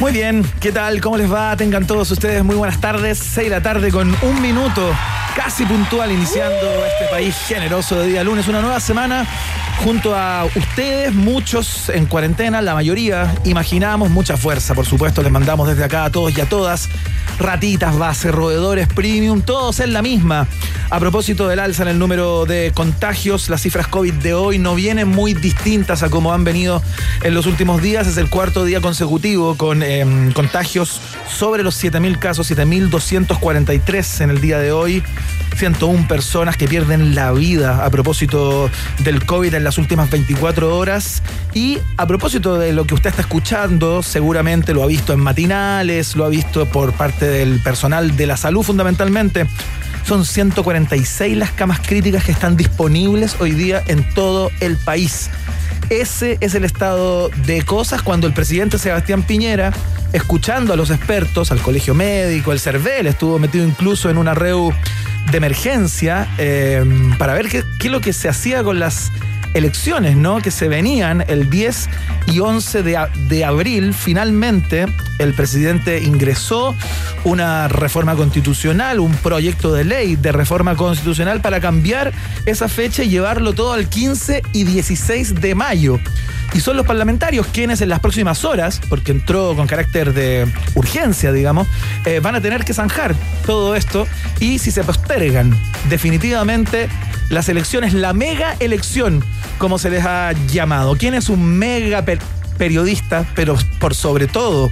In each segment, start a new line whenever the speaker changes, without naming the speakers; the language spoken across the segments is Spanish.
Muy bien, ¿qué tal? ¿Cómo les va? Tengan todos ustedes muy buenas tardes. 6 de la tarde con un minuto, casi puntual, iniciando este país generoso de día lunes. Una nueva semana junto a ustedes, muchos en cuarentena, la mayoría. Imaginamos mucha fuerza, por supuesto. Les mandamos desde acá a todos y a todas. Ratitas, base, roedores, premium, todos en la misma. A propósito del alza en el número de contagios, las cifras COVID de hoy no vienen muy distintas a como han venido en los últimos días. Es el cuarto día consecutivo con eh, contagios sobre los 7.000 casos, 7.243 en el día de hoy. 101 personas que pierden la vida a propósito del COVID en las últimas 24 horas. Y a propósito de lo que usted está escuchando, seguramente lo ha visto en matinales, lo ha visto por parte del personal de la salud fundamentalmente. Son 146 las camas críticas que están disponibles hoy día en todo el país. Ese es el estado de cosas cuando el presidente Sebastián Piñera, escuchando a los expertos, al colegio médico, el CERVEL, estuvo metido incluso en una REU de emergencia eh, para ver qué, qué es lo que se hacía con las elecciones, ¿no? Que se venían el 10 y 11 de, de, abril. Finalmente, el presidente ingresó una reforma constitucional, un proyecto de ley de reforma constitucional para cambiar esa fecha y llevarlo todo al 15 y 16 de mayo. Y son los parlamentarios quienes en las próximas horas, porque entró con carácter de urgencia, digamos, eh, van a tener que zanjar todo esto y si se postergan definitivamente las elecciones, la mega elección, como se les ha llamado. ¿Quién es un mega per periodista, pero por sobre todo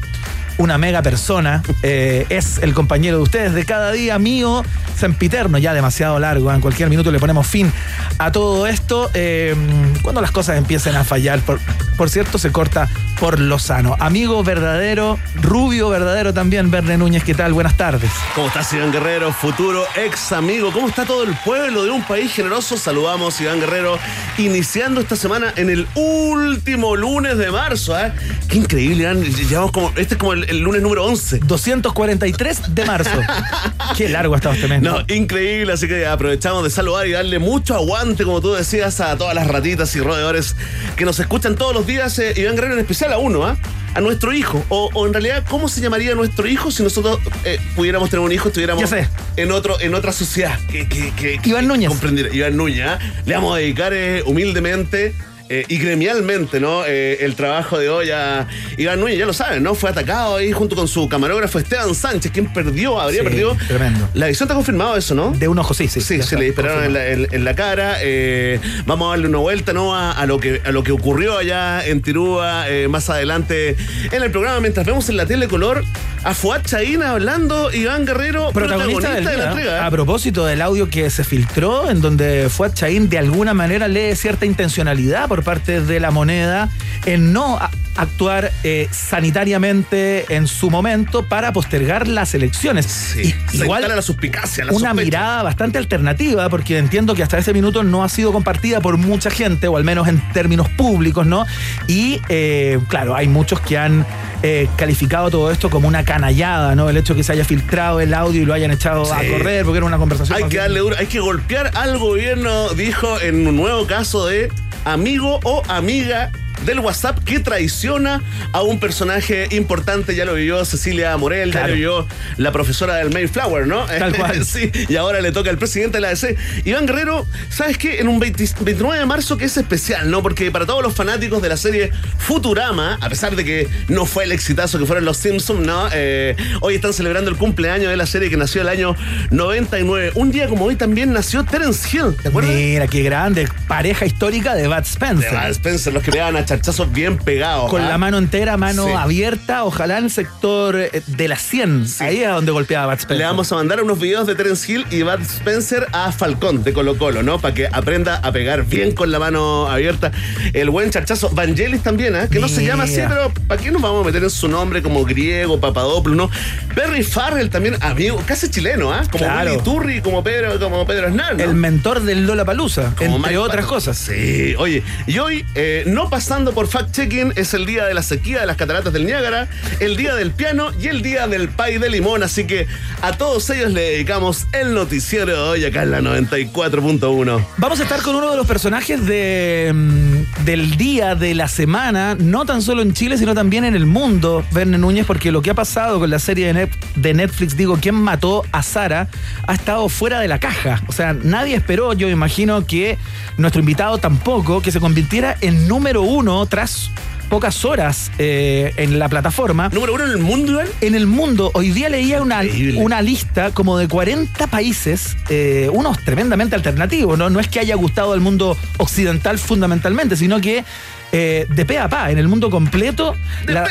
una mega persona? Eh, es el compañero de ustedes de cada día, mío, sempiterno, ya demasiado largo. En cualquier minuto le ponemos fin a todo esto. Eh, cuando las cosas empiecen a fallar, por, por cierto, se corta por lo sano. Amigo verdadero, rubio verdadero también, Verne Núñez, ¿qué tal? Buenas tardes.
¿Cómo estás, Iván Guerrero? Futuro ex amigo. ¿Cómo está todo el pueblo de un país generoso? Saludamos, Iván Guerrero, iniciando esta semana en el último lunes de marzo. ¿eh? Qué increíble, Iván. Llevamos como, este es como el, el lunes número 11.
243 de marzo. Qué largo ha estado este mes.
No, increíble, así que aprovechamos de saludar y darle mucho aguante, como tú decías, a todas las ratitas y roedores que nos escuchan todos los días. Eh, Iván Guerrero en especial a uno, ¿ah? ¿eh? a nuestro hijo. O, o, en realidad, ¿cómo se llamaría nuestro hijo si nosotros eh, pudiéramos tener un hijo, estuviéramos en otro, en otra sociedad? Que, que, que,
Iván Núñez.
Comprender. Iván Núñez, ¿eh? Le vamos a dedicar eh, humildemente. Eh, y gremialmente, ¿no? Eh, el trabajo de hoy a Iván Núñez, ya lo saben, ¿no? Fue atacado ahí junto con su camarógrafo Esteban Sánchez, quien perdió, habría
Sí,
perdido.
tremendo.
La visión está confirmado eso, ¿no?
De un ojo, sí, sí.
Sí, se le dispararon en la, en- en la cara. eh, vamos a darle una vuelta ¿no? a, a lo que, a lo que ocurrió allá en Tirúa eh, más adelante en el programa. Mientras vemos en la tele color a Fuad Chaín hablando, Iván Guerrero,
protagonista, del
de la entrega.
A propósito del audio que se filtró, en donde Fuad Chaín de alguna manera lee cierta intencionalidad por parte de la moneda en no a- actuar eh, sanitariamente en su momento para postergar las elecciones.
Sí,
Y- igual
instala la suspicacia, la
una
sospecha.
mirada bastante alternativa, porque entiendo que hasta ese minuto no ha sido compartida por mucha gente, o al menos en términos públicos, ¿no? Y eh, claro, hay muchos que han eh, calificado todo esto como una canallada, ¿no? El hecho de que se haya filtrado el audio y lo hayan echado a correr, porque era una conversación.
Hay que darle duro, hay que golpear al gobierno, dijo en un nuevo caso de amigo o amiga del WhatsApp que traiciona a un personaje importante. Ya lo vivió Cecilia Morel, ya lo vivió la profesora del Mayflower, ¿no?
Tal cual.
sí, y ahora le toca al presidente de la ADC. Iván Guerrero, ¿sabes qué? En un 29 de marzo que es especial, ¿no? Porque para todos los fanáticos de la serie Futurama, a pesar de que no fue el exitazo que fueron los Simpsons, ¿no? Eh, hoy están celebrando el cumpleaños de la serie que nació el año 99. Un día como hoy también nació Terence Hill, ¿te acuerdas?
Mira, qué grande. Pareja histórica de Bud Spencer.
De Bud Spencer, los que a charchazos bien pegados.
Con
¿ah?
la mano entera, mano
Sí.
abierta, ojalá en el sector eh, de la 100. Ahí es donde golpeaba Bud Spencer.
Le vamos a mandar unos videos de Terence Hill y Bud Spencer a Falcón de Colo Colo, ¿no? Para que aprenda a pegar bien con la mano abierta. El buen charchazo. Vangelis también, ¿eh? Que no se llama así, pero ¿para qué nos vamos a meter en su nombre como griego, Papadopoulos, no? Perry Farrell también, amigo, casi chileno, ¿ah? Como
Claro.
Willy Turri, como Pedro, como Pedro Aznar, ¿no?
El mentor del Lola Palusa, entre
Mike
otras cosas.
Sí, oye, y hoy, eh, no por fact-checking, es el día de la sequía de las cataratas del Niágara, el día del piano y el día del pay de limón. Así que a todos ellos le dedicamos el noticiero de hoy acá en la 94.1.
Vamos a estar con uno de los personajes de, mm, del día, de la semana, no tan solo en Chile, sino también en el mundo, Verne Núñez, porque lo que ha pasado con la serie de Netflix, digo, ¿quién mató a Sara? Ha estado fuera de la caja. O sea, nadie esperó, yo imagino que nuestro invitado tampoco, que se convirtiera en número uno tras pocas horas eh, en la plataforma.
Número uno en el mundo, Iván.
En el mundo, hoy día leía una,
Increíble.
una lista como de 40 países, eh, unos tremendamente alternativos, ¿no? No es que haya gustado al mundo occidental fundamentalmente, sino que eh, de pe a pa, en el mundo completo,
De
la,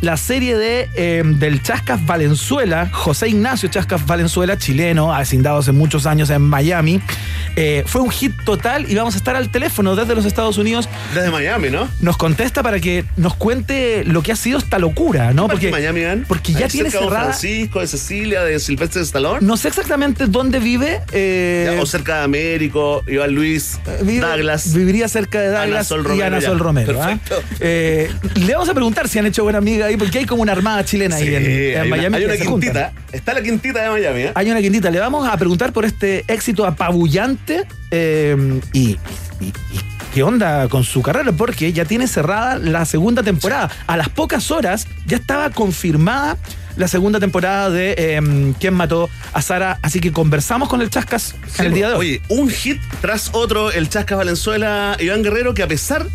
la serie de eh, del Chascas Valenzuela, José Ignacio Chascas Valenzuela, chileno, hacendado hace muchos años en Miami, eh, fue un hit total y vamos a estar al teléfono desde los Estados Unidos.
Desde Miami, ¿no?
Nos contesta para que nos cuente lo que ha sido esta locura, ¿no?
Porque Miami,
porque ya
Ahí
tiene
cerca de
cerrada.
Francisco, de Cecilia, de Silvestre Stallone.
No sé exactamente dónde vive.
Ya, o cerca de Américo, Iván Luis,
vive-
Douglas.
Viviría cerca de
Ana
Douglas y Ana. Sol Romero.
Perfecto.
Eh, le vamos a preguntar si han hecho buena amiga ahí, porque hay como una armada chilena ahí en, en
hay una-
Miami.
Hay una quintita. Está la quintita de Miami, ¿eh?
Hay una quintita. Le vamos a preguntar por este éxito apabullante eh, y, y- y- qué onda con su carrera, porque ya tiene cerrada la segunda temporada. A las pocas horas ya estaba confirmada la segunda temporada de eh, ¿Quién mató a Sara? Así que conversamos con el Chascas en el día de hoy.
Oye, un hit tras otro, el Chascas Valenzuela, Iván Guerrero, que a pesar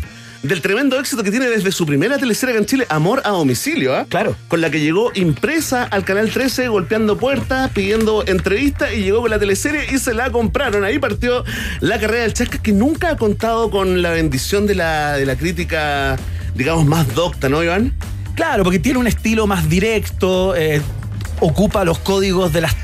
del tremendo éxito que tiene desde su primera teleserie acá en Chile, Amor a Domicilio, ¿ah?
Claro.
Con la que llegó impresa al Canal 13, golpeando puertas, pidiendo entrevistas y llegó con la teleserie y se la compraron. Ahí partió la carrera del Chascas, que nunca ha contado con la bendición de la, de la crítica, digamos, más docta, ¿no, Iván?
Claro, porque tiene un estilo más directo, eh, ocupa los códigos de las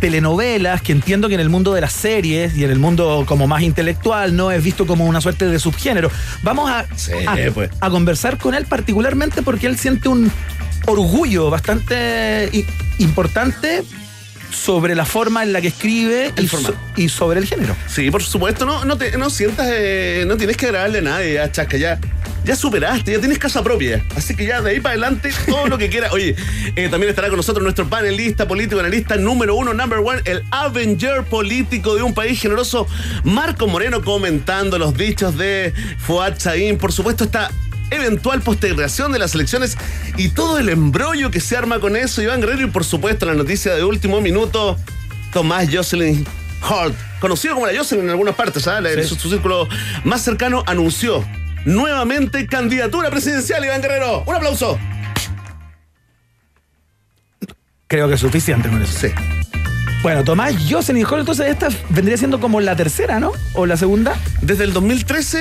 telenovelas, que entiendo que en el mundo de las series y en el mundo como más intelectual, ¿no? Es visto como una suerte de subgénero. Vamos a,
Sí,
a,
pues.
a conversar con él particularmente porque él siente un orgullo bastante importante sobre la forma en la que escribe y, so-
formato.
y sobre el género.
Sí, por supuesto, no, no, te, no sientas, eh, no tienes que agradarle a nadie, ya, Chasca, ya, ya superaste, ya tienes casa propia. Así que ya de ahí para adelante, todo lo que quieras. Oye, eh, también estará con nosotros nuestro panelista, político, analista número uno, number one, el Avenger político de un país generoso, Marco Moreno, comentando los dichos de Fuad Chaín. Por supuesto, está eventual postergación de las elecciones y todo el embrollo que se arma con eso, Iván Guerrero, y por supuesto la noticia de último minuto, Tomás Jocelyn Holt, conocido como la Jocelyn en algunas partes, ¿sabes?
Sí.
Su, su círculo más cercano anunció nuevamente candidatura presidencial, Iván Guerrero. Un aplauso.
Creo que es suficiente con eso.
Sí.
Bueno, Tomás Jocelyn Hall, entonces esta vendría siendo como la tercera, ¿no? ¿O la segunda?
Desde el 2013,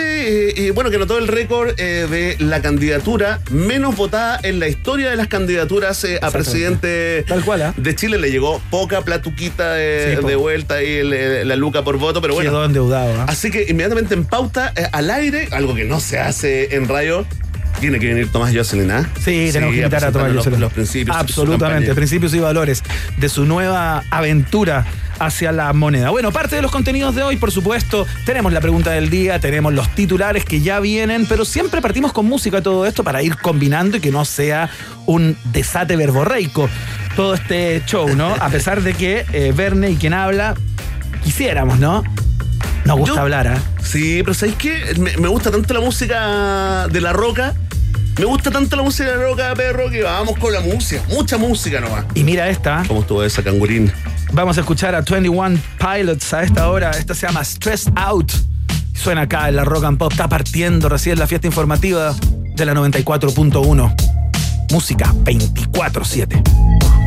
eh, y bueno, que anotó el récord eh, de la candidatura menos votada en la historia de las candidaturas eh, a presidente
Tal cual, ¿ah?
de Chile. Le llegó poca platuquita de,
Sí, po.
de vuelta y la luca por voto, pero bueno.
Quedó endeudado, ¿ah?
Así que inmediatamente en pauta, eh, al aire, algo que no se hace en radio, tiene que venir Tomás Jocelyn, ¿ah?
Sí, tenemos que invitar a Tomás
presentarnos los-
Jocelyn.
Los, principios.
Absolutamente, principios y valores de su nueva aventura hacia la moneda. Bueno, parte de los contenidos de hoy, por supuesto, tenemos la pregunta del día, tenemos los titulares que ya vienen, pero siempre partimos con música todo esto para ir combinando y que no sea un desate verborreico todo este show, ¿no? A pesar de que eh, Verne y quien habla quisiéramos, ¿no? Nos gusta hablar, ¿ah?
Sí, pero ¿sabéis qué? Me, me gusta tanto la música de la roca. Me gusta tanto la música de la roca, perro, que vamos con la música. Mucha música nomás.
Y mira esta.
¿Cómo estuvo esa cangurín?
Vamos a escuchar a 21 Pilots a esta hora. Esta se llama Stress Out. Suena acá en la Rock and Pop. Está partiendo recién la fiesta informativa de la 94.1. Música 24-7.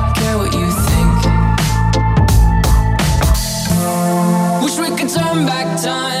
turn back time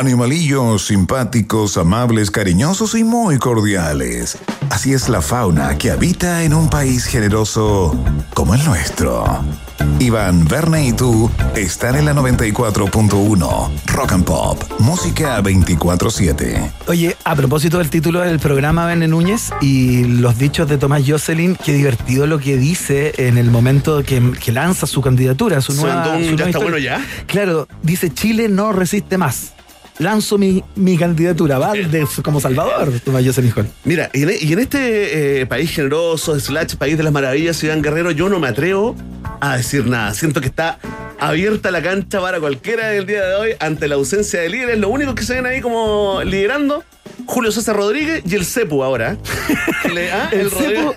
Animalillos simpáticos, amables, cariñosos y muy cordiales. Así es la fauna que habita en un país generoso como el nuestro. Iván, Verne y tú están en la 94.1 Rock and Pop, música 24-7.
Oye, a propósito del título del programa Bene Núñez y los dichos de Tomás Jocelyn, qué divertido lo que dice en el momento que, que lanza su candidatura, su nueva. su
ya
nueva
está
historia.
bueno ya.
Claro, dice Chile no resiste más. Lanzo mi, mi candidatura, va de- como Salvador, Jocelyn Hall.
Mira, y en, en este eh, país generoso, slash país de las maravillas, Iván Guerrero, yo no me atrevo a decir nada. Siento que está abierta la cancha para cualquiera del día de hoy ante la ausencia de líderes. Lo único que se ven ahí como liderando, Julio César Rodríguez y el Cepu ahora. Le- ah,
El, cepo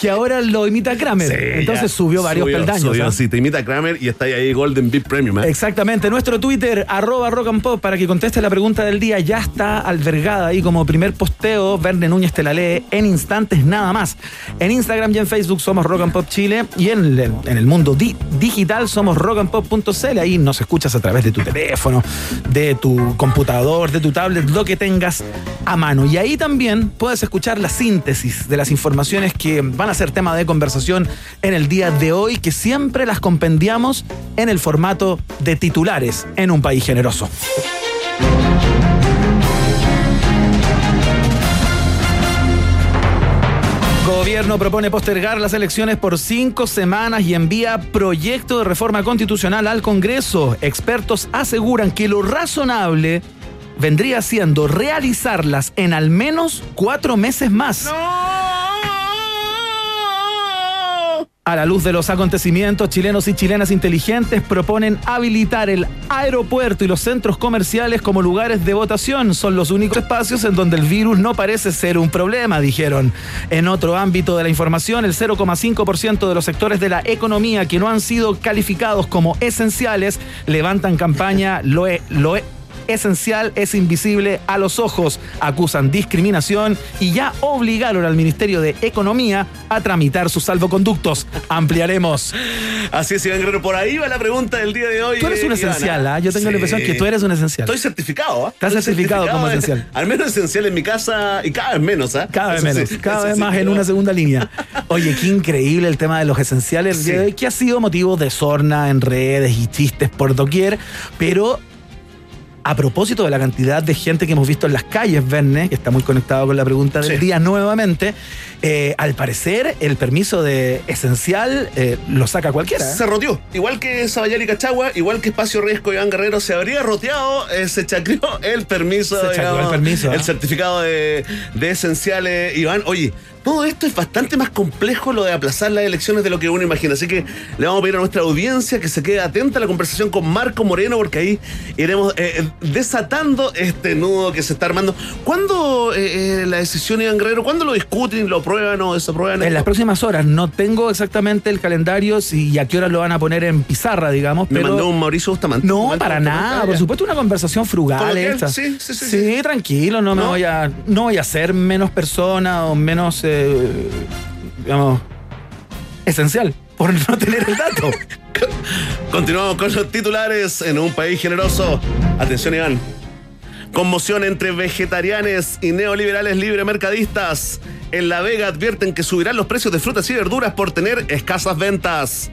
que ahora lo imita Kramer.
Sí,
Entonces
ya.
subió varios
Subió,
peldaños.
subió,
¿ah?
sí, te imita Kramer y está ahí Golden Beat Premium. ¿eh?
Exactamente, nuestro Twitter, arroba rock and pop, para que conteste la pregunta del día, ya está albergada ahí como primer posteo. Verne Núñez te la lee en instantes nada más. En Instagram y en Facebook somos Rock and Pop Chile y en el, en el mundo di- digital somos rockandpop.cl. Ahí nos escuchas a través de tu teléfono, de tu computador, de tu tablet, lo que tengas a mano. Y ahí también puedes escuchar la síntesis de las informaciones que van a ser tema de conversación en el día de hoy, que siempre las compendiamos en el formato de titulares en un país generoso. Gobierno propone postergar las elecciones por cinco semanas y envía proyecto de reforma constitucional al Congreso. Expertos aseguran que lo razonable vendría siendo realizarlas en al menos cuatro meses más. A la luz de los acontecimientos, chilenos y chilenas inteligentes proponen habilitar el aeropuerto y los centros comerciales como lugares de votación. Son los únicos espacios en donde el virus no parece ser un problema, dijeron. En otro ámbito de la información, el 0,5% de los sectores de la economía que no han sido calificados como esenciales levantan campaña lo, e- lo e- esencial es invisible a los ojos. Acusan discriminación y ya obligaron al Ministerio de Economía a tramitar sus salvoconductos. Ampliaremos.
Así es, Iván Guerrero. Por ahí va la pregunta del día de hoy.
Tú eres un
eh,
esencial,
¿ah?
Yo tengo la impresión que tú eres un esencial.
Estoy certificado, ¿ah?
Estás certificado como
eh,
esencial.
Al menos esencial en mi casa y cada vez menos, ¿ah?
Cada vez menos,
sí,
cada vez
sí,
más en una segunda línea. Oye, qué increíble el tema de los esenciales, que ha sido motivo de sorna en redes y chistes por doquier, pero a propósito de la cantidad de gente que hemos visto en las calles, Verne, que está muy conectado con la pregunta del
Sí.
día nuevamente, eh, al parecer el permiso de esencial eh, lo saca cualquiera. ¿eh?
Se roteó. Igual que Sabayar y Cachagua, igual que Espacio Riesgo Iván Guerrero, se habría roteado, se chacreó el permiso.
Se chacreó
digamos,
el permiso,
El certificado de, de esenciales. Iván, oye, todo esto es bastante más complejo lo de aplazar las elecciones de lo que uno imagina. Así que le vamos a pedir a nuestra audiencia que se quede atenta a la conversación con Marco Moreno, porque ahí iremos eh, desatando este nudo que se está armando. ¿Cuándo eh, eh, la decisión, Iván Guerrero? ¿Cuándo lo discuten, lo aprueban o desaprueban?
En las próximas horas no tengo exactamente el calendario si y a qué hora lo van a poner en pizarra, digamos,
Me
pero
mandó un Mauricio Bustamante.
No, para nada.
ah,
Por supuesto, una conversación frugal. Esta.
sí, sí, sí, sí.
tranquilo, no, me voy a. No voy a ser menos persona o menos. eh, esencial. Por no tener el dato.
Continuamos con los titulares en un país generoso. Atención, Iván. Conmoción entre vegetarianes y neoliberales libremercadistas. En La Vega advierten que subirán los precios de frutas y verduras por tener escasas ventas.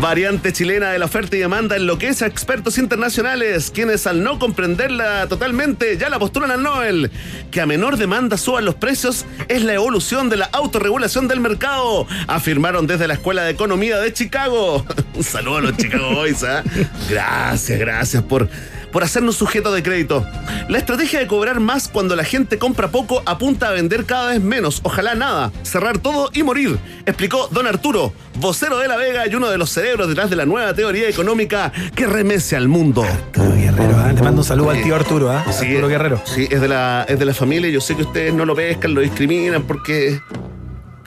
Variante chilena de la oferta y demanda enloquece a expertos internacionales, quienes al no comprenderla totalmente ya la postulan al Nobel. Que a menor demanda suban los precios es la evolución de la autorregulación del mercado, afirmaron desde la Escuela de Economía de Chicago. Un saludo a los Chicago Boys, ¿ah? Gracias, gracias por, por hacernos sujeto de crédito. La estrategia de cobrar más cuando la gente compra poco apunta a vender cada vez menos, ojalá nada, cerrar todo y morir, explicó don Arturo, vocero de La Vega y uno de los cerebros detrás de la nueva teoría económica que remece al mundo.
Arturo Guerrero, ¿ah? Le mando un saludo al tío Arturo, ¿ah?
Sí,
Arturo Guerrero.
Sí, es de, la, es de la familia. Yo sé que ustedes no lo pescan, lo discriminan porque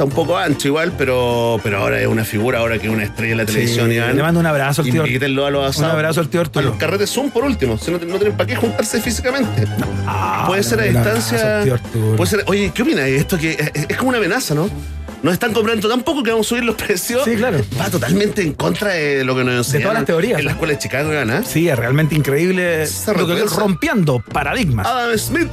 está un poco ancho igual, pero, pero ahora es una figura, ahora que es una estrella de la televisión.
Sí,
Iván.
le mando un abrazo al tío.
Invítenlo a los asados.
Un abrazo al tío Arturo.
A los carretes son por último. Si no, no tienen para qué juntarse físicamente.
Ah,
Puede ser a distancia. Puede ser, oye, ¿qué opinas de esto? Que es, es como una amenaza, ¿no? Nos están comprando tan poco que vamos a subir los precios.
Sí, claro.
Va totalmente en contra de lo que nos enseñan
todas las teorías,
En la
¿no?
escuela de Chicago, ¿ah?
Sí, es realmente increíble.
Se
lo que- rompiendo paradigmas.
Adam Smith,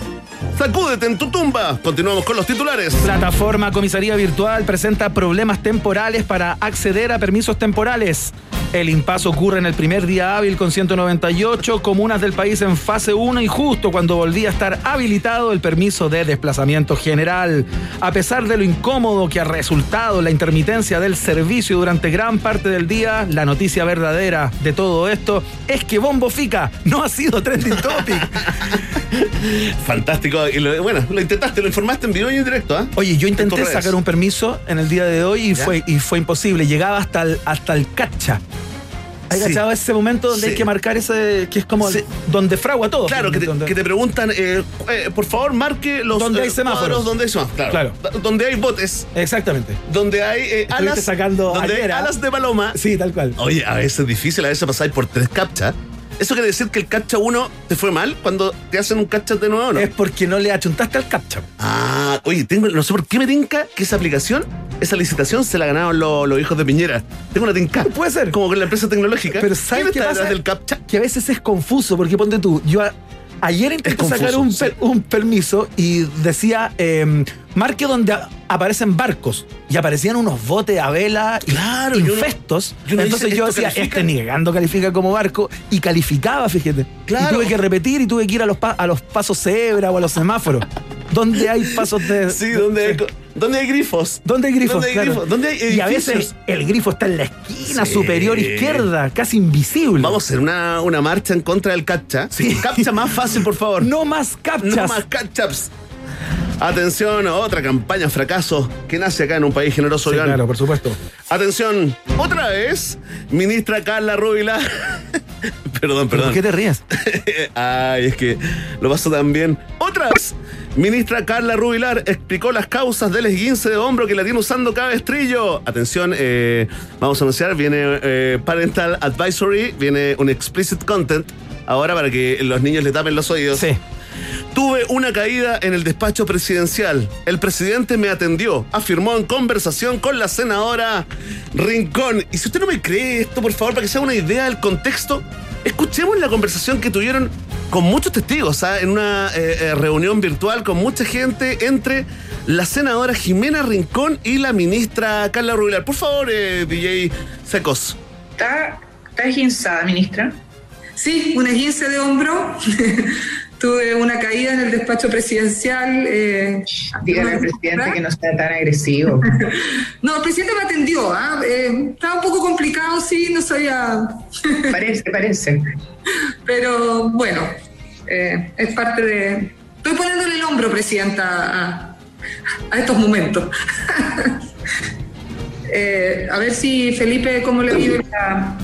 sacúdete en tu tumba. Continuamos con los titulares.
Plataforma Comisaría Virtual presenta problemas temporales para acceder a permisos temporales. El impaso ocurre en el primer día hábil con 198 comunas del país en fase 1 y justo cuando volvía a estar habilitado el permiso de desplazamiento general. A pesar de lo incómodo que ha resultado la intermitencia del servicio durante gran parte del día, la noticia verdadera de todo esto es que Bombo Fica no ha sido trending topic.
Fantástico. Y lo- bueno, lo intentaste, lo informaste en video y en directo, ¿ah?
Oye, yo
En
intenté sacar un permiso en el día de hoy y
¿Ya?
fue, y fue imposible. Llegaba hasta el, hasta el cacha. ¿Hay
Sí.
cachado ese momento donde
Sí.
hay que marcar ese, que es como
Sí.
donde fragua todo?
Claro, que te,
Donde-
que te preguntan, eh, eh, por favor, marque los
Donde hay
eh,
semáforos.
cuadros donde hay semáforos. Claro. Donde hay botes,
Exactamente.
donde hay alas.
sacando
donde hay
¿ah?
alas de paloma.
Sí, tal cual.
Oye, a veces es difícil, a veces pasáis por tres captchas. ¿Eso quiere decir que el captcha 1 te fue mal cuando te hacen un captcha de nuevo no?
Es porque no le achuntaste al captcha.
Ah, oye, tengo, no sé por qué me tinca que esa aplicación, esa licitación se la ganaron los, los hijos de Piñera. Tengo una tinca.
Puede ser.
Como con la empresa tecnológica.
Pero ¿sabes
¿Quién
qué pasa?
del captcha?
Que a veces es confuso, porque ponte tú, yo a- Ayer intenté sacar un,
sí.
per- un permiso y decía eh, marque donde a- aparecen barcos y aparecían unos botes a vela y
Claro,
infestos. Entonces yo
¿esto
decía,
califica?
este negando califica como barco y calificaba, fíjate.
Claro.
Y tuve que repetir y tuve que ir a los, pa- a los pasos cebra o a los semáforos. Donde hay pasos de.
Sí, donde hay, donde hay grifos.
¿Dónde hay grifos?
¿Dónde hay
Claro.
grifos? ¿Dónde hay
y a veces el grifo está en la esquina
Sí.
superior izquierda, casi invisible.
Vamos a hacer una, una marcha en contra del captcha.
Sí.
Captcha más fácil, por favor.
No más captchas.
No más captchaps. Atención, otra campaña fracaso que nace acá en un país generoso,
Sí,
Iván.
claro, por supuesto.
Atención, otra vez, ministra Carla Rubila. perdón, perdón.
¿Por qué te ríes?
Ay, es que lo pasó tan bien. Otra vez, ministra Carla Rubilar explicó las causas del esguince de hombro que la tiene usando cabestrillo. Atención, eh, vamos a anunciar, viene eh, Parental Advisory, viene un explicit content ahora para que los niños le tapen los oídos.
Sí.
Tuve una caída en el despacho presidencial. El presidente me atendió, afirmó en conversación con la senadora Rincón. Y si usted no me cree esto, por favor, para que se haga una idea del contexto, escuchemos la conversación que tuvieron con muchos testigos, ¿ah? en una eh, eh, reunión virtual con mucha gente entre la senadora Jimena Rincón y la ministra Carla Rubilar. Por favor, eh, DJ Secos.
¿Está, está esguinzada, ministra?
Sí, un esguince de hombro. Tuve una caída en el despacho presidencial. eh,
Dígale al presidente que no sea tan agresivo.
No, el presidente me atendió. ¿ah? Eh, estaba un poco complicado, sí, no sabía.
Parece, parece.
Pero bueno, eh, es parte de. Estoy poniéndole el hombro, presidenta, a, a estos momentos. Eh, a ver si Felipe, ¿cómo le vive la,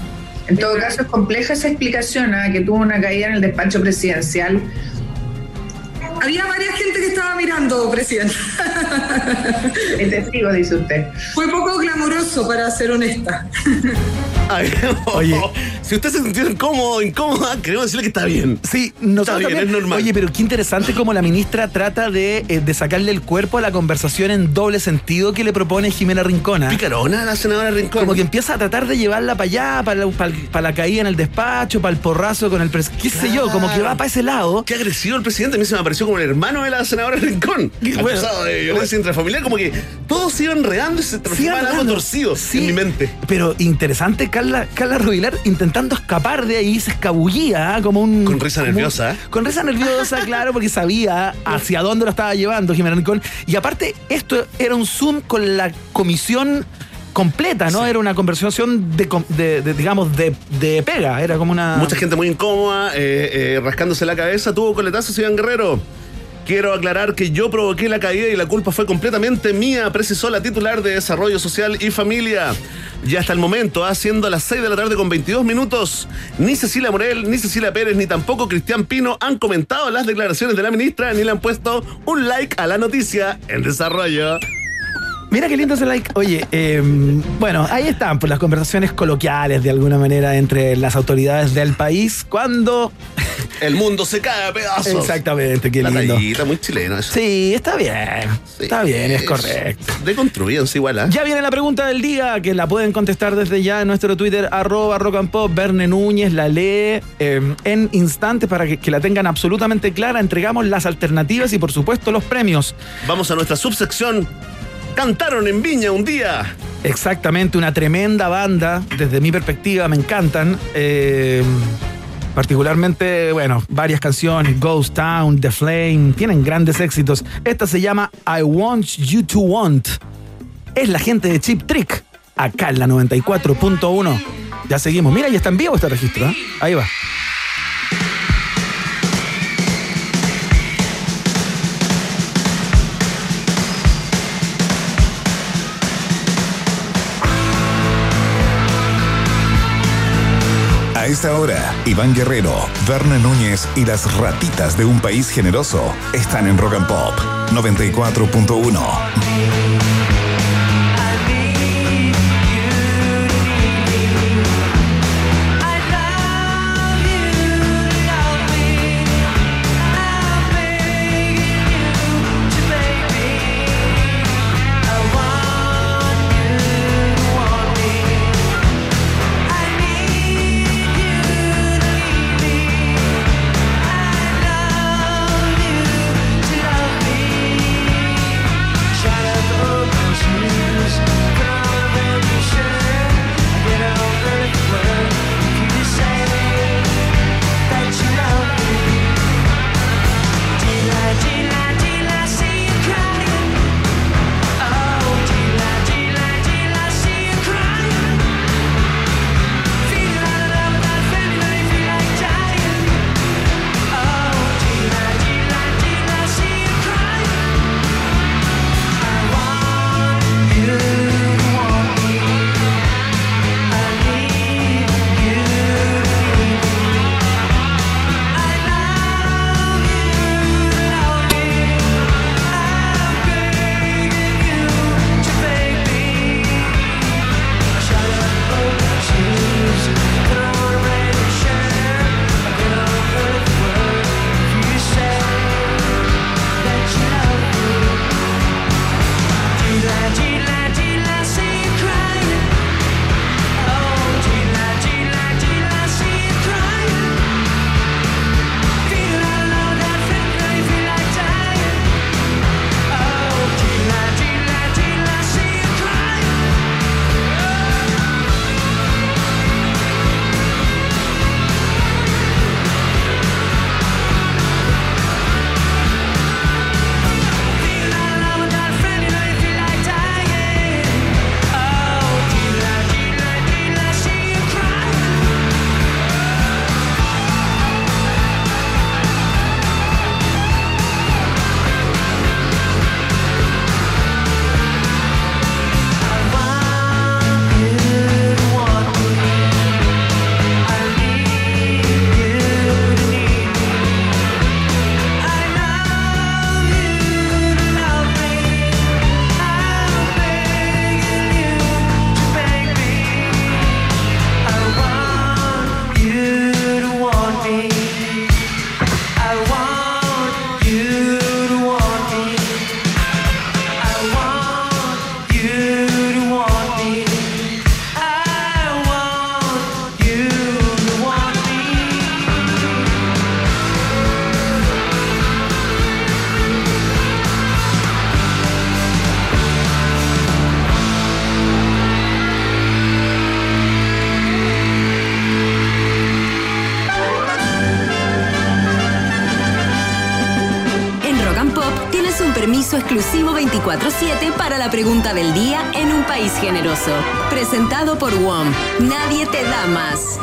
En todo caso, es compleja esa explicación, ¿ah? que tuvo una caída en el despacho presidencial.
Había varias gente que estaba mirando, presidente.
Es testigo, dice usted.
Fue poco glamuroso, para ser honesta.
Ay,
Oye.
si usted se sintió incómodo, incómoda, queremos decirle que está bien.
Sí, nosotros
Está bien,
también.
es normal.
Oye, pero qué interesante cómo la ministra trata de, eh, de sacarle el cuerpo a la conversación en doble sentido que le propone Jimena Rincona.
Picarona la senadora Rincón.
Como que empieza a tratar de llevarla para allá, para la, para el- para la caída en el despacho, para el porrazo con el pres... qué sé yo, como que va para ese lado.
Qué agresivo el presidente. A mí se me apareció como el hermano de la senadora Rincón.
bueno,
Acusado de violencia intrafamiliar. Como que todos se iban enredando y se transformaban en algo torcido
Sí,
en mi mente.
Pero interesante, Carla, Carla Rubilar intentando escapar de ahí, se escabullía ¿ah? como un.
Con risa
como-
nerviosa, ¿eh?
Con risa nerviosa, claro, porque sabía hacia dónde lo estaba llevando Jimena Rincón. Y aparte, esto era un Zoom con la comisión completa, ¿no?
Sí.
Era una conversación de, com- de- de, digamos, de, de pega. Era como una.
Mucha gente muy incómoda, eh, eh, rascándose la cabeza. Tuvo coletazos Iván Guerrero. Quiero aclarar que yo provoqué la caída y la culpa fue completamente mía, precisó la titular de Desarrollo Social y Familia. Ya hasta el momento, haciendo las 6 de la tarde con 22 minutos, ni Cecilia Morel, ni Cecilia Pérez, ni tampoco Cristian Pino han comentado las declaraciones de la ministra, ni le han puesto un like a la noticia en desarrollo.
Mira qué lindo ese like. Oye, eh, bueno, ahí están pues, las conversaciones coloquiales de alguna manera entre las autoridades del país cuando.
El mundo se cae a pedazos.
Exactamente, qué
La
lindo.
tallita, muy chileno eso.
Sí, está bien.
Sí,
Está bien, es correcto.
Deconstruíanse igual, ¿ah?
Ya viene la pregunta del día, que la pueden contestar desde ya en nuestro Twitter, arroba rock and pop. Verne Núñez la lee eh, en instantes para que, que la tengan absolutamente clara. Entregamos las alternativas y, por supuesto, los premios.
Vamos a nuestra subsección. Cantaron en Viña un día.
Exactamente, una tremenda banda, desde mi perspectiva, me encantan. Eh, particularmente, bueno, varias canciones, Ghost Town, The Flame, tienen grandes éxitos. Esta se llama I Want You to Want. Es la gente de Chip Trick, acá en la 94.1. Ya seguimos. Mira, ya está en vivo este registro. ¿eh? Ahí va.
Esta hora, Iván Guerrero, Berna Núñez y las ratitas de un país generoso están en Rock and Pop 94.1.
24-7 para la pregunta del día en un país generoso. Presentado por WOM. Nadie te da más.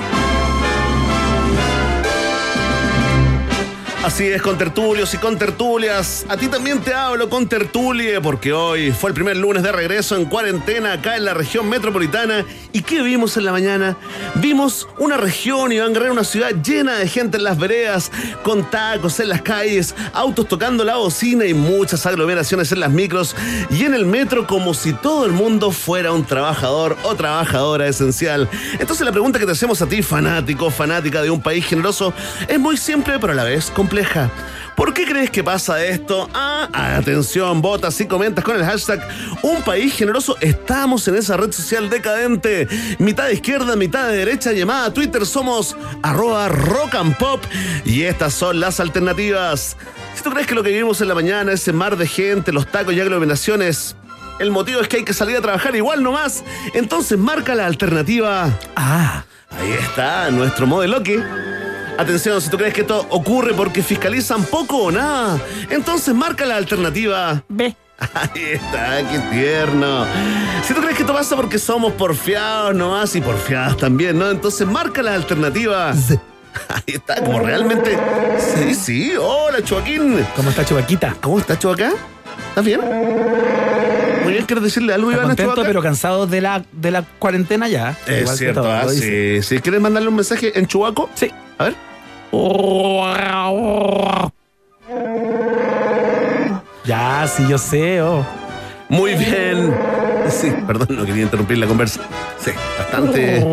Así es, con tertulios y con tertulias. A ti también te hablo con tertulie, porque hoy fue el primer lunes de regreso en cuarentena acá en la región metropolitana. ¿Y qué vimos en la mañana? Vimos una región, Iván Guerrero, una ciudad llena de gente en las veredas, con tacos en las calles, autos tocando la bocina y muchas aglomeraciones en las micros y en el metro como si todo el mundo fuera un trabajador o trabajadora esencial. Entonces la pregunta que te hacemos a ti, fanático, fanática de un país generoso, es muy simple pero a la vez compleja. ¿Por qué crees que pasa esto? Ah, atención, votas y comentas con el hashtag Un País Generoso. Estamos en esa red social decadente. Mitad de izquierda, mitad de derecha, llamada a Twitter. Somos arroba rock and pop. Y estas son las alternativas. Si tú crees que lo que vivimos en la mañana, ese mar de gente, los tacos y aglomeraciones, el motivo es que hay que salir a trabajar igual nomás, entonces marca la alternativa.
Ah,
Ahí está, nuestro modelo que. Atención, si tú crees que esto ocurre porque fiscalizan poco o nada, entonces marca la alternativa.
B.
Ahí está, qué tierno. Si tú crees que esto pasa porque somos porfiados nomás y porfiadas también, ¿no? Entonces marca la alternativa. Ahí está, como realmente. Sí, sí. Hola, Joaquín.
¿Cómo está Chubaquita?
¿Cómo estás, Chubaca? ¿Estás bien? Muy bien, ¿quieres decirle algo,
Está
Iván, a
contento, pero cansado de la, de la cuarentena ya.
Es
Igual que
cierto,
todo,
ah, sí, sí. ¿Quieres mandarle un mensaje en Chubaco?
Sí.
A ver.
Ya, sí, yo sé. oh.
Muy bien. Sí, perdón, no quería interrumpir la conversa. Sí, bastante.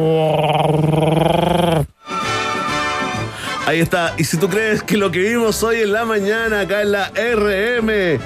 Ahí está. Y si tú crees que lo que vimos hoy en la mañana acá en la RM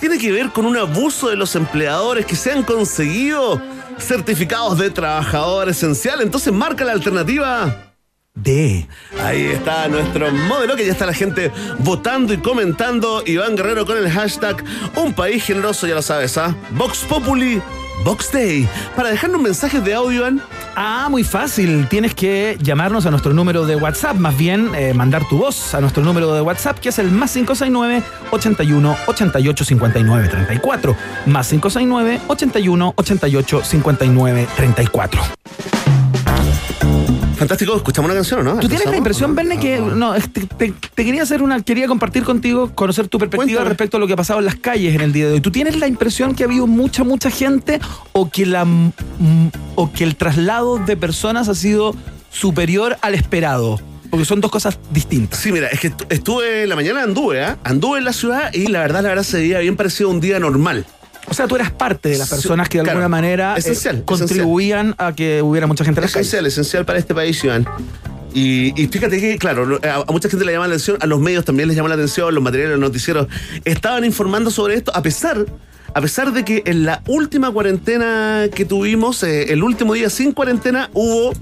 tiene que ver con un abuso de los empleadores que se han conseguido certificados de trabajador esencial, entonces marca la alternativa.
D.
Ahí está nuestro modelo, que ya está la gente votando y comentando. Iván Guerrero con el hashtag Un País Generoso, ya lo sabes, ¿ah? Vox Populi, Vox Day. Para dejarnos mensajes de audio, Iván.
Ah, muy fácil. Tienes que llamarnos a nuestro número de WhatsApp, más bien eh, mandar tu voz a nuestro número de WhatsApp, que es el más 569 81 88 59 34. Más 569 81 88 59 34.
Fantástico, escuchamos una canción, ¿o ¿no?
¿Tú tienes la impresión, Verne, que no, te, te- te quería hacer una, quería compartir contigo, conocer tu perspectiva
Cuéntame.
respecto a lo que ha pasado en las calles en el día de hoy. ¿Tú tienes la impresión que ha habido mucha, mucha gente o que la mm, o que el traslado de personas ha sido superior al esperado? Porque son dos cosas distintas.
Sí, mira, es que estu- estuve en la mañana, anduve, ¿ah? Anduve en la ciudad y la verdad, la verdad, se veía bien parecido a un día normal.
O sea, tú eras parte de las personas que de
claro.
alguna manera eh,
Esencial,
contribuían a que hubiera mucha gente en calles.
Esencial, esencial para este país, Iván. Y, y fíjate que, claro, a, a mucha gente le llama la atención, a los medios también les llama la atención, los materiales, los noticieros estaban informando sobre esto, a pesar, a pesar de que en la última cuarentena que tuvimos, eh, el último día sin cuarentena, hubo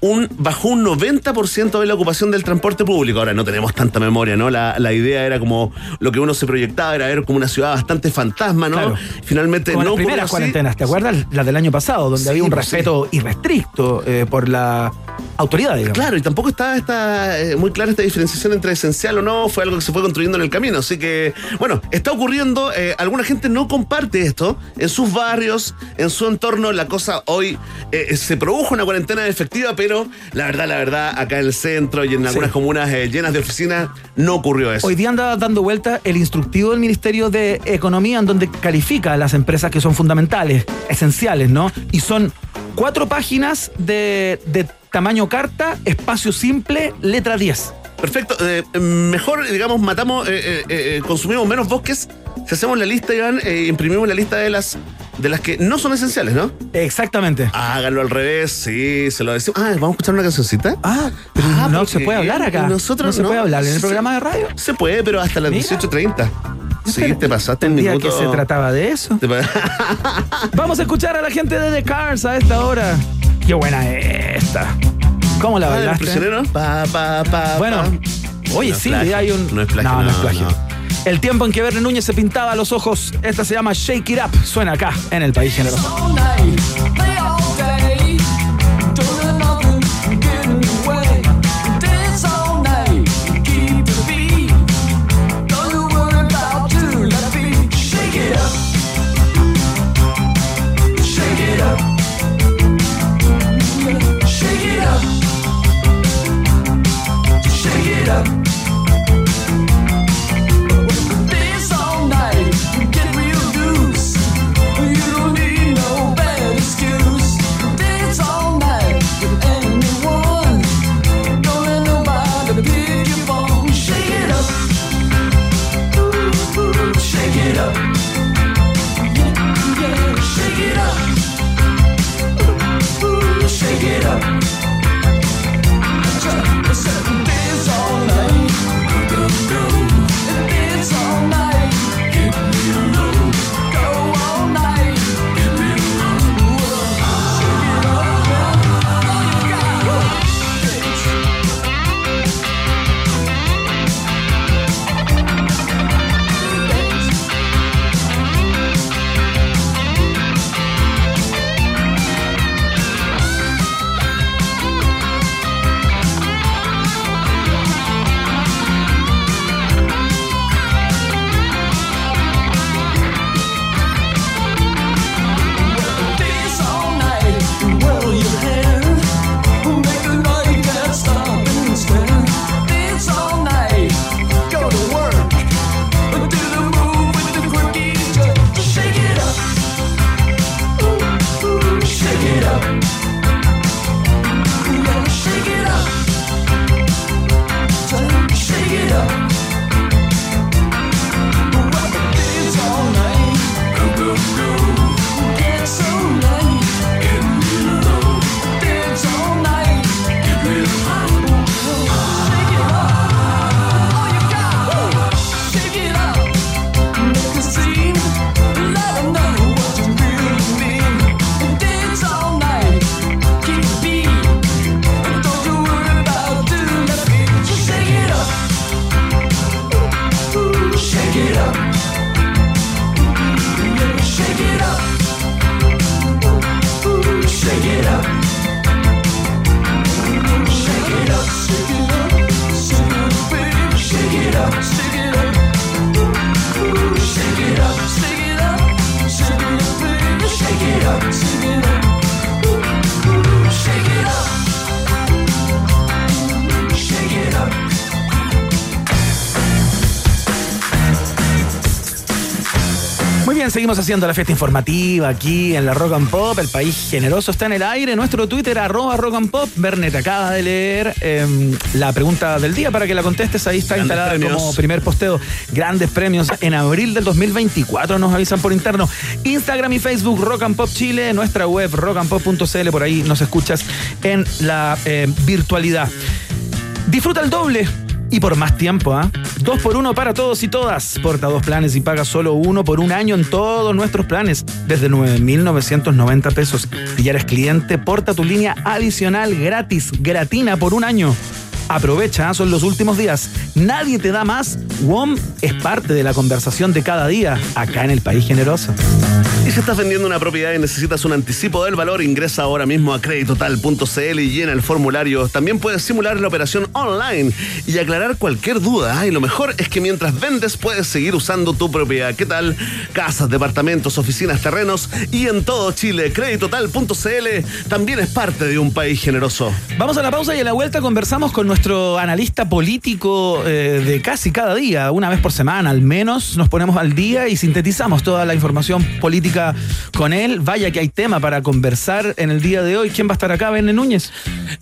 un, bajó un 90% de la ocupación del transporte público. Ahora no tenemos tanta memoria, ¿no? La, la idea era como lo que uno se proyectaba, era ver como una ciudad bastante fantasma, ¿no?
Claro.
Finalmente
Como
no
las primeras cuarentenas, ¿te acuerdas? Las del año pasado, donde
Sí,
había un
pues sí.
respeto irrestricto eh, por la autoridad, digamos.
Claro, y tampoco estaba esta, eh, muy clara esta diferenciación entre esencial o no, fue algo que se fue construyendo en el camino. Así que, bueno, está ocurriendo, eh, alguna gente no comparte esto en sus barrios, en su entorno. La cosa hoy eh, se produjo una cuarentena efectiva, pero la verdad, la verdad, acá en el centro y en algunas comunas llenas de oficinas, no ocurrió eso.
Hoy día anda dando vuelta el instructivo del Ministerio de Economía en donde califica a las empresas que son fundamentales, esenciales, ¿no? Y son cuatro páginas de, de tamaño carta, espacio simple, letra 10.
Perfecto. eh, mejor, digamos, matamos, eh, eh, eh, consumimos menos bosques si hacemos la lista, Iván, imprimimos la lista de las, de las que no son esenciales, ¿no?
Exactamente.
Háganlo al revés, sí, se lo decimos. Ah, vamos a escuchar una cancioncita.
Ah, pero
Ah,
no se puede hablar acá.
nosotros
no se
no.
puede hablar en el programa de radio.
Se puede, pero hasta las
Mira.
18.30. Sí, te pasaste un minuto.
que se trataba de eso. Vamos a escuchar a la gente de The Cars a esta hora. Qué buena es esta. ¿Cómo la
Ah, ¿el
bailaste?
prisionero? Pa, pa, pa,
Bueno,
pa.
oye,
No es
sí,
plagio,
hay un.
no es plagio,
no, no es
no,
plagio.
no.
El tiempo en que Verne Núñez se pintaba los ojos, esta se llama Shake It Up. Suena acá, en el país generoso. Seguimos haciendo la fiesta informativa aquí en la Rock and Pop. El país generoso está en el aire. Nuestro Twitter, arroba Rock and Pop. Bernet acaba de leer em, la pregunta del día para que la contestes. Ahí está
Grandes
instalada
premios.
como primer posteo. Grandes premios en abril del 2024. Nos avisan por interno. Instagram y Facebook, Rock and Pop Chile. Nuestra web, rockandpop.cl. Por ahí nos escuchas en la eh, virtualidad. Disfruta el doble y por más tiempo, ¿ah? Dos por uno para todos y todas. Porta dos planes y paga solo uno por un año en todos nuestros planes. Desde 9,990 pesos. Si ya eres cliente, porta tu línea adicional gratis, gratina por un año. Aprovecha, ¿ah? son los últimos días. Nadie te da más. WOM es parte de la conversación de cada día, acá en el País Generoso.
Y si estás vendiendo una propiedad y necesitas un anticipo del valor, ingresa ahora mismo a creditotal.cl y llena el formulario. También puedes simular la operación online y aclarar cualquier duda. Y lo mejor es que mientras vendes puedes seguir usando tu propiedad. ¿Qué tal? Casas, departamentos, oficinas, terrenos y en todo Chile. Creditotal.cl también es parte de un país generoso.
Vamos a la pausa y a la vuelta conversamos con nuestro analista político eh, de casi cada día, una vez por semana al menos. Nos ponemos al día y sintetizamos toda la información política con él. Vaya que hay tema para conversar en el día de hoy. ¿Quién va a estar acá? Benne Núñez.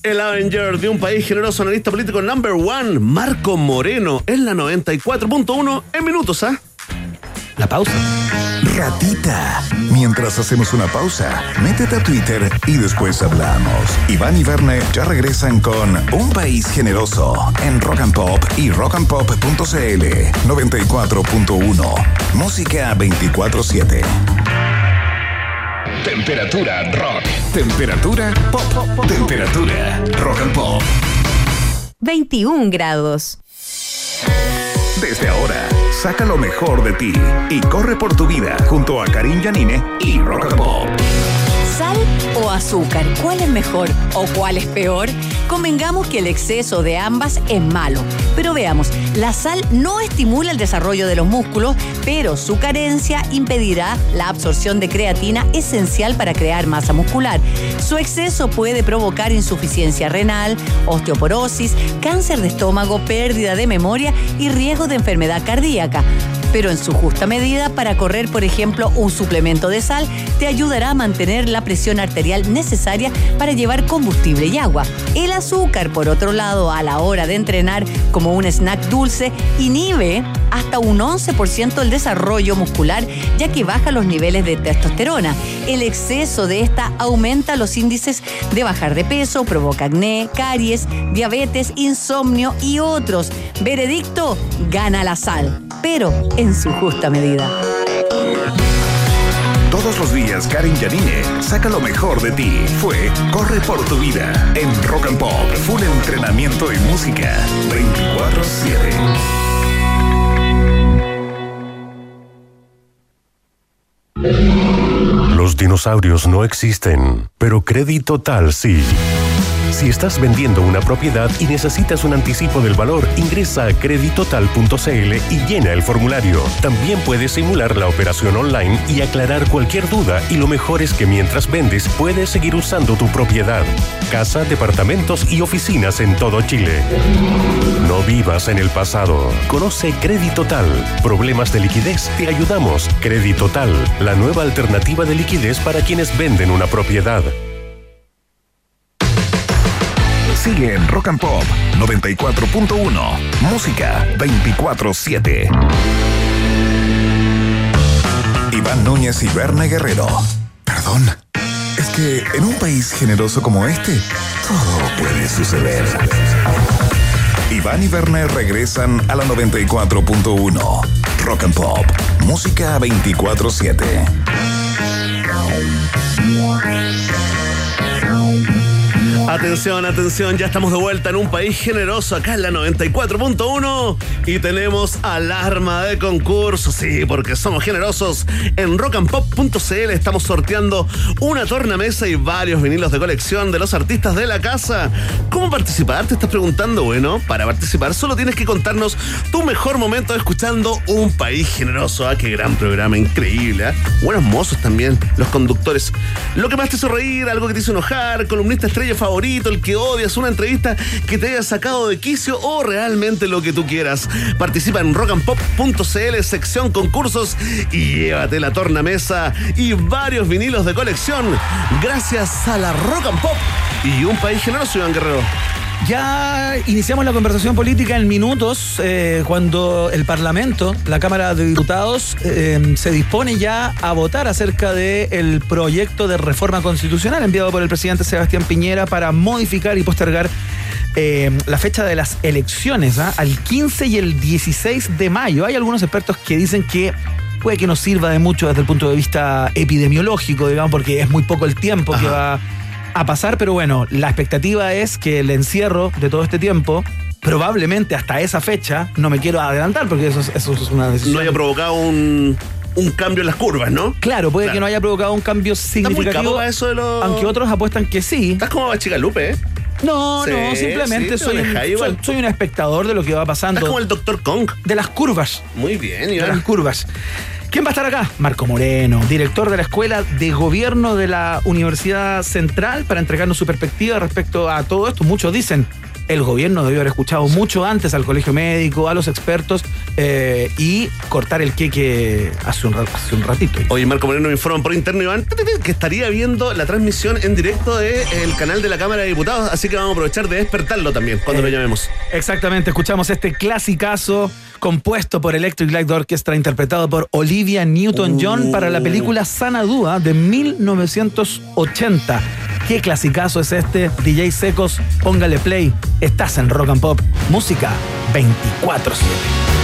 El Avenger de un país generoso, analista político number one, Marco Moreno, en la 94.1 en minutos, ¿ah?
La pausa.
Ratita. Mientras hacemos una pausa, métete a Twitter y después hablamos. Iván y Verne ya regresan con Un País Generoso en Rock and Pop y rockandpop.cl 94.1. Música 24-7. Temperatura rock. Temperatura pop. Temperatura rock and pop.
21 grados.
Desde ahora, saca lo mejor de ti y corre por tu vida junto a Karim Yanine y Rock and Pop.
¿Sal o azúcar? ¿Cuál es mejor o cuál es peor? Convengamos que el exceso de ambas es malo. Pero veamos, la sal no estimula el desarrollo de los músculos, pero su carencia impedirá la absorción de creatina esencial para crear masa muscular. Su exceso puede provocar insuficiencia renal, osteoporosis, cáncer de estómago, pérdida de memoria y riesgo de enfermedad cardíaca pero en su justa medida para correr, por ejemplo, un suplemento de sal te ayudará a mantener la presión arterial necesaria para llevar combustible y agua. El azúcar, por otro lado, a la hora de entrenar como un snack dulce, inhibe hasta un 11% el desarrollo muscular, ya que baja los niveles de testosterona. El exceso de esta aumenta los índices de bajar de peso, provoca acné, caries, diabetes, insomnio y otros. Veredicto, gana la sal, pero en su justa medida.
Todos los días, Karim Yanine saca lo mejor de ti. Fue Corre por tu vida en Rock and Pop. Full entrenamiento y música 24-7.
Los dinosaurios no existen, pero Crédito Total sí. Si estás vendiendo una propiedad y necesitas un anticipo del valor, ingresa a creditotal.cl y llena el formulario. También puedes simular la operación online y aclarar cualquier duda y lo mejor es que mientras vendes puedes seguir usando tu propiedad. Casa, departamentos y oficinas en todo Chile. No vivas en el pasado. Conoce Creditotal. Problemas de liquidez, te ayudamos. Creditotal, la nueva alternativa de liquidez para quienes venden una propiedad.
Sigue en Rock and Pop 94.1. Música 24-7. Iván Núñez y Verne Guerrero. Perdón. Es que en un país generoso como este, todo puede suceder. Iván y Verne regresan a la 94.1. Rock and Pop. Música 24-7.
Atención, atención, ya estamos de vuelta en un país generoso acá en la 94.1 y tenemos alarma de concurso, sí, porque somos generosos. En rockandpop.cl estamos sorteando una tornamesa y varios vinilos de colección de los artistas de la casa. ¿Cómo participar? Te estás preguntando. Bueno, para participar solo tienes que contarnos tu mejor momento escuchando Un País Generoso. Ah, qué gran programa, increíble. ¿ah? Buenos mozos también, los conductores. Lo que más te hizo reír, algo que te hizo enojar, columnista estrella favorito el que odias, una entrevista que te haya sacado de quicio o realmente lo que tú quieras. Participa en rockandpop.cl, sección concursos y llévate la tornamesa y varios vinilos de colección gracias a la Rock and Pop y un país generoso, Iván Guerrero.
Ya iniciamos la conversación política en minutos eh, cuando el Parlamento, la Cámara de Diputados, eh, se dispone ya a votar acerca del proyecto de reforma constitucional enviado por el presidente Sebastián Piñera para modificar y postergar eh, la fecha de las elecciones ¿ah? al 15 y el 16 de mayo. Hay algunos expertos que dicen que puede que no sirva de mucho desde el punto de vista epidemiológico, digamos, porque es muy poco el tiempo que va a pasar, pero bueno, la expectativa es que el encierro de todo este tiempo, probablemente hasta esa fecha, no me quiero adelantar porque eso es, eso es una decisión.
No haya provocado un, un cambio en las curvas, ¿no?
Claro, puede
Claro.
que no haya provocado un cambio
muy
significativo.
capo eso de los.
Aunque otros apuestan que sí.
Estás como Chicalupe, ¿eh?
No,
Sí,
no, simplemente
sí,
soy, un, soy, soy un espectador de lo que va
Estás
pasando.
como el Dr. Kong.
De las curvas.
Muy bien,
de las
Iván.
curvas. ¿Quién va a estar acá? Marco Moreno, director de la Escuela de Gobierno de la Universidad Central, para entregarnos su perspectiva respecto a todo esto. Muchos dicen, el gobierno debió haber escuchado mucho antes al colegio médico, a los expertos, eh, y cortar el queque hace un, hace un ratito.
Oye, Marco Moreno me informa por interno, Iván, que estaría viendo la transmisión en directo del canal de la Cámara de Diputados, así que vamos a aprovechar de despertarlo también cuando lo
Eh,
llamemos.
Exactamente, escuchamos este clasicazo compuesto por Electric Light Orchestra, interpretado por Olivia Newton-John
Uh.
para la película Sanadúa de 1980. ¿Qué clasicazo es este? DJ Secos, póngale play. Estás en Rock and Pop, música 24-7.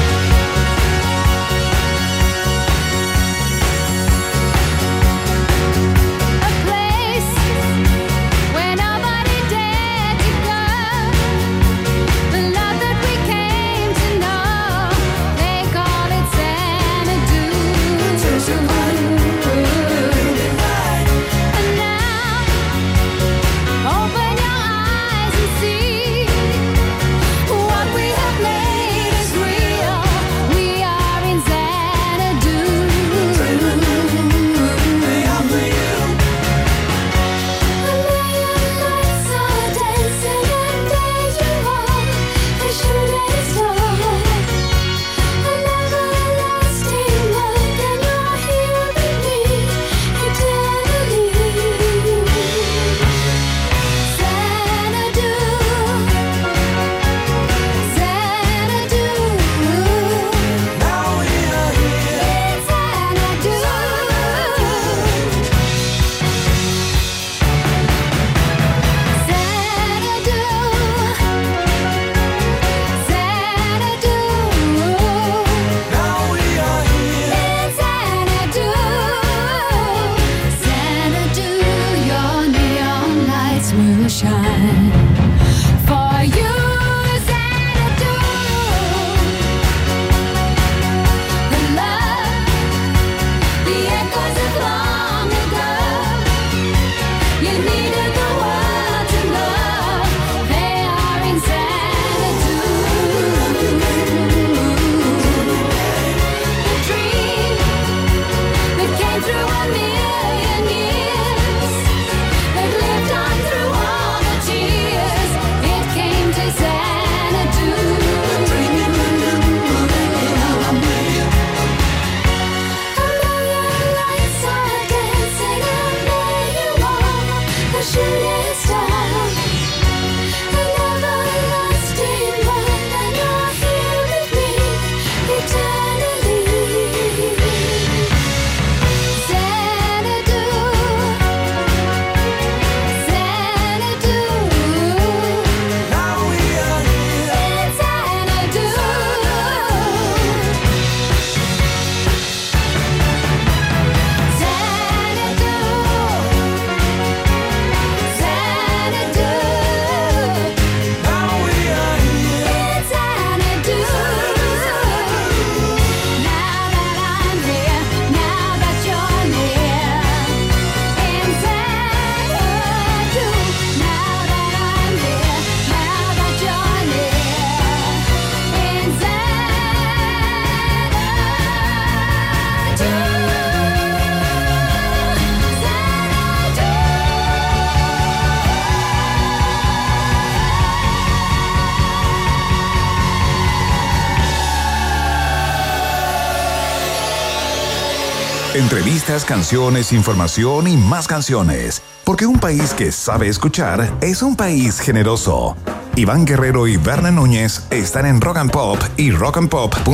Canciones, información y más canciones. Porque un país que sabe escuchar es un país generoso. Iván Guerrero y Berna Núñez están en Rock and Pop y rockandpop.cl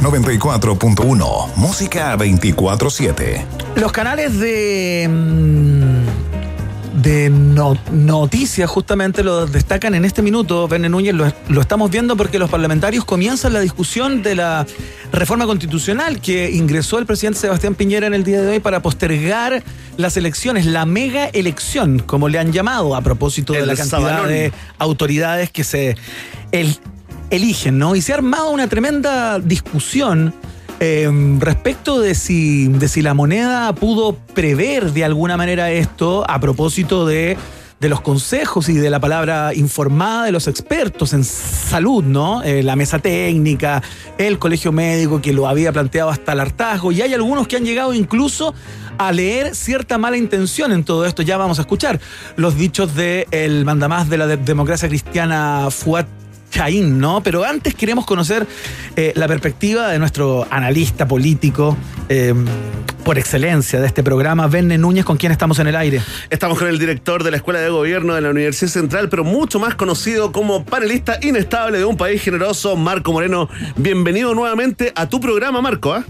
94.1 Música 24-7.
Los canales de. mm, de no- noticias justamente lo destacan en este minuto, Verne Núñez, lo estamos viendo porque los parlamentarios comienzan la discusión de la reforma constitucional que ingresó el presidente Sebastián Piñera en el día de hoy para postergar las elecciones, la mega elección, como le han llamado, a propósito de la cantidad de autoridades que se el- eligen, ¿no? Y se ha armado una tremenda discusión eh, respecto de si, de si la moneda pudo prever de alguna manera esto a propósito de, de los consejos y de la palabra informada de los expertos en salud, ¿no? Eh, la mesa técnica, el colegio médico que lo había planteado hasta el hartazgo, y hay algunos que han llegado incluso a leer cierta mala intención en todo esto. Ya vamos a escuchar los dichos del mandamás de la de- democracia cristiana Fuat Chaín, ¿no? Pero antes queremos conocer eh, la perspectiva de nuestro analista político eh, por excelencia de este programa, Verne Núñez, con quien estamos en el aire.
Estamos con el director de la Escuela de Gobierno de la Universidad Central, pero mucho más conocido como panelista inestable de un país generoso, Marco Moreno. Bienvenido nuevamente a tu programa, Marco. ¿ah?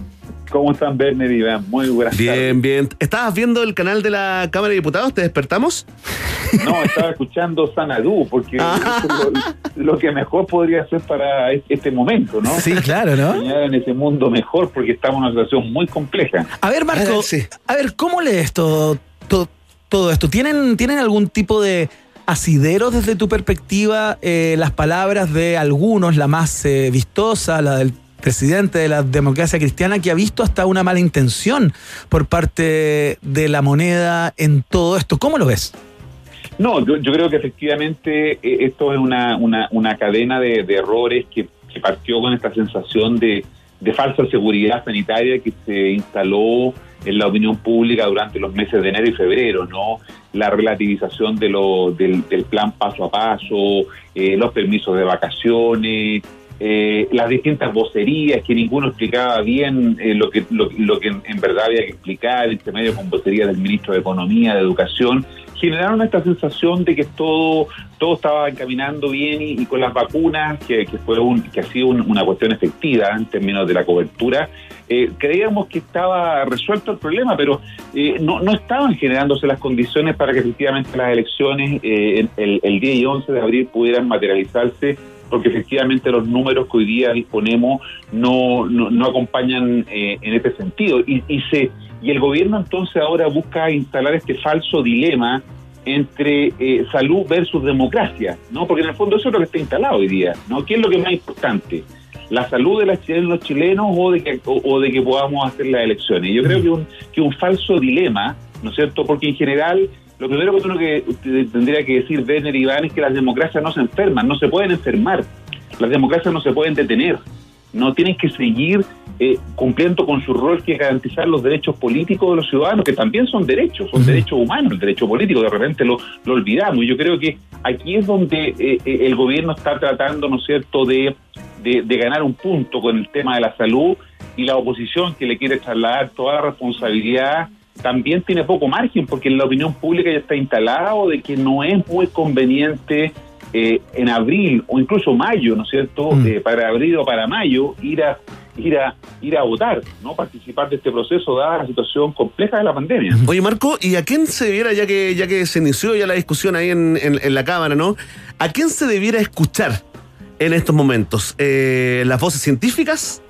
¿Cómo están, Werner y Iván? Muy buenas tardes.
Bien, bien. ¿Estabas viendo el canal de la Cámara de Diputados? ¿Te despertamos?
No, estaba escuchando Sanadú, porque
Ah.
es lo, lo que mejor podría ser para es- este momento, ¿no?
Sí, claro, ¿no?
Soñar en ese mundo mejor, porque estamos en una situación muy compleja.
A ver, Marco,
Sí.
a ver, ¿cómo lees todo, todo, todo esto? ¿Tienen, ¿Tienen algún tipo de asidero desde tu perspectiva eh, las palabras de algunos, la más eh, vistosa, la del presidente de la democracia cristiana, que ha visto hasta una mala intención por parte de la moneda en todo esto? ¿Cómo lo ves?
No, yo, yo creo que efectivamente eh, esto es una, una, cadena de, errores que, partió con esta sensación de, de falsa seguridad sanitaria que se instaló en la opinión pública durante los meses de enero y febrero, ¿no? La relativización de lo, del, del plan paso a paso, eh, los permisos de vacaciones, eh, las distintas vocerías que ninguno explicaba bien eh, lo que lo, que en, verdad había que explicar, entre medio con vocería del ministro de Economía, de Educación, generaron esta sensación de que todo todo estaba encaminando bien y, con las vacunas, que, fue un, que ha sido un- una cuestión efectiva en términos de la cobertura, eh, creíamos que estaba resuelto el problema, pero eh, no, no estaban generándose las condiciones para que efectivamente las elecciones eh, el, el 10 y 11 de abril pudieran materializarse porque efectivamente los números que hoy día disponemos no, no, acompañan eh, en este sentido. Y, y, se, y el gobierno entonces ahora busca instalar este falso dilema entre eh, salud versus democracia, ¿no? Porque en el fondo eso es lo que está instalado hoy día, ¿no? ¿Qué es lo que es más importante? ¿La salud de las y los chilenos o de que, o de que podamos hacer las elecciones? Yo creo que un, que un falso dilema, ¿no es cierto? Porque en general lo primero que uno que te- tendría que decir Werner y Iván es que las democracias no se enferman, no se pueden enfermar, las democracias no se pueden detener, no tienen que seguir eh, cumpliendo con su rol que es garantizar los derechos políticos de los ciudadanos, que también son derechos, son derechos humanos, el derecho político, de repente lo, lo olvidamos. Y yo creo que aquí es donde eh, eh, el gobierno está tratando, ¿no es cierto?, de, de, de ganar un punto con el tema de la salud y la oposición que le quiere trasladar toda la responsabilidad también tiene poco margen porque la opinión pública ya está instalada o de que no es muy conveniente eh, en abril o incluso mayo, ¿no es cierto? Eh, para abril o para mayo ir a ir a ir a votar, no participar de este proceso dada la situación compleja de la pandemia.
Oye, Marco, ¿y a quién se debiera, ya que, ya que se inició ya la discusión ahí en, en- en la Cámara, ¿no? ¿A quién se debiera escuchar en estos momentos? Eh, ¿Las voces científicas?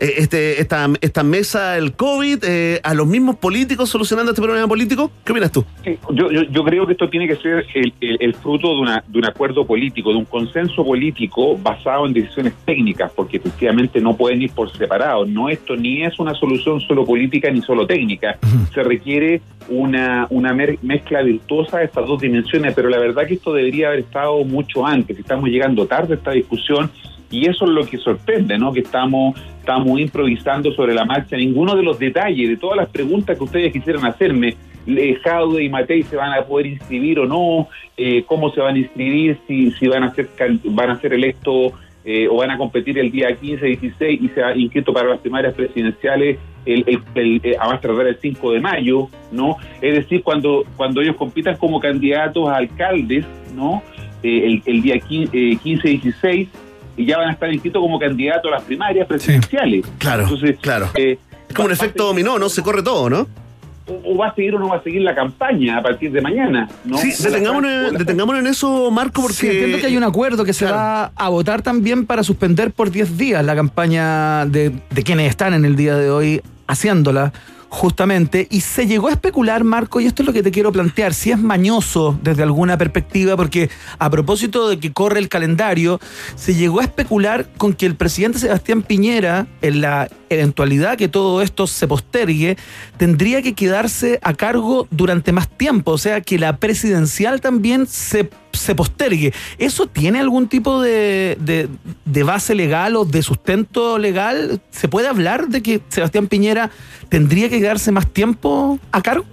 Eh, este, esta, esta mesa del COVID, eh, a los mismos políticos solucionando este problema político. ¿Qué opinas tú?
Sí, yo, yo, yo creo que esto tiene que ser el, el- el fruto de, una, de un acuerdo político, de un consenso político basado en decisiones técnicas, porque efectivamente no pueden ir por separado. No esto ni es una solución solo política ni solo técnica. Se requiere una, una mezcla virtuosa de estas dos dimensiones, pero la verdad que esto debería haber estado mucho antes. Estamos llegando tarde a esta discusión y eso es lo que sorprende, ¿no? Que estamos, estamos improvisando sobre la marcha. Ninguno de los detalles, de todas las preguntas que ustedes quisieran hacerme, eh, Jaude y Matei se van a poder inscribir o no, eh, cómo se van a inscribir, si, si van a ser van a ser electos eh, o van a competir el día 15, 16 y se ha inscrito para las primarias presidenciales el, el, el- eh, a más tardar el 5 de mayo, ¿no? Es decir, cuando, cuando ellos compitan como candidatos a alcaldes, ¿no? Eh, el, el día 15-16, y ya van a estar inscritos como candidatos a las primarias presidenciales.
Claro,
Entonces,
claro.
eh,
Es como un efecto dominó, ¿no? Se corre todo, ¿no?
o, va a seguir o no va a seguir la campaña a partir de mañana, ¿no?
Sí, detengámonos, en eso, Marco, porque...
Sí, entiendo que hay un acuerdo que se va a votar también para suspender por 10 días la campaña de, de quienes están en el día de hoy haciéndola. Justamente, y se llegó a especular, Marco, y esto es lo que te quiero plantear, si es mañoso desde alguna perspectiva, porque a propósito de que corre el calendario, se llegó a especular con que el presidente Sebastián Piñera, en la eventualidad que todo esto se postergue, tendría que quedarse a cargo durante más tiempo, o sea, que la presidencial también se, se postergue. ¿Eso tiene algún tipo de, de- base legal o de sustento legal? ¿Se puede hablar de que Sebastián Piñera tendría que quedarse más tiempo a cargo?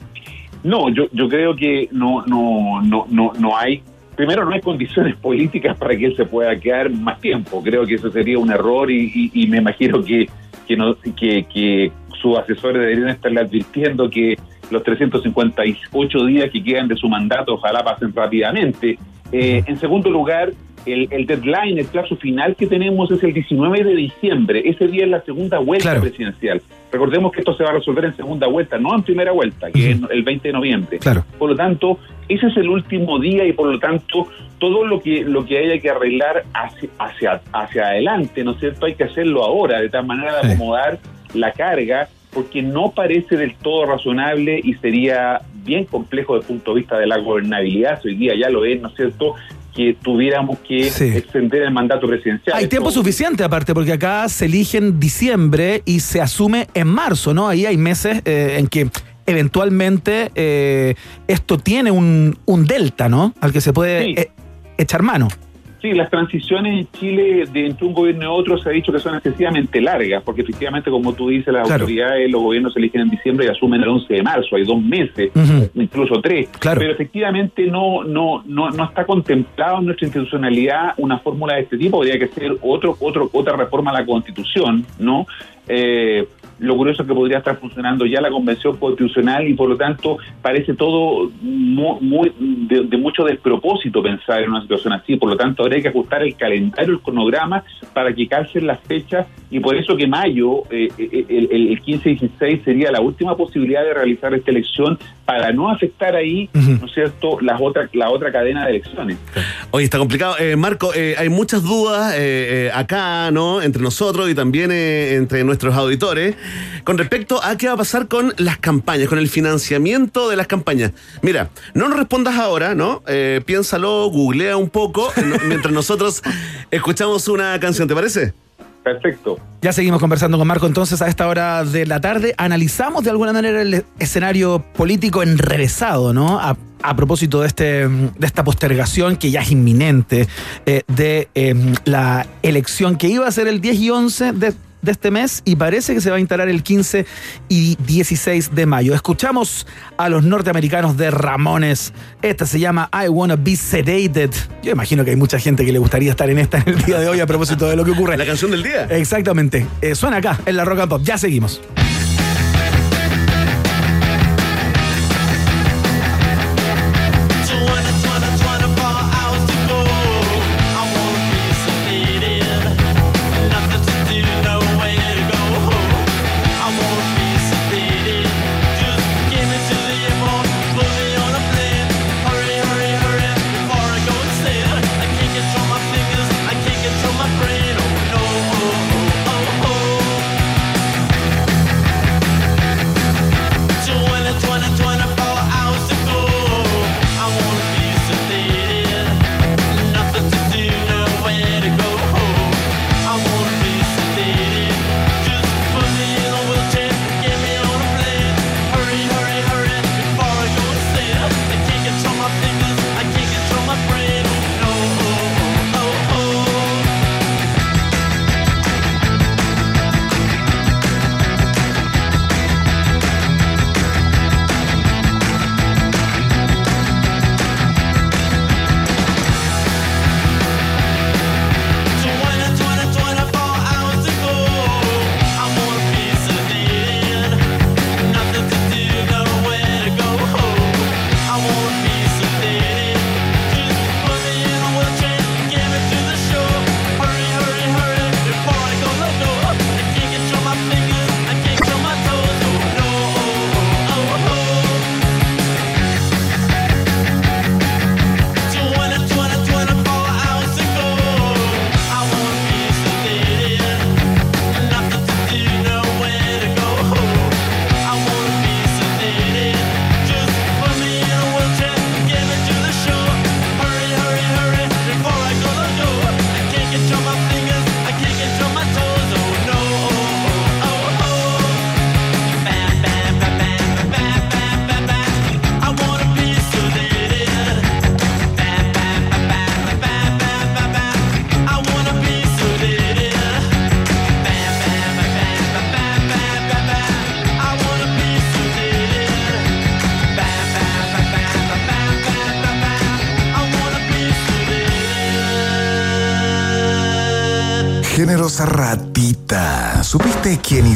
No, yo, yo creo que no, no, no, no, no hay. Primero, no hay condiciones políticas para que él se pueda quedar más tiempo. Creo que eso sería un error y, y- y me imagino que, que, no, que, que sus asesores deberían estarle advirtiendo que los 358 días que quedan de su mandato ojalá pasen rápidamente. Eh, en segundo lugar, el, el deadline, el plazo final que tenemos es el 19 de diciembre. Ese día es la segunda vuelta presidencial. Recordemos que esto se va a resolver en segunda vuelta, no en primera vuelta, que es el 20 de noviembre.
Claro.
Por lo tanto, ese es el último día y por lo tanto todo lo que lo que haya que arreglar hacia hacia, hacia adelante, ¿no es cierto? Hay que hacerlo ahora, de tal manera de acomodar la carga, porque no parece del todo razonable y sería bien complejo desde el punto de vista de la gobernabilidad, hoy día ya lo es, ¿no es cierto?, que tuviéramos que extender el mandato presidencial.
Hay tiempo suficiente aparte, porque acá se elige en diciembre y se asume en marzo, ¿no? Ahí hay meses eh, en que eventualmente eh, esto tiene un, un delta, ¿no? Al que se puede
Sí.
eh, echar mano.
Sí, las transiciones en Chile de entre un gobierno y otro se ha dicho que son excesivamente largas, porque efectivamente, como tú dices, las
Claro.
autoridades, los gobiernos se eligen en diciembre y asumen el 11 de marzo, hay dos meses, incluso tres.
Claro.
Pero efectivamente no, no, no, no está contemplado en nuestra institucionalidad una fórmula de este tipo, habría que ser otro, otro, otra reforma a la Constitución, ¿no? Eh, lo curioso es que podría estar funcionando ya la Convención Constitucional y por lo tanto parece todo mu- muy, de, de mucho despropósito pensar en una situación así. Por lo tanto, habría que ajustar el calendario, el cronograma para que calcen las fechas y por eso que mayo, eh, eh, el, el, el 15 y 16 sería la última posibilidad de realizar esta elección para no afectar ahí, ¿no es cierto?, las otras la otra cadena de elecciones.
Oye, está complicado. Eh, Marco, eh, hay muchas dudas eh, eh, acá, ¿no? Entre nosotros y también eh, entre nuestros auditores con respecto a qué va a pasar con las campañas, con el financiamiento de las campañas. Mira, no nos respondas ahora, ¿no? Eh, piénsalo, googlea un poco no- mientras nosotros escuchamos una canción, ¿te parece?
Perfecto.
Ya seguimos conversando con Marco entonces a esta hora de la tarde. Analizamos de alguna manera el escenario político enrevesado, ¿no? A, a propósito de, este, de esta postergación que ya es inminente eh, de eh, la elección que iba a ser el 10 y 11 de, de este mes y parece que se va a instalar el 15 y 16 de mayo. Escuchamos a los norteamericanos de Ramones. Esta se llama I Wanna Be Sedated. Yo imagino que hay mucha gente que le gustaría estar en esta en el día de hoy a propósito de lo que ocurre.
La canción del día.
Exactamente. Eh, suena acá, en la Rock and Pop. Ya seguimos.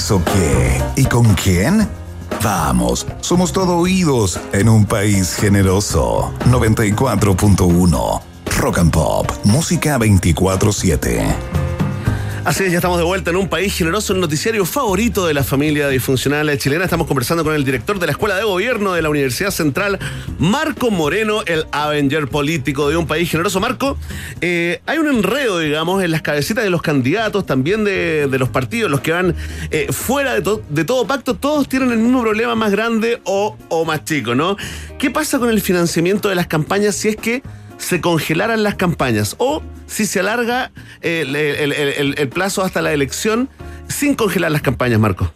Hizo qué? ¿Y con quién? Vamos, somos todo oídos en un país generoso. 94.1 Rock and Pop, música 24-7.
Así es, ya estamos de vuelta en un país generoso, el noticiario favorito de la familia disfuncional chilena. Estamos conversando con el director de la Escuela de Gobierno de la Universidad Central, Marco Moreno, el Avenger político de un país generoso. Marco, eh, hay un enredo, digamos, en las cabecitas de los candidatos, también de, los partidos, los que van eh, fuera de todo pacto, todos tienen el mismo problema más grande o, o más chico, ¿no? ¿Qué pasa con el financiamiento de las campañas si es que se congelaran las campañas o si se alarga el, plazo hasta la elección sin congelar las campañas, Marco?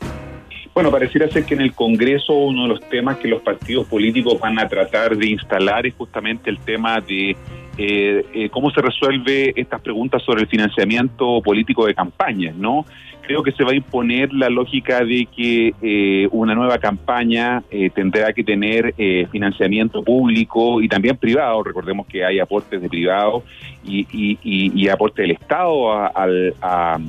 Bueno, pareciera ser que en el Congreso uno de los temas que los partidos políticos van a tratar de instalar es justamente el tema de eh, eh, cómo se resuelve estas preguntas sobre el financiamiento político de campañas, ¿no? Creo que se va a imponer la lógica de que eh, una nueva campaña eh, tendrá que tener eh, financiamiento público y también privado. Recordemos que hay aportes de privado y, y, del Estado a, al- a,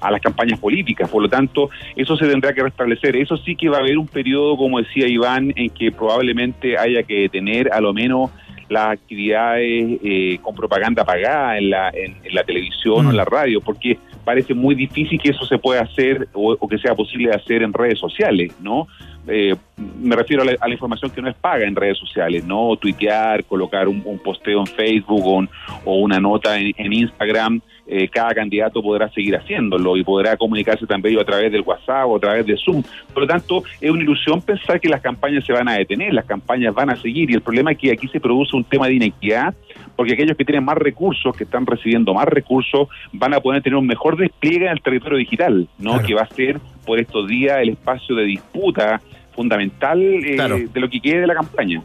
a las campañas políticas. Por lo tanto, eso se tendrá que restablecer. Eso sí que va a haber un periodo, como decía Iván, en que probablemente haya que detener a lo menos las actividades eh, con propaganda pagada en la, en, en la televisión o en la radio, porque parece muy difícil que eso se pueda hacer o, o que sea posible hacer en redes sociales, ¿no? Eh, me refiero a la, a la información que no es paga en redes sociales, no tuitear, colocar un, un posteo en Facebook o, un- o una nota en, en Instagram. Eh, cada candidato podrá seguir haciéndolo y podrá comunicarse también a través del WhatsApp o a través de Zoom. Por lo tanto, es una ilusión pensar que las campañas se van a detener, las campañas van a seguir y el problema es que aquí se produce un tema de inequidad porque aquellos que tienen más recursos, que están recibiendo más recursos, van a poder tener un mejor despliegue en el territorio digital, ¿no? Que va a ser por estos días el espacio de disputa fundamental eh,
Claro.
de lo que quede de la campaña.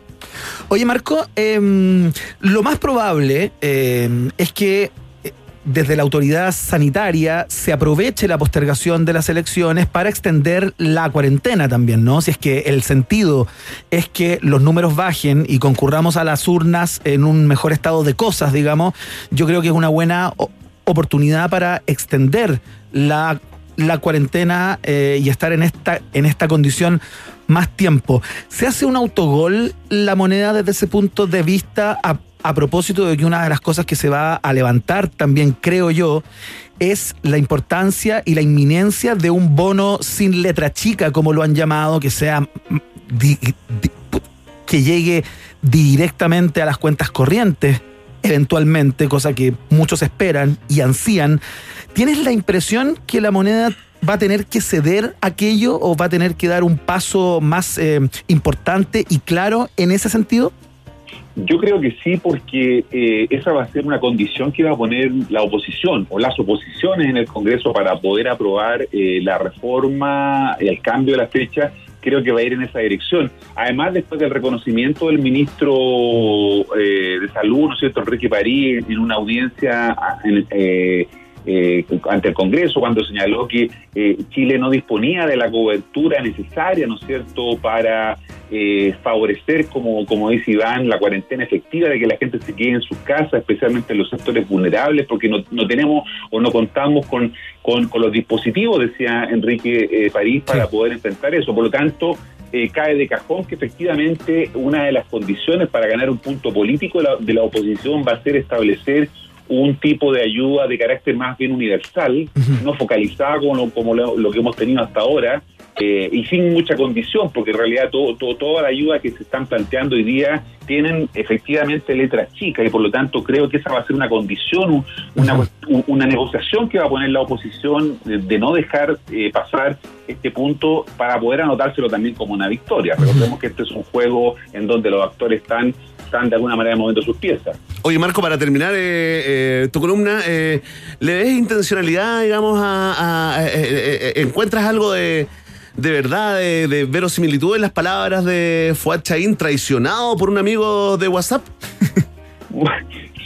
Oye, Marco, em, lo más probable em, es que desde la autoridad sanitaria se aproveche la postergación de las elecciones para extender la cuarentena también, ¿no? Si es que el sentido es que los números bajen y concurramos a las urnas en un mejor estado de cosas, digamos, yo creo que es una buena oportunidad para extender la, cuarentena eh, y estar en esta, en esta condición más tiempo. ¿Se hace un autogol la moneda desde ese punto de vista a, a propósito de que una de las cosas que se va a levantar también, creo yo, es la importancia y la inminencia de un bono sin letra chica, como lo han llamado, que sea di- que llegue directamente a las cuentas corrientes, eventualmente, cosa que muchos esperan y ansían. ¿Tienes la impresión que la moneda va a tener que ceder aquello o va a tener que dar un paso más eh, importante y claro en ese sentido?
Yo creo que sí, porque eh, esa va a ser una condición que va a poner la oposición o las oposiciones en el Congreso para poder aprobar eh, la reforma, el cambio de la fecha. Creo que va a ir en esa dirección. Además, después del reconocimiento del ministro eh, de Salud, ¿no es cierto?, Enrique París, en una audiencia en, eh, ante el Congreso cuando señaló que eh, Chile no disponía de la cobertura necesaria, ¿no es cierto?, para eh, favorecer, como, como dice Iván, la cuarentena efectiva, de que la gente se quede en sus casas, especialmente en los sectores vulnerables, porque no, no tenemos o no contamos con, con, con los dispositivos, decía Enrique eh, París, para poder enfrentar eso. Por lo tanto, eh, cae de cajón que efectivamente una de las condiciones para ganar un punto político de la, de la oposición va a ser establecer un tipo de ayuda de carácter más bien universal, no focalizada como, lo, como lo, lo que hemos tenido hasta ahora, eh, y sin mucha condición, porque en realidad todo, todo- toda la ayuda que se están planteando hoy día tienen efectivamente letras chicas y por lo tanto creo que esa va a ser una condición, un- una, un- una negociación que va a poner la oposición de, de no dejar eh, pasar este punto para poder anotárselo también como una victoria. Recordemos que este es un juego en donde los actores están, están de alguna manera moviendo sus piezas.
Oye, Marco, para terminar eh, eh, tu columna, eh, ¿le ves intencionalidad, digamos, a... a- eh, eh, eh, ¿Encuentras algo de, de verdad, de, de verosimilitud en las palabras de Fuad Chaín traicionado por un amigo de WhatsApp?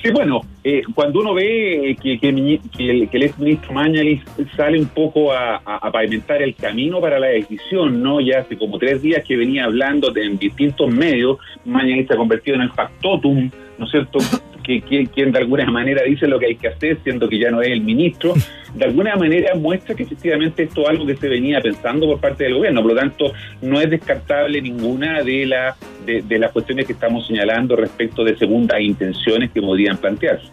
Sí, bueno, eh, cuando uno ve eh, que, que, que el, que el exministro Mañalich sale un poco a, a- pavimentar el camino para la decisión, ¿no? Ya hace como tres días que venía hablando de- en distintos medios, Mañalich se ha convertido en el factotum, ¿no es cierto?, que, que- quien de alguna manera dice lo que hay que hacer, siendo que ya no es el ministro, de alguna manera muestra que efectivamente esto es algo que se venía pensando por parte del gobierno. Por lo tanto, no es descartable ninguna de, la, de, de las cuestiones que estamos señalando respecto de segundas intenciones que podrían plantearse.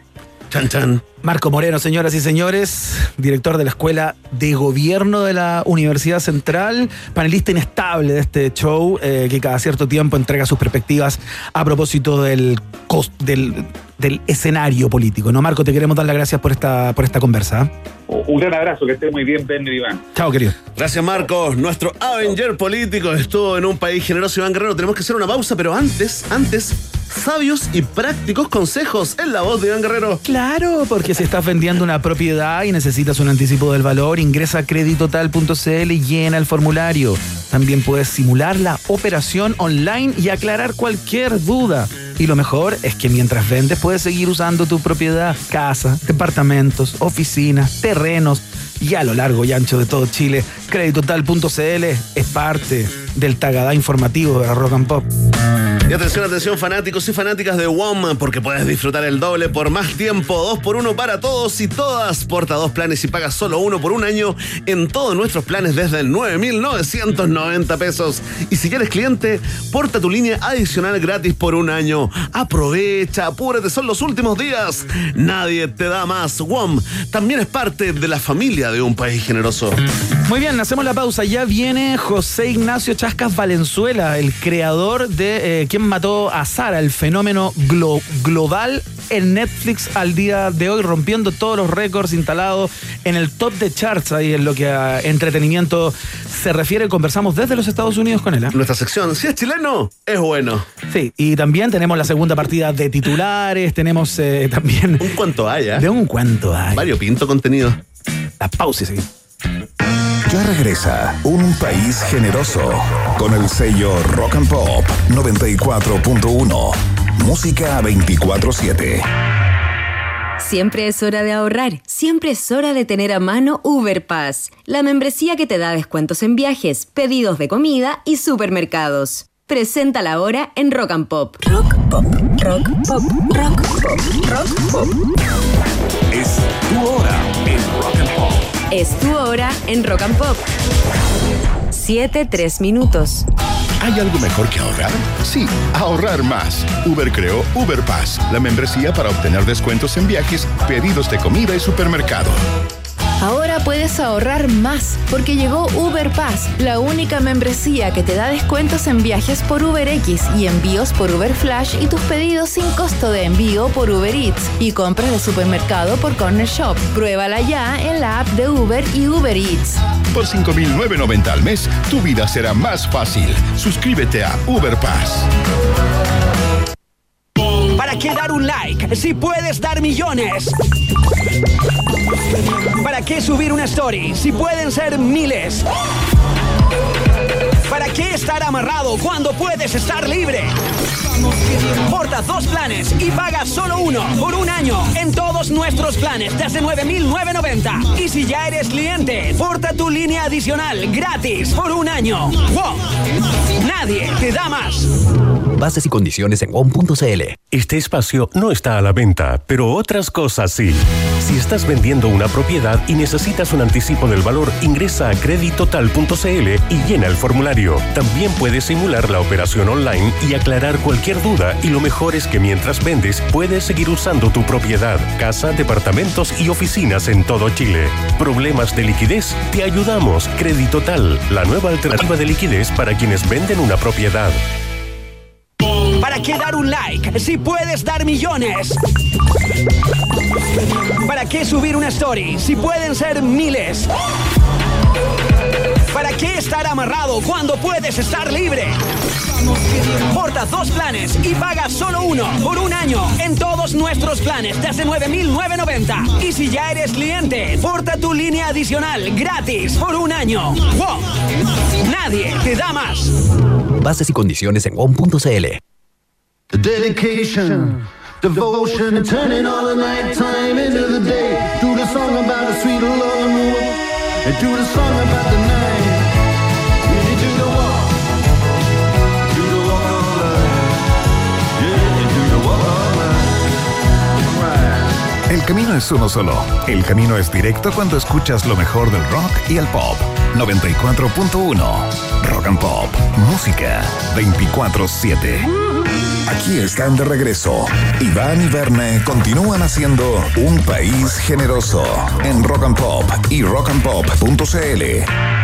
Chan, chan.
Marco Moreno, señoras y señores, director de la Escuela de Gobierno de la Universidad Central, panelista inestable de este show, eh, que cada cierto tiempo entrega sus perspectivas a propósito del, cos- del, del escenario político. ¿No, Marco? Te queremos dar las gracias por esta, por esta conversa. ¿eh?
Un gran abrazo, que esté muy bien, Ben y Iván.
Chao, querido.
Gracias, Marcos. Nuestro Avenger político estuvo en un país generoso, Iván Guerrero. Tenemos que hacer una pausa, pero antes, antes, sabios y prácticos consejos en la voz de Iván Guerrero.
Claro, porque si estás vendiendo una propiedad y necesitas un anticipo del valor, ingresa a creditotal.cl y llena el formulario. También puedes simular la operación online y aclarar cualquier duda. Y lo mejor es que mientras vendes puedes seguir usando tu propiedad, casa, departamentos, oficinas, terrenos y a lo largo y ancho de todo Chile. Creditotal.cl es parte del Tagadá informativo de la Rock and Pop.
Y atención, atención, fanáticos y fanáticas de WOM, porque puedes disfrutar el doble por más tiempo, dos por uno para todos y todas. Porta dos planes y paga solo uno por un año en todos nuestros planes desde el 9,990 pesos. Y si ya eres cliente, porta tu línea adicional gratis por un año. Aprovecha, apúrate, son los últimos días. Nadie te da más. WOM también es parte de la familia de un país generoso.
Muy bien, hacemos la pausa. Ya viene José Ignacio Chascas Valenzuela, el creador de eh, ¿Quién mató a Sara? El fenómeno glo- global en Netflix al día de hoy, rompiendo todos los récords instalados en el top de charts. Ahí en lo que a entretenimiento se refiere, conversamos desde los Estados Unidos con él. ¿eh?
Nuestra sección, si es chileno, es bueno.
Sí, y también tenemos la segunda partida de titulares, tenemos eh, también...
Un cuento hay, ¿eh?
De un cuento hay.
Vario pinto contenido.
La pausa y seguimos.
Ya regresa Un País Generoso con el sello Rock and Pop 94.1. Música 24-7.
Siempre es hora de ahorrar, siempre es hora de tener a mano Uber Pass, la membresía que te da descuentos en viajes, pedidos de comida y supermercados. Preséntala ahora en Rock and Pop. Rock Pop, Rock Pop, Rock Pop, Rock Pop.
Es tu hora en Rock and Pop.
Es tu hora en Rock and Pop. 7, 3 minutos.
¿Hay algo mejor que ahorrar? Sí, ahorrar más. Uber creó Uber Pass, la membresía para obtener descuentos en viajes, pedidos de comida y supermercado.
Ahora puedes ahorrar más porque llegó Uber Pass, la única membresía que te da descuentos en viajes por UberX y envíos por Uber Flash y tus pedidos sin costo de envío por Uber Eats y compras de supermercado por Corner Shop. Pruébala ya en la app de Uber y Uber Eats.
Por 5.990 al mes, tu vida será más fácil. Suscríbete a Uber Pass.
¿Para qué dar un like si puedes dar millones? ¿Para qué subir una story si pueden ser miles? ¿Para qué estar amarrado cuando puedes estar libre? Porta dos planes y paga solo uno por un año en todos nuestros planes desde 9,990. Y si ya eres cliente, porta tu línea adicional gratis por un año. ¡Wow! Nadie te da más.
Bases y condiciones en WOM.cl. Este espacio no está a la venta, pero otras cosas sí. Si estás vendiendo una propiedad y necesitas un anticipo del valor, ingresa a creditotal.cl y llena el formulario. También puedes simular la operación online y aclarar cualquier duda y lo mejor es que mientras vendes puedes seguir usando tu propiedad, casa, departamentos y oficinas en todo Chile. ¿Problemas de liquidez? Te ayudamos. Creditotal, la nueva alternativa de liquidez para quienes venden una propiedad.
¿Para qué dar un like si puedes dar millones? ¿Para qué subir una story si pueden ser miles? ¿Para qué estar amarrado cuando puedes estar libre? Porta dos planes y paga solo uno por un año en todos nuestros planes desde 9,990. Y si ya eres cliente, porta tu línea adicional gratis por un año. ¡Wow! Nadie te da más.
Bases y condiciones en WOM.cl.
The dedication, devotion, and turning all the night time into the day. Do the song about the sweet love and war, and do the song about the night.
El camino es uno solo. El camino es directo cuando escuchas lo mejor del rock y el pop. 94.1 Rock and Pop. Música 24-7. Aquí están de regreso. Iván y Verne continúan haciendo un país generoso en Rock and Pop y rockandpop.cl.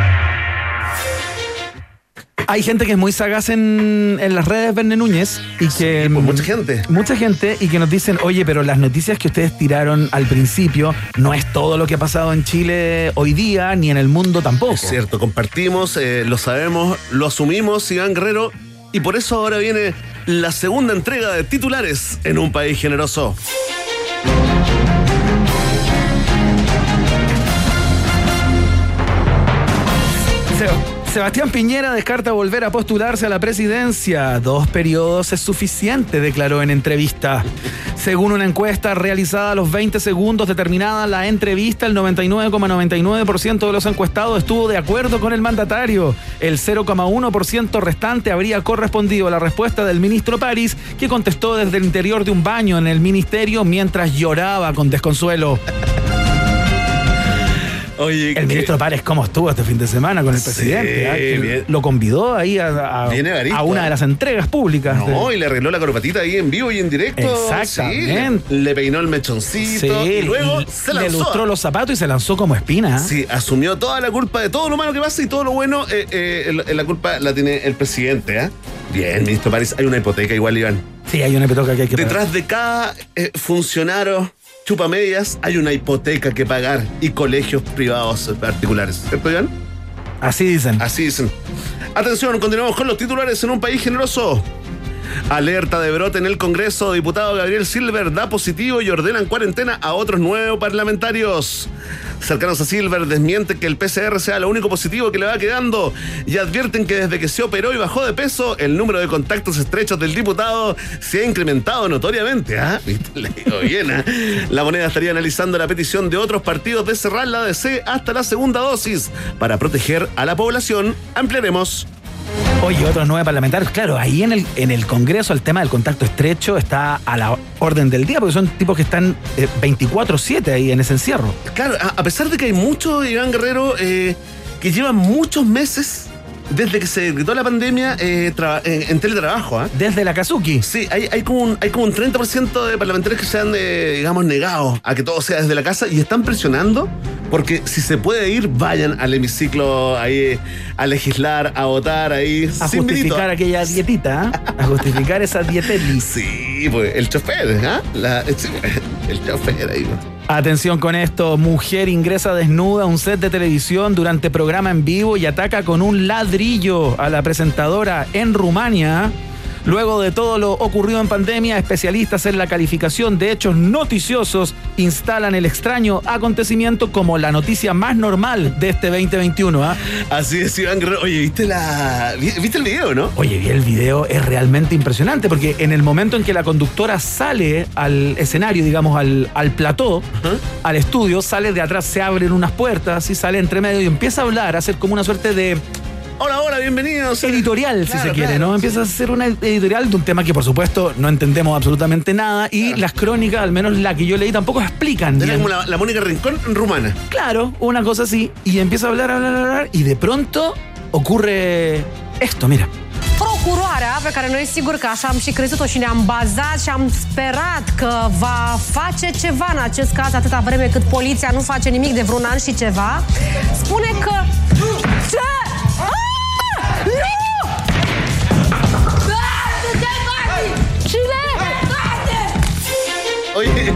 Hay gente que es muy sagaz en, en las redes, Verne Núñez, y que...
mucha gente.
Mucha gente, y que nos dicen, oye, pero las noticias que ustedes tiraron al principio no es todo lo que ha pasado en Chile hoy día, ni en el mundo tampoco.
Es cierto, compartimos, eh, lo sabemos, lo asumimos, Iván Guerrero, y por eso ahora viene la segunda entrega de titulares en un país generoso.
Sebastián Piñera descarta volver a postularse a la presidencia. Dos periodos es suficiente, declaró en entrevista. Según una encuesta realizada a los 20 segundos determinada la entrevista, el 99,99% de los encuestados estuvo de acuerdo con el mandatario. El 0,1% restante habría correspondido a la respuesta del ministro París, que contestó desde el interior de un baño en el ministerio mientras lloraba con desconsuelo.
Oye,
el ministro Párez, ¿cómo estuvo este fin de semana con el presidente? ah? Lo convidó ahí a, una de las entregas públicas.
No,
de-
y le arregló la corbatita ahí en vivo y en directo.
Exactamente.
Sí, le, le peinó el mechoncito
Sí,
y luego
y
se
le
lanzó.
lustró los zapatos y se lanzó como espina.
Sí, asumió toda la culpa de todo lo malo que pasa y todo lo bueno, eh, eh, la, culpa la tiene el presidente, ¿ah? Bien, ministro París, hay una hipoteca igual, Iván.
Sí, hay una hipoteca que hay que pagar.
Detrás de cada eh, funcionario chupamedias hay una hipoteca que pagar y colegios privados particulares. ¿Cierto, Iván?
Así dicen.
Así dicen. Atención, continuamos con los titulares en un país generoso. Alerta de brote en el Congreso. Diputado Gabriel Silver da positivo y ordenan cuarentena a otros nueve parlamentarios. Cercanos a Silver desmienten que el PCR sea lo único positivo que le va quedando y advierten que desde que se operó y bajó de peso, el número de contactos estrechos del diputado se ha incrementado notoriamente. ¿Viste? Le digo bien, ¿ah? La moneda estaría analizando la petición de otros partidos de cerrar la ADC hasta la segunda dosis para proteger a la población. Ampliaremos.
Oye, otros nueve parlamentarios, claro, ahí en el, en el Congreso el tema del contacto estrecho está a la orden del día, porque son tipos que están eh, 24-7 ahí en ese encierro.
Claro, a, pesar de que hay muchos, Iván Guerrero, eh, que llevan muchos meses desde que se decretó la pandemia eh, traba- en, en teletrabajo. ¿ah?
Desde la Kazuki.
Sí, hay, hay, como un, hay como un 30% de parlamentarios que se han, eh, digamos, negado a que todo sea desde la casa y están presionando porque si se puede ir, vayan al hemiciclo ahí a legislar, a votar ahí.
A
sin
justificar aquella dietita, ¿ah? a justificar esa dietelis.
Sí, pues el chofer, ¿ah? La- el chofer ahí.
Atención con esto, mujer ingresa desnuda a un set de televisión durante programa en vivo y ataca con un ladrillo a la presentadora en Rumania. Luego de todo lo ocurrido en pandemia, especialistas en la calificación de hechos noticiosos instalan el extraño acontecimiento como la noticia más normal de este 2021. ¿ah?
Así es, Iván Guerrero. Oye, ¿viste, la, vi- ¿viste el video, no?
Oye, vi el video, es realmente impresionante porque en el momento en que la conductora sale al escenario, digamos, al, al plató, al estudio, sale de atrás, se abren unas puertas y sale entre medio y empieza a hablar, a hacer como una suerte de
Hola, hola, bienvenidos.
editorial, si se quiere,
claro,
¿no?
sí,
Empieza a hacer una editorial de un tema que, por supuesto, no entendemos absolutamente nada y las crónicas, al menos la que yo leí, tampoco explican
Era como la, la Mónica Rincón rumana.
Claro, una cosa así. Y empieza a hablar, hablar, hablar, y de pronto ocurre esto, mira.
Procuroarea, pe care noi sigur că așa am și crezut-o și ne-am bazat și am sperat că va face ceva în acest caz atâta vreme cât poliția nu face nimic de vreun an și ceva, spune că... Ce? Ah!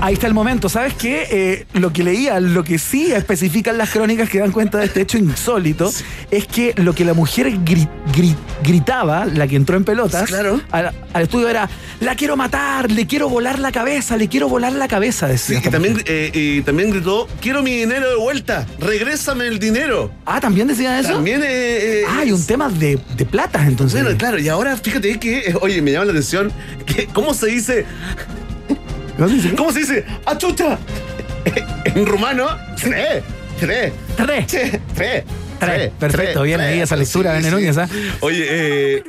Ahí está el momento. ¿Sabes qué? Eh, lo que leía, lo que sí especifican las crónicas que dan cuenta de este hecho insólito, es que lo que la mujer gri- gri- gritaba, la que entró en pelotas, al, al estudio era, la quiero matar, le quiero volar la cabeza, le quiero volar la cabeza, decía.
Y
esta
también, eh, y también gritó, quiero mi dinero de vuelta, regrésame el dinero.
Ah, ¿también decía eso?
También... eh, eh,
Ah, hay un tema de, de platas entonces.
Bueno, claro, y ahora fíjate que, oye, me llama la atención, que, ¿cómo se dice? ¿Cómo se dice? ¡Achucha! En rumano, tre, tre.
Tre.
Tre, tre.
Tres. Perfecto, bien ahí esa lectura, Bene Núñez, ¿ah?
Oye, eh,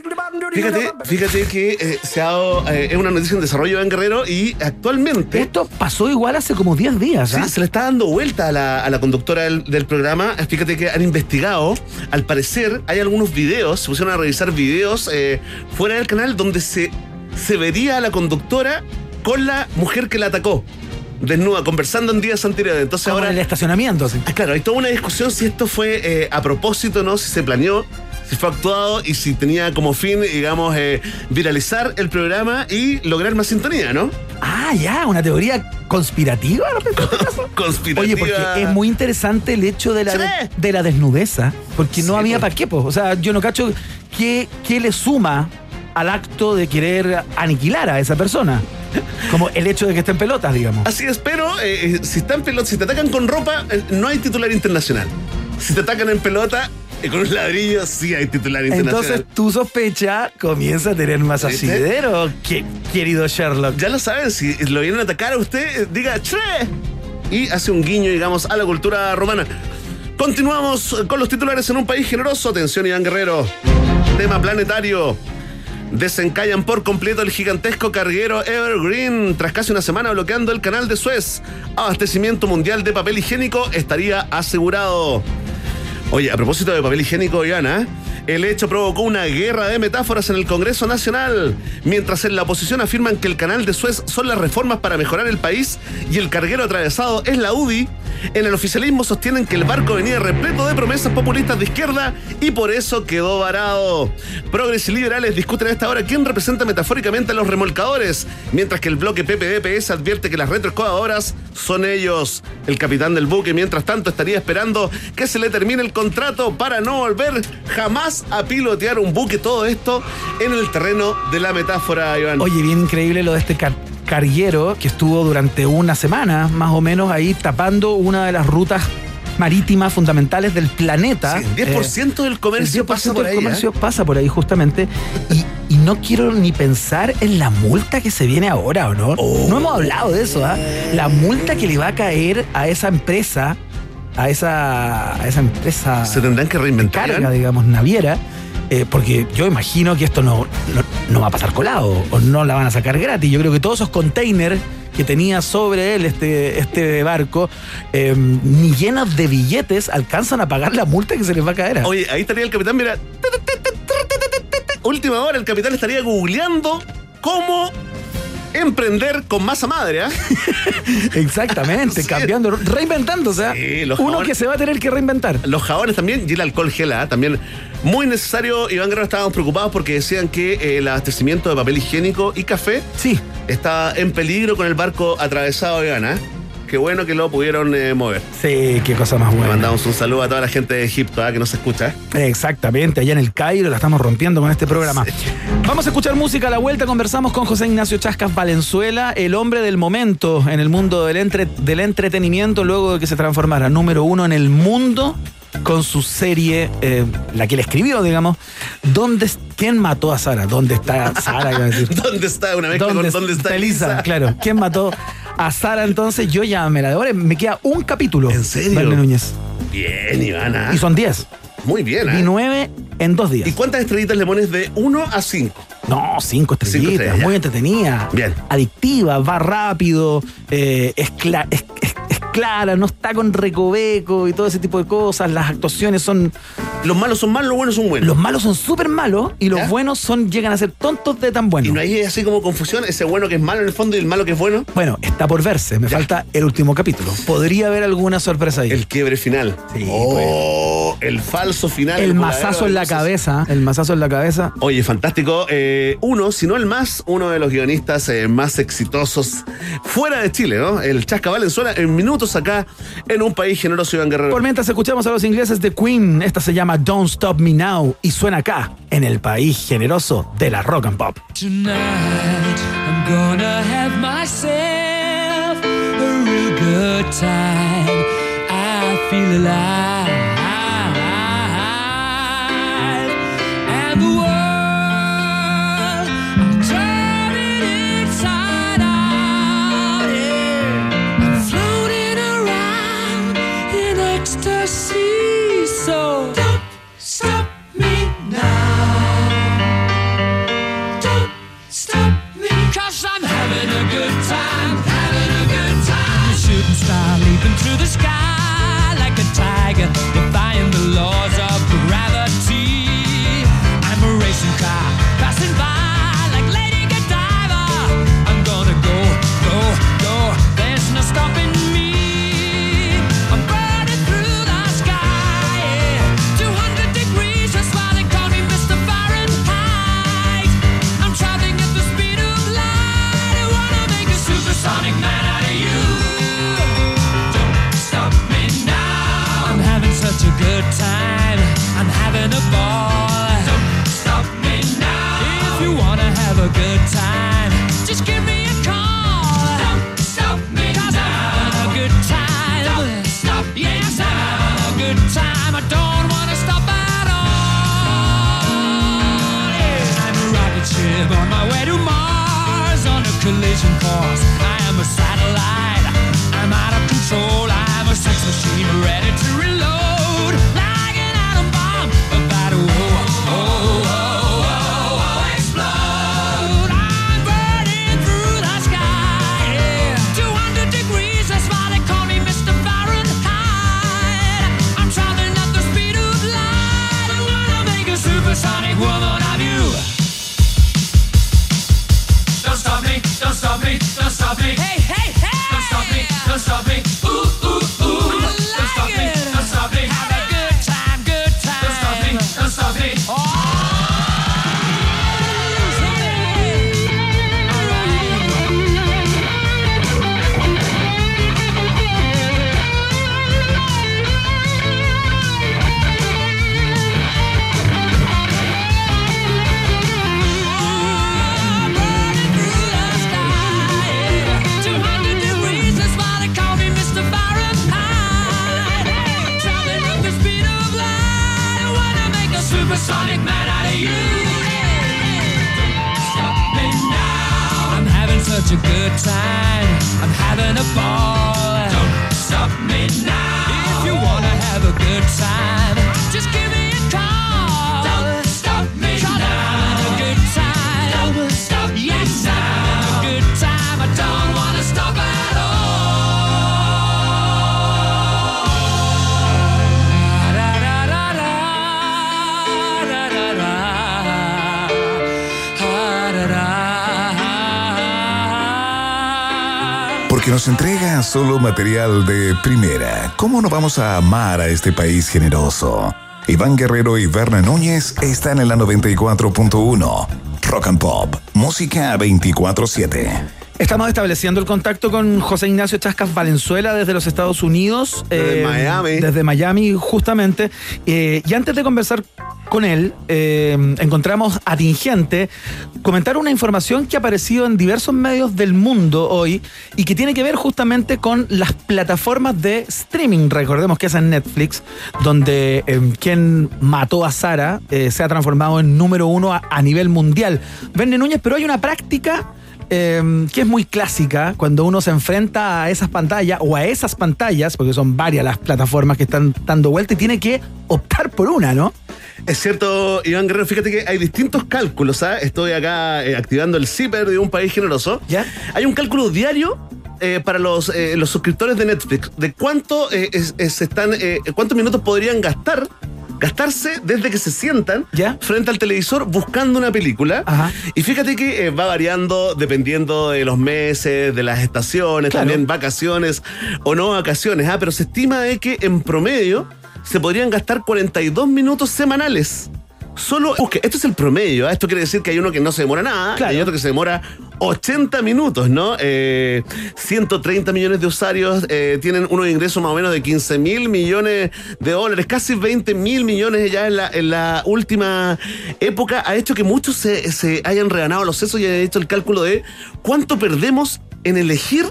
Fíjate, fíjate que eh, se ha dado, eh, es una noticia en desarrollo en Guerrero y actualmente.
Esto pasó igual hace como 10 días.
Sí,
¿ah?
se le está dando vuelta a la, a la conductora del, del programa. Fíjate que han investigado. Al parecer, hay algunos videos, se pusieron a revisar videos eh, fuera del canal donde se, se vería a la conductora con la mujer que la atacó. Desnuda, conversando en días anteriores. Entonces
Como
ahora.
en el estacionamiento. sí.
Ah, Claro, hay toda una discusión si esto fue eh, a propósito, ¿no? Si se planeó, si fue actuado y si tenía como fin, digamos, eh, viralizar el programa y lograr más sintonía, ¿no?
Ah, ya, una teoría conspirativa. ¿no?
Conspirativa.
Oye, porque es muy interesante el hecho de la, de, de la desnudeza, porque no había para qué, pues. O sea, yo no cacho qué, qué le suma al acto de querer aniquilar a esa persona. Como el hecho de que esté en pelotas, digamos.
Así es, pero eh, eh, si están pelota, si te atacan con ropa, eh, no hay titular internacional. Si te atacan en pelota y con un ladrillo, sí hay titular internacional.
Entonces tu sospecha comienza a tener más
¿Viste?
asidero, que- querido Sherlock.
Ya lo saben, si lo vienen a atacar a usted, eh, diga ¡Che! Y hace un guiño, digamos, a la cultura romana. Continuamos con los titulares en un país generoso. Atención, Iván Guerrero. Tema planetario. Desencallan por completo el gigantesco carguero Evergreen tras casi una semana bloqueando el canal de Suez. Abastecimiento mundial de papel higiénico estaría asegurado. Oye, a propósito de papel higiénico, Ivana, el hecho provocó una guerra de metáforas en el Congreso Nacional, mientras en la oposición afirman que el canal de Suez son las reformas para mejorar el país y el carguero atravesado es la UDI. En el oficialismo sostienen que el barco venía repleto de promesas populistas de izquierda y por eso quedó varado. Progres y liberales discuten a esta hora quién representa metafóricamente a los remolcadores, mientras que el bloque PPDPS advierte que las retroexcavadoras son ellos. El capitán del buque, mientras tanto, estaría esperando que se le termine el contrato para no volver jamás a pilotear un buque. Todo esto en el terreno de la metáfora, Iván.
Oye, bien increíble lo de este car- carguero que estuvo durante una semana, más o menos, ahí tapando una de las rutas marítimas fundamentales del planeta.
Sí, 10% del comercio
el 10%
pasa por
del
ahí,
comercio
¿eh?
pasa por ahí, justamente. Y, y no quiero ni pensar en la multa que se viene ahora, ¿o no?
Oh.
No hemos hablado de eso, ¿ah? La multa que le va a caer a esa empresa, a esa, a esa empresa.
Se tendrán que reinventar.
carga,
Iván.
digamos, naviera. Eh, porque yo imagino que esto no, no, va a pasar colado o no la van a sacar gratis. Yo creo que todos esos containers que tenía sobre él este, este barco, eh, ni llenos de billetes, alcanzan a pagar la multa que se les va a caer.
Oye, ahí estaría el capitán, mira. Última hora, el capitán estaría googleando cómo emprender con masa madre, ¿ah?
Exactamente,
Sí.
cambiando, reinventándose. ¿ah?
Sí, los
Uno
jabones-
que se va a tener que reinventar.
Los jabones también y el alcohol gel, ¿ah? también muy necesario. Iván Guerrero estábamos preocupados porque decían que eh, el abastecimiento de papel higiénico y café
Sí.
está en peligro con el barco atravesado, Iván. Qué bueno que lo pudieron eh, mover.
Sí, qué cosa más
Le
buena.
mandamos un saludo a toda la gente de Egipto ¿ah? que nos escucha.
Exactamente, allá en el Cairo la estamos rompiendo con este programa. Vamos a escuchar música a la vuelta. Conversamos con José Ignacio Chascas Valenzuela, el hombre del momento en el mundo del, entre- del entretenimiento, luego de que se transformara número uno en el mundo con su serie, eh, la que él escribió, digamos. ¿Dónde, ¿Quién mató a Sara? ¿Dónde está Sara? iba a decir.
¿Dónde está una mezcla con dónde está Elisa?
Claro. ¿Quién mató a Sara entonces? Yo ya me la devoré. Me queda un capítulo.
¿En serio?
Verne Núñez.
Bien, Ivana.
Y son 10.
Muy bien, ¿ah?
Y 9 en dos días.
¿Y cuántas estrellitas le pones de 1 a 5?
No, cinco estrellitas,
estrellas,
muy entretenida.
Bien.
Adictiva, va rápido, eh, es, cla- es- es- es clara, no está con recoveco y todo ese tipo de cosas. Las actuaciones son.
Los malos son malos, los buenos son buenos.
Los malos son súper malos y los
¿Ya?
buenos son llegan a ser tontos de tan buenos.
Y no hay así como confusión, ese bueno que es malo en el fondo y el malo que es bueno.
Bueno, está por verse. Me falta el último capítulo. Podría haber alguna sorpresa ahí.
El quiebre final.
Sí,
oh, el falso final.
El mazazo
de
en la cabeza. El mazazo en la cabeza.
Oye, fantástico. Eh, uno, si no el más, uno de los guionistas eh, más exitosos fuera de Chile, ¿no? El Chasca Valenzuela en minutos acá en un país generoso, Iván Guerrero.
Por mientras escuchamos a los ingleses de Queen, esta se llama Don't Stop Me Now y suena acá, en el país generoso de la rock and pop.
Tonight I'm gonna have myself a real good time. I feel alive. The sky
material de primera. ¿Cómo no vamos a amar a este país generoso? Iván Guerrero y Berna Núñez están en la 94.1. Rock and Pop, música 24-7.
Estamos estableciendo el contacto con José Ignacio Chascas Valenzuela desde los Estados Unidos.
Desde Miami.
Desde Miami, justamente. Eh, y antes de conversar con él, eh, encontramos atingente comentar una información que ha aparecido en diversos medios del mundo hoy y que tiene que ver justamente con las plataformas de streaming. Recordemos que es en Netflix, donde eh, quien mató a Sara eh, se ha transformado en número uno a, nivel mundial. Verne Núñez, pero hay una práctica eh, que es muy clásica cuando uno se enfrenta a esas pantallas o a esas pantallas, porque son varias las plataformas que están dando vuelta y tiene que optar por una, ¿no?
Es cierto, Iván Guerrero, fíjate que hay distintos cálculos, ¿sabes? Estoy acá eh, activando el zipper de un país generoso.
¿Ya?
Hay un cálculo diario eh, para los, eh, los suscriptores de Netflix de cuánto eh, es- es- están, eh, cuántos minutos podrían gastar gastarse desde que se sientan frente al televisor buscando una película. Y fíjate que eh, va variando dependiendo de los meses, de las estaciones,
Claro.
también vacaciones o no vacaciones. Ah, pero se estima de que en promedio se podrían gastar 42 minutos semanales. Solo, busque, esto es el promedio, ¿ah? esto quiere decir que hay uno que no se demora nada, y hay otro que se demora 80 minutos, ¿no? Eh, 130 millones de usuarios eh, tienen unos ingresos más o menos de 15 mil millones de dólares, casi 20 mil millones ya en la, en la última época, ha hecho que muchos se, se hayan reganado los sesos y hayan hecho el cálculo de cuánto perdemos en elegir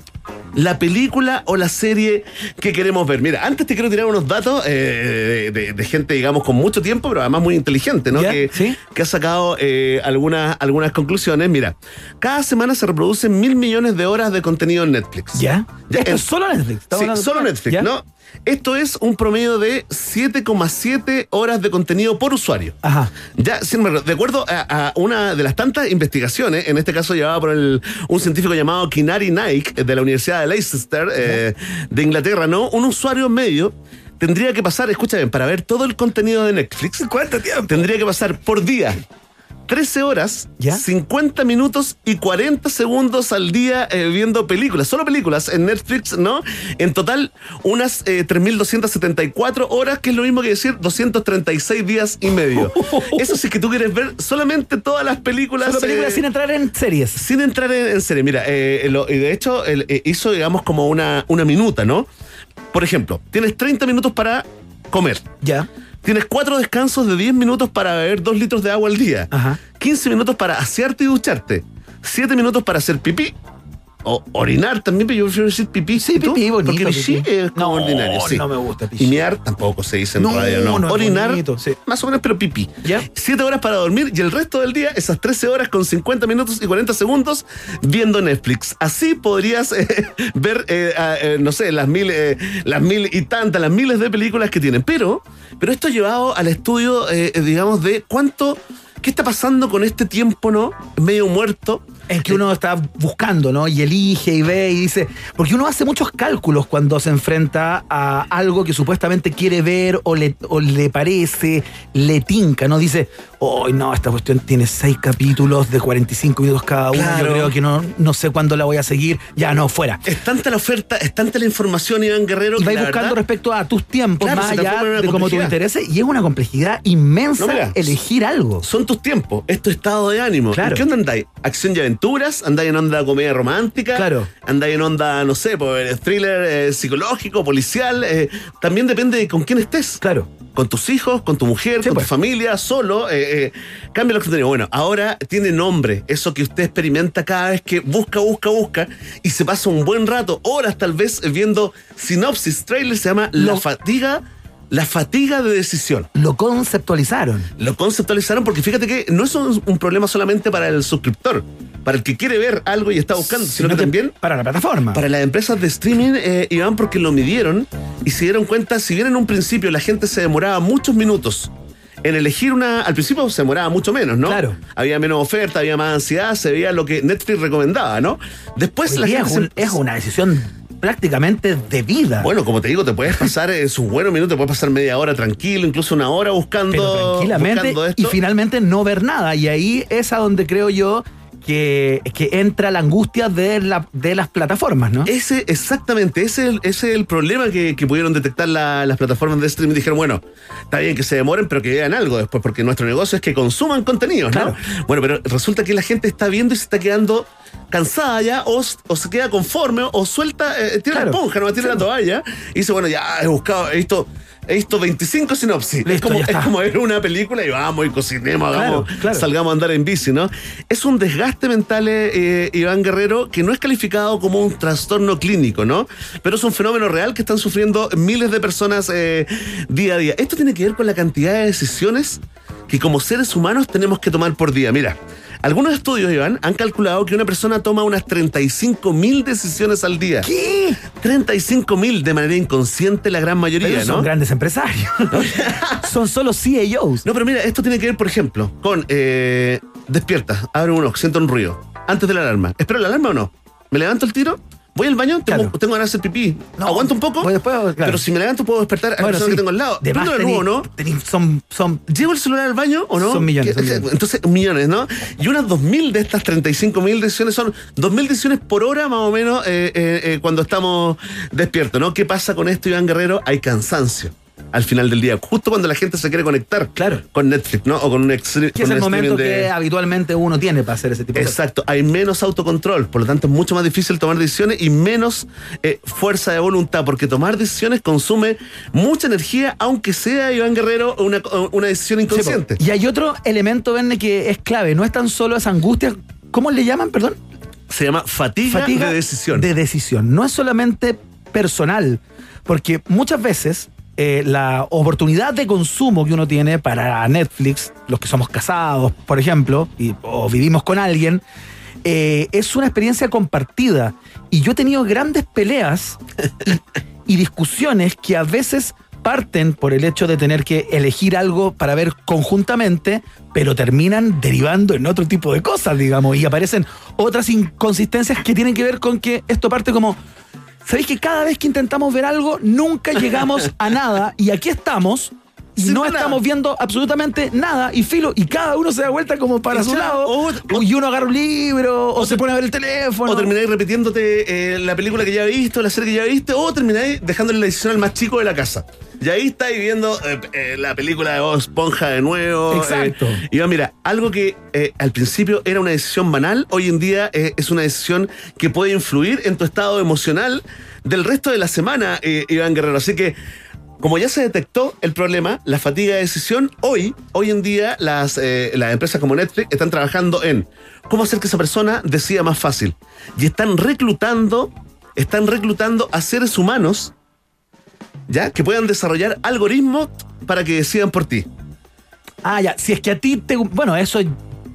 la película o la serie que queremos ver. Mira, antes te quiero tirar unos datos eh, de, de- de gente, digamos, con mucho tiempo, pero además muy inteligente, ¿no? Que, que ha sacado eh, algunas, algunas conclusiones. Mira, cada semana se reproducen mil millones de horas de contenido en Netflix.
¿Ya? Esto es solo Netflix.
Sí, solo Netflix,
¿Ya?
¿no? Esto es un promedio de 7,7 horas de contenido por usuario.
Ajá.
Ya, sin embargo, de acuerdo a, a una de las tantas investigaciones, en este caso llevada por el- un científico llamado Kinari Naik de la Universidad de Leicester eh, de Inglaterra, ¿no? Un usuario medio tendría que pasar, escucha bien, para ver todo el contenido de Netflix.
¿Cuánto tiempo?
Tendría que pasar por día 13 horas, 50 minutos y 40 segundos al día eh, viendo películas, solo películas en Netflix, ¿no? En total, unas eh, 3.274 horas, que es lo mismo que decir 236 días y medio. Eso sí que tú quieres ver solamente todas las películas.
Solo películas
eh,
sin entrar en series.
sin entrar en, en serie. Mira, eh, lo- y de hecho hizo, digamos, como una, una minuta, ¿no? Por ejemplo, tienes 30 minutos para comer.
Ya.
Tienes cuatro descansos de 10 minutos para beber 2 litros de agua al día. 15 minutos para asearte y ducharte. 7 minutos para hacer pipí. O orinar también, pero yo prefiero decir pipí. Sí,
pipí, bonito,
Porque pipí
pipí.
es como
No,
ordinario. sí.
no me gusta
Y mear tampoco se dice en
No,
radio, ¿no? Orinar,
bonito, sí.
más o menos, pero pipí. 7 horas para dormir y el resto del día, esas 13 horas con 50 minutos y 40 segundos viendo Netflix. Así podrías eh, ver, eh, eh, no sé, las mil, eh, las mil y tantas, las miles de películas que tienen. Pero, pero esto llevado al estudio, digamos, de cuánto, qué está pasando con este tiempo, ¿no? Medio muerto.
En que uno está buscando, ¿no? Y elige y ve y dice. Porque uno hace muchos cálculos cuando se enfrenta a algo que supuestamente quiere ver o le, o le parece, le tinca, ¿no? Dice, oh, no, esta cuestión tiene seis capítulos de 45 minutos cada uno.
Claro.
Yo creo que no, no sé cuándo la voy a seguir. Ya, no, fuera.
Es tanta la oferta, es tanta la información, Iván Guerrero.
Y vais buscando
verdad-
respecto a tus tiempos,
Claro,
más allá de cómo te
complejidad.
interese. Y es una complejidad inmensa
No, mira,
elegir algo.
Son tus tiempos, es tu estado de ánimo.
Claro.
¿En qué onda andáis? ¿Acción y aventuras? ¿Andáis en onda comedia romántica?
Claro.
¿Andáis en onda, no sé, pues, thriller eh, psicológico, policial? Eh, también depende de con quién estés.
Claro.
Con tus hijos, con tu mujer, con
pues.
tu familia, solo. eh, eh, cambia los contenidos. Bueno, ahora tiene nombre. Eso que usted experimenta cada vez que busca, busca, busca y se pasa un buen rato, horas tal vez, viendo sinopsis, trailer, se llama La Fatiga. La fatiga de decisión.
Lo conceptualizaron.
Lo conceptualizaron porque fíjate que no es un, un problema solamente para el suscriptor, para el que quiere ver algo y está buscando, sino, que, también
para la plataforma.
Para las empresas de streaming, eh, Iván, porque lo midieron y se dieron cuenta, si bien en un principio la gente se demoraba muchos minutos en elegir una. Al principio se demoraba mucho menos, ¿no?
Claro.
Había menos oferta, había más ansiedad, se veía lo que Netflix recomendaba, ¿no? Después
Hoy
la gente
es, un-
se-
es una decisión prácticamente de vida.
Bueno, como te digo, te puedes pasar eh, sus buenos minutos, te puedes pasar media hora tranquilo, incluso una hora buscando,
Pero tranquilamente
buscando esto.
y finalmente no ver nada. Y ahí es a donde creo yo que, que entra la angustia de, la, de las plataformas, ¿no?
Ese, exactamente, ese es el, ese es el problema que, que pudieron detectar la- las plataformas de streaming. Dijeron, bueno, está bien que se demoren, pero que vean algo después, porque nuestro negocio es que consuman contenidos, ¿no? Bueno, pero resulta que la gente está viendo y se está quedando cansada ya, o, o se queda conforme, o suelta, eh, tira
Claro.
la esponja, no tira la toalla, y dice, bueno, ya he buscado, he visto. He visto 25 sinopsis. es, como, es como ver una película y vamos y cocinemos, hagamos,
Claro, claro.
salgamos a andar en bici, ¿no? Es un desgaste mental, eh, Iván Guerrero, que no es calificado como un trastorno clínico, ¿no? Pero es un fenómeno real que están sufriendo miles de personas eh, día a día. Esto tiene que ver con la cantidad de decisiones que como seres humanos tenemos que tomar por día. Mira, algunos estudios, Iván, han calculado que una persona toma unas 35 mil decisiones al día.
¿Qué?
35 mil de manera inconsciente la gran mayoría,
Pero
¿no?
son grandes empresarios. son solo CEOs.
No, pero mira, esto tiene que ver, por ejemplo, con eh, despierta, abre un ojo, siento un ruido. Antes de la alarma. ¿Espero la alarma o no? ¿Me levanto el tiro? ¿Voy al baño? Tengo, tengo ganas de hacer pipí. ¿Aguanto un poco? Pero si me levanto puedo despertar a la
Bueno,
persona
sí.
que tengo al lado.
De
¿Prendo
más
la luz no?
son, son,
¿Llevo el celular al baño o no?
Son millones, son millones.
Entonces, millones, ¿no? Y unas 2.000 de estas 35.000 decisiones son 2.000 decisiones por hora más o menos eh, eh, eh, cuando estamos despiertos, ¿no? ¿Qué pasa con esto, Iván Guerrero? Hay cansancio al final del día, justo cuando la gente se quiere conectar
Claro.
con Netflix, ¿no? O con un extre-
que es el momento
de-
que habitualmente uno tiene para hacer ese tipo de cosas.
Exacto, hay menos autocontrol, por lo tanto es mucho más difícil tomar decisiones y menos eh, fuerza de voluntad, porque tomar decisiones consume mucha energía, aunque sea, Iván Guerrero, una, una decisión inconsciente.
Y hay otro elemento, Verne, que es clave. No es tan solo esa angustia. ¿Cómo le llaman, perdón?
Se llama fatiga, de decisión.
De decisión. No es solamente personal, porque muchas veces eh, la oportunidad de consumo que uno tiene para Netflix, los que somos casados, por ejemplo, y, o vivimos con alguien, eh, es una experiencia compartida. Y yo he tenido grandes peleas y discusiones que a veces parten por el hecho de tener que elegir algo para ver conjuntamente, pero terminan derivando en otro tipo de cosas, digamos, y aparecen otras inconsistencias que tienen que ver con que esto parte como, ¿sabéis que cada vez que intentamos ver algo, nunca llegamos a nada? Y aquí estamos. Y
Sin
no
nada.
estamos viendo absolutamente nada y filo, y cada uno se da vuelta como para su lado,
o-
y uno agarra un libro, o, se pone a ver el teléfono.
O termináis repitiéndote eh, la película que ya viste, la serie que ya viste, o termináis dejándole la decisión al más chico de la casa. Y ahí estáis viendo eh, eh, la película de Bob Esponja de nuevo.
Exacto.
y va, mira, algo que al principio era una decisión banal, hoy en día es una decisión que puede influir en tu estado emocional del resto de la semana, Iván Guerrero. Así que como ya se detectó el problema, la fatiga de decisión, hoy, hoy en día las, eh, las empresas como Netflix están trabajando en cómo hacer que esa persona decida más fácil. Y están reclutando, están reclutando a seres humanos, ¿ya? Que puedan desarrollar algoritmos para que decidan por ti.
Ah, ya. Si es que a ti te. Bueno, eso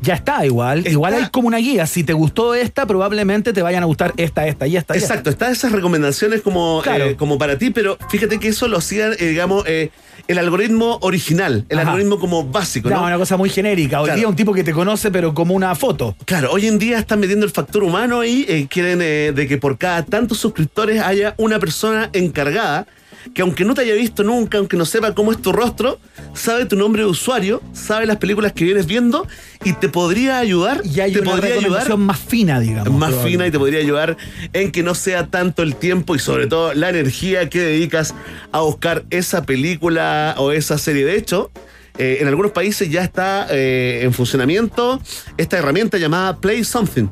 ya está igual. Igual hay como una guía. Si te gustó esta, probablemente te vayan a gustar esta, esta y esta. y.
Exacto, están esas recomendaciones como,
Claro.
eh, como para ti, pero fíjate que eso lo hacían, eh, digamos, eh, el algoritmo original, el
Ajá.
algoritmo como básico,
Ya,
¿no?
una cosa muy genérica. Hoy
Claro.
día un tipo que te conoce, pero como una foto.
Claro, hoy en día están metiendo el factor humano y quieren de que por cada tantos suscriptores haya una persona encargada que aunque no te haya visto nunca, aunque no sepa cómo es tu rostro, sabe tu nombre de usuario, sabe las películas que vienes viendo y te podría ayudar,
Y hay
te
una
podría ayudar
más fina, digamos.
más
probable.
fina y te podría ayudar en que no sea tanto el tiempo y sobre todo la energía que dedicas a buscar esa película o esa serie. De hecho, eh, en algunos países ya está eh, en funcionamiento esta herramienta llamada Play Something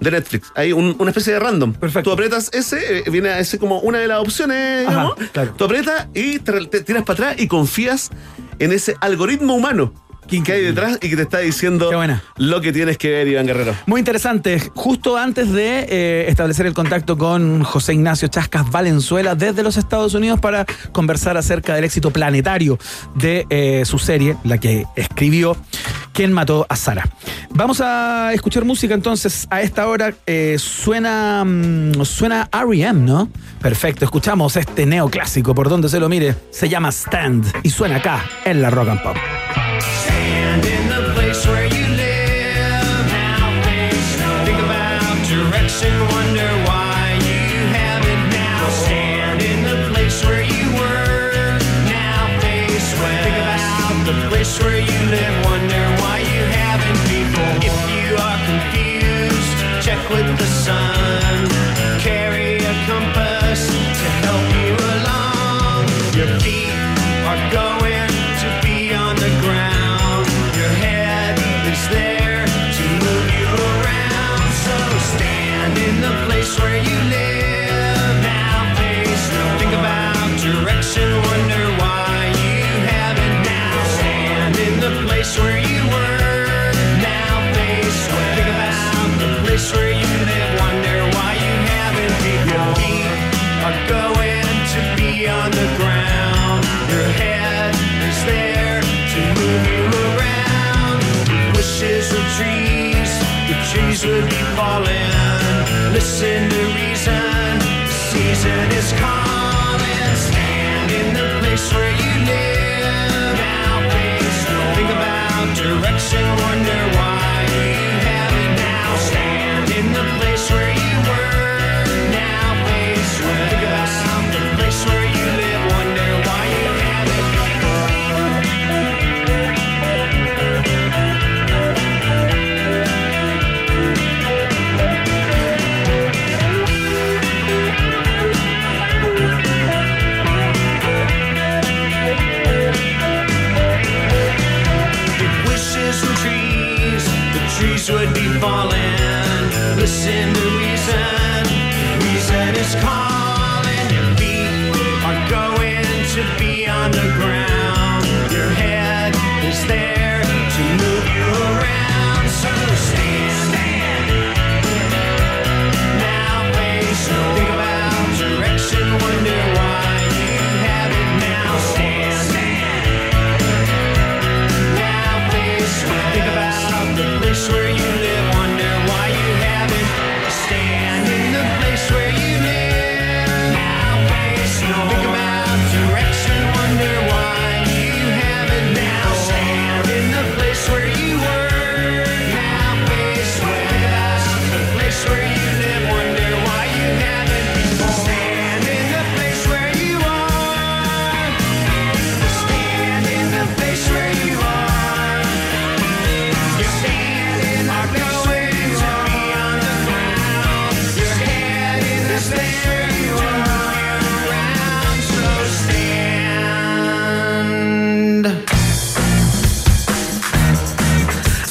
de Netflix. Hay un- una especie de random. Tú aprietas ese, eh, viene a ese como una de las opciones,
Ajá,
digamos. Tú aprietas y te, te tiras para atrás y confías en ese algoritmo humano que hay detrás y que te está diciendo lo que tienes que ver, Iván Guerrero.
Muy interesante. Justo antes de eh, establecer el contacto con José Ignacio Chascas Valenzuela desde los Estados Unidos para conversar acerca del éxito planetario de eh, su serie, la que escribió ¿Quién mató a Sara? Vamos a escuchar música entonces. A esta hora eh, suena, mm, suena R.E.M., ¿no? Perfecto, escuchamos este neoclásico por donde se lo mire. Se llama Stand y suena acá en la Rock and Pop.
With the sun. Listen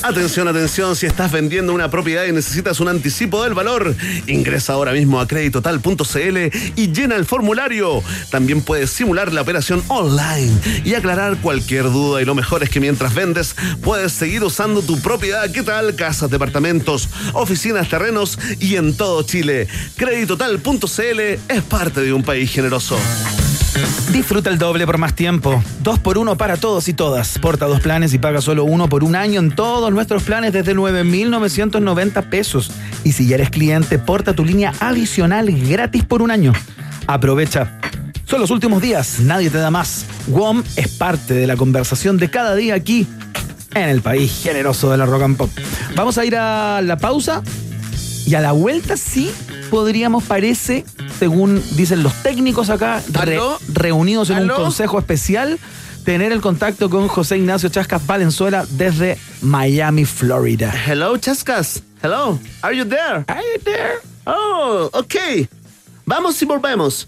Atención, atención, si estás vendiendo una propiedad y necesitas un anticipo del valor, ingresa ahora mismo a creditotal.cl y llena el formulario. También puedes simular la operación online y aclarar cualquier duda y lo mejor es que mientras vendes puedes seguir usando tu propiedad. ¿Qué tal? Casas, departamentos, oficinas, terrenos y en todo Chile. Creditotal.cl es parte de un país generoso.
Disfruta el doble por más tiempo. Dos por uno para todos y todas. Porta dos planes y paga solo uno por un año en todos nuestros planes desde 9,990 pesos. Y si ya eres cliente, porta tu línea adicional gratis por un año. Aprovecha. Son los últimos días, nadie te da más. WOM es parte de la conversación de cada día aquí en el país generoso de la rock and pop. Vamos a ir a la pausa y a la vuelta sí podríamos, parece, según dicen los técnicos acá, reunidos en
¿Aló?
un consejo especial, tener el contacto con José Ignacio Chascas Valenzuela desde Miami, Florida.
Hello, Chascas. Hello. Are you there?
Are you there?
Oh, ok. Vamos y volvemos.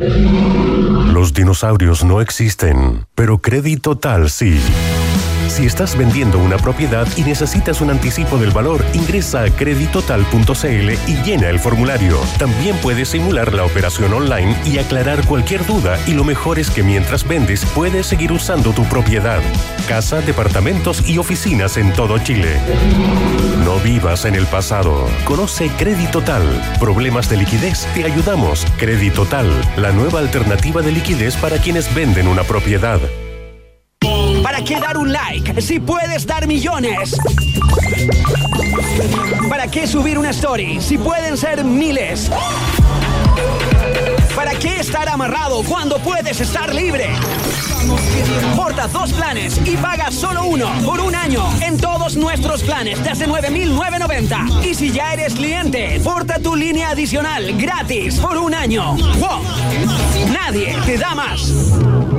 Los dinosaurios no existen, pero Crédito Tal sí. Si estás vendiendo una propiedad y necesitas un anticipo del valor, ingresa a creditotal.cl y llena el formulario. También puedes simular la operación online y aclarar cualquier duda y lo mejor es que mientras vendes puedes seguir usando tu propiedad. Casa, departamentos y oficinas en todo Chile. No vivas en el pasado. Conoce Creditotal. Problemas de liquidez, te ayudamos. Creditotal, la nueva alternativa de liquidez para quienes venden una propiedad.
¿Para qué dar un like si puedes dar millones? ¿Para qué subir una story si pueden ser miles? ¿Para qué estar amarrado cuando puedes estar libre? Porta dos planes y paga solo uno por un año en todos nuestros planes desde 9,990. Y si ya eres cliente, porta tu línea adicional gratis por un año. ¡Wow! Nadie te da más.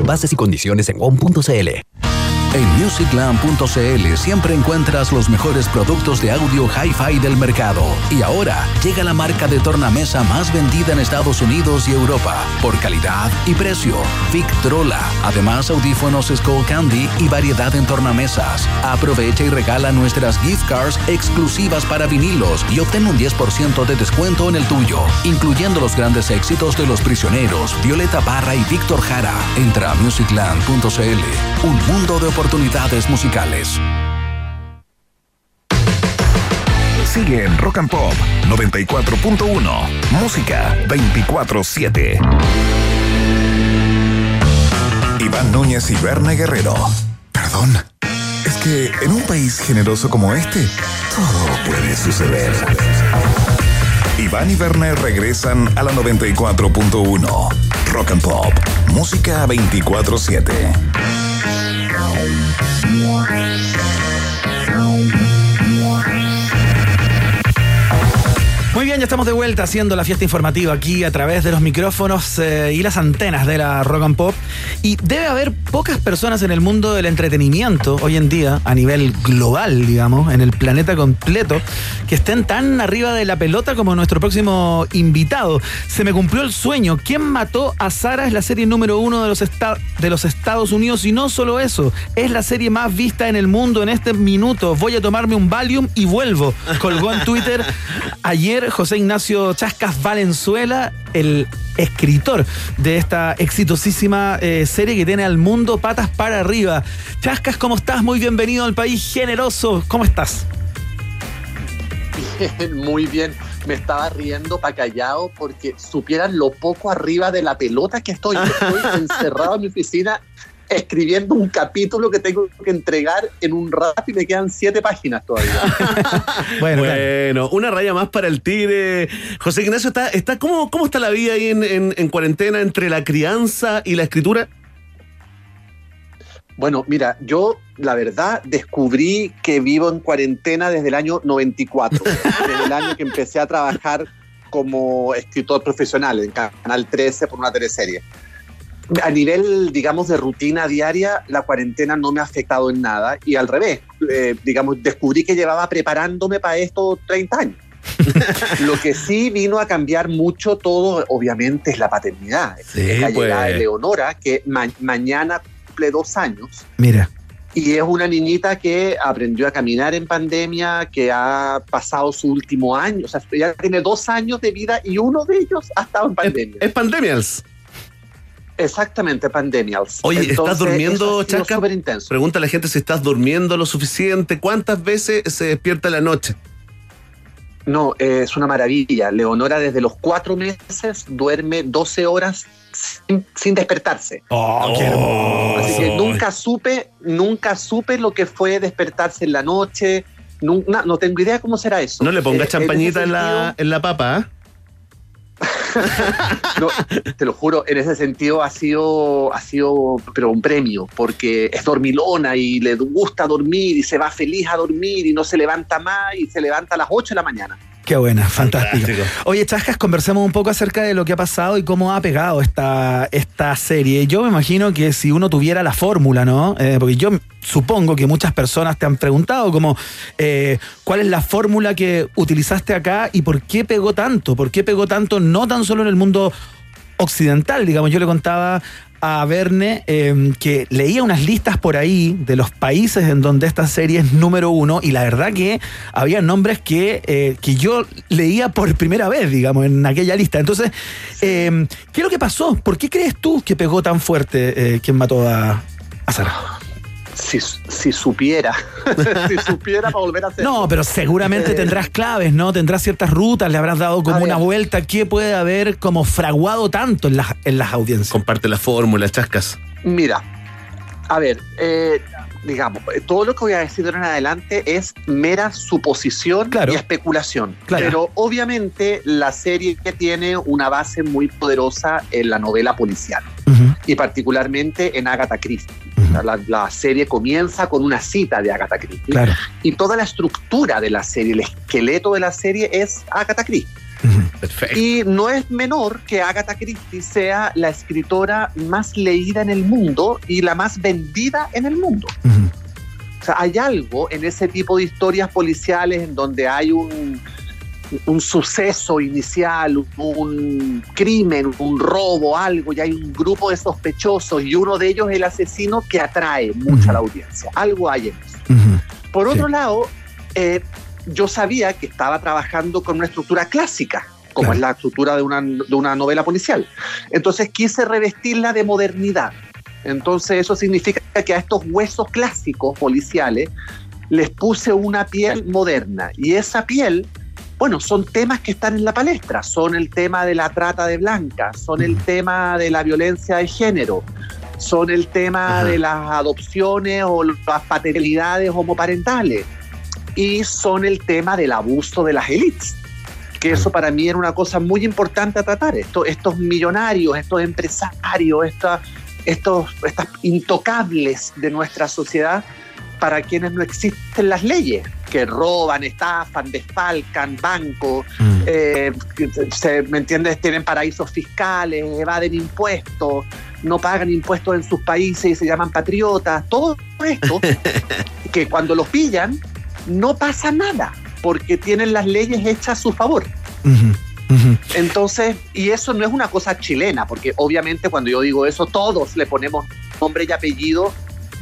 Bases y condiciones en WOM.cl. En musicland.cl siempre encuentras los mejores productos de audio hi-fi del mercado. Y ahora llega la marca de tornamesa más vendida en Estados Unidos y Europa por calidad y precio. Victrola. Además, audífonos Skull Candy y variedad en tornamesas. Aprovecha y regala nuestras gift cards exclusivas para vinilos y obtén un 10% de descuento en el tuyo, incluyendo los grandes éxitos de Los Prisioneros, Violeta Parra y Víctor Jara. Entra a musicland.cl. Un mundo de oportunidades musicales.
Sigue en Rock and Pop 94.1. Música 24-7. Iván Núñez y Berna Guerrero. Perdón. Es que en un país generoso como este, todo puede suceder. Iván y Werner regresan a la 94.1. Rock and Pop. Música 24-7.
Muy bien, estamos de vuelta haciendo la fiesta informativa aquí a través de los micrófonos eh, y las antenas de la Rock and Pop. Y debe haber pocas personas en el mundo del entretenimiento hoy en día, a nivel global, digamos, en el planeta completo, que estén tan arriba de la pelota como nuestro próximo invitado. Se me cumplió el sueño. ¿Quién mató a Sara? Es la serie número uno de los, de los Estados Unidos. Y no solo eso, es la serie más vista en el mundo en este minuto. Voy a tomarme un Valium y vuelvo. Colgó en Twitter ayer José Ignacio Chascas Valenzuela, el escritor de esta exitosísima eh, serie que tiene al mundo patas para arriba. Chascas, ¿cómo estás? Muy bienvenido al país generoso. ¿Cómo estás?
Bien, muy bien. Me estaba riendo para callado porque supieran lo poco arriba de la pelota que estoy. Estoy encerrado en mi oficina escribiendo un capítulo que tengo que entregar en un rato y me quedan siete páginas todavía.
Bueno, una raya más para el tigre. José Ignacio, ¿está, está, ¿cómo, ¿cómo está la vida ahí en, en- en cuarentena entre la crianza y la escritura?
Bueno, mira, yo la verdad descubrí que vivo en cuarentena desde el año 94, desde el año que empecé a trabajar como escritor profesional en Canal 13 por una teleserie. A nivel, digamos, de rutina diaria, la cuarentena no me ha afectado en nada y al revés, eh, digamos, descubrí que llevaba preparándome para esto 30 años. Lo que sí vino a cambiar mucho todo, obviamente, es la paternidad.
Sí,
Es la llegada
pues.
de Leonora, que ma- mañana cumple dos años.
Mira.
Y es una niñita que aprendió a caminar en pandemia, que ha pasado su último año, o sea, ya tiene dos años de vida y uno de ellos ha estado en pandemia.
Es pandemials.
Exactamente, pandemials.
Oye, ¿estás
Entonces,
durmiendo,
intenso.
Pregunta a la gente si estás durmiendo lo suficiente. ¿Cuántas veces se despierta la noche?
No, eh, es una maravilla. Leonora desde los cuatro meses duerme 12 horas sin, sin despertarse.
Oh, qué hermoso.
Así que nunca supe, nunca supe lo que fue despertarse en la noche. No, tengo idea cómo será eso.
No le pongas
Eh,
champañita en la, en la papa, ¿ah?
No, te lo juro, en ese sentido ha sido, ha sido pero un premio, porque es dormilona y le gusta dormir y se va feliz a dormir y no se levanta más y se levanta a las 8 de la mañana.
Qué buena, fantástico. Oye, Chascas, conversemos un poco acerca de lo que ha pasado y cómo ha pegado esta, esta serie. Yo me imagino que si uno tuviera la fórmula, ¿no? Eh, porque yo supongo que muchas personas te han preguntado como eh, cuál es la fórmula que utilizaste acá y por qué pegó tanto, por qué pegó tanto no tan solo en el mundo occidental, digamos. Yo le contaba a Verne eh, que leía unas listas por ahí de los países en donde esta serie es número uno y la verdad que había nombres que, eh, que yo leía por primera vez, digamos, en aquella lista. Entonces, eh, ¿qué es lo que pasó? ¿Por qué crees tú que pegó tan fuerte eh, quien mató a, a Sara?
Si, si supiera, si supiera para volver a hacer.
No, pero seguramente
Eh,
tendrás claves, ¿no? Tendrás ciertas rutas, le habrás dado como una vuelta. ¿Qué puede haber como fraguado tanto en las, en las audiencias?
Comparte la fórmula, chascas.
Mira, a ver, eh, digamos, eh, todo lo que voy a decir de ahora en adelante es mera suposición y especulación.
Claro.
Pero obviamente la serie tiene una base muy poderosa en la novela policial y particularmente en Agatha Christie. La, la serie comienza con una cita de Agatha Christie
Claro.
y toda la estructura de la serie, el esqueleto de la serie es Agatha Christie.
Perfecto.
Y no es menor que Agatha Christie sea la escritora más leída en el mundo y la más vendida en el mundo. O sea, hay algo en ese tipo de historias policiales en donde hay un, un suceso inicial, un crimen, un robo, algo, y hay un grupo de sospechosos y uno de ellos es el asesino que atrae mucho a la audiencia. Algo hay en eso. Por otro lado, eh, yo sabía que estaba trabajando con una estructura clásica, como es la estructura de una, de una novela policial. Entonces quise revestirla de modernidad. Entonces eso significa que a estos huesos clásicos policiales les puse una piel moderna. Y esa piel, bueno, son temas que están en la palestra. Son el tema de la trata de blancas, son el tema de la violencia de género, son el tema de las adopciones o las paternidades homoparentales y son el tema del abuso de las élites. Que eso para mí era una cosa muy importante a tratar. Esto, estos millonarios, estos empresarios, esta- estos, estas intocables de nuestra sociedad para quienes no existen las leyes, que roban, estafan, desfalcan bancos, eh, que se- ¿me entiendes? Tienen paraísos fiscales, evaden impuestos, no pagan impuestos en sus países y se llaman patriotas. Todo esto que cuando los pillan no pasa nada, porque tienen las leyes hechas a su favor. Entonces, y eso no es una cosa chilena, porque obviamente cuando yo digo eso, todos le ponemos nombre y apellido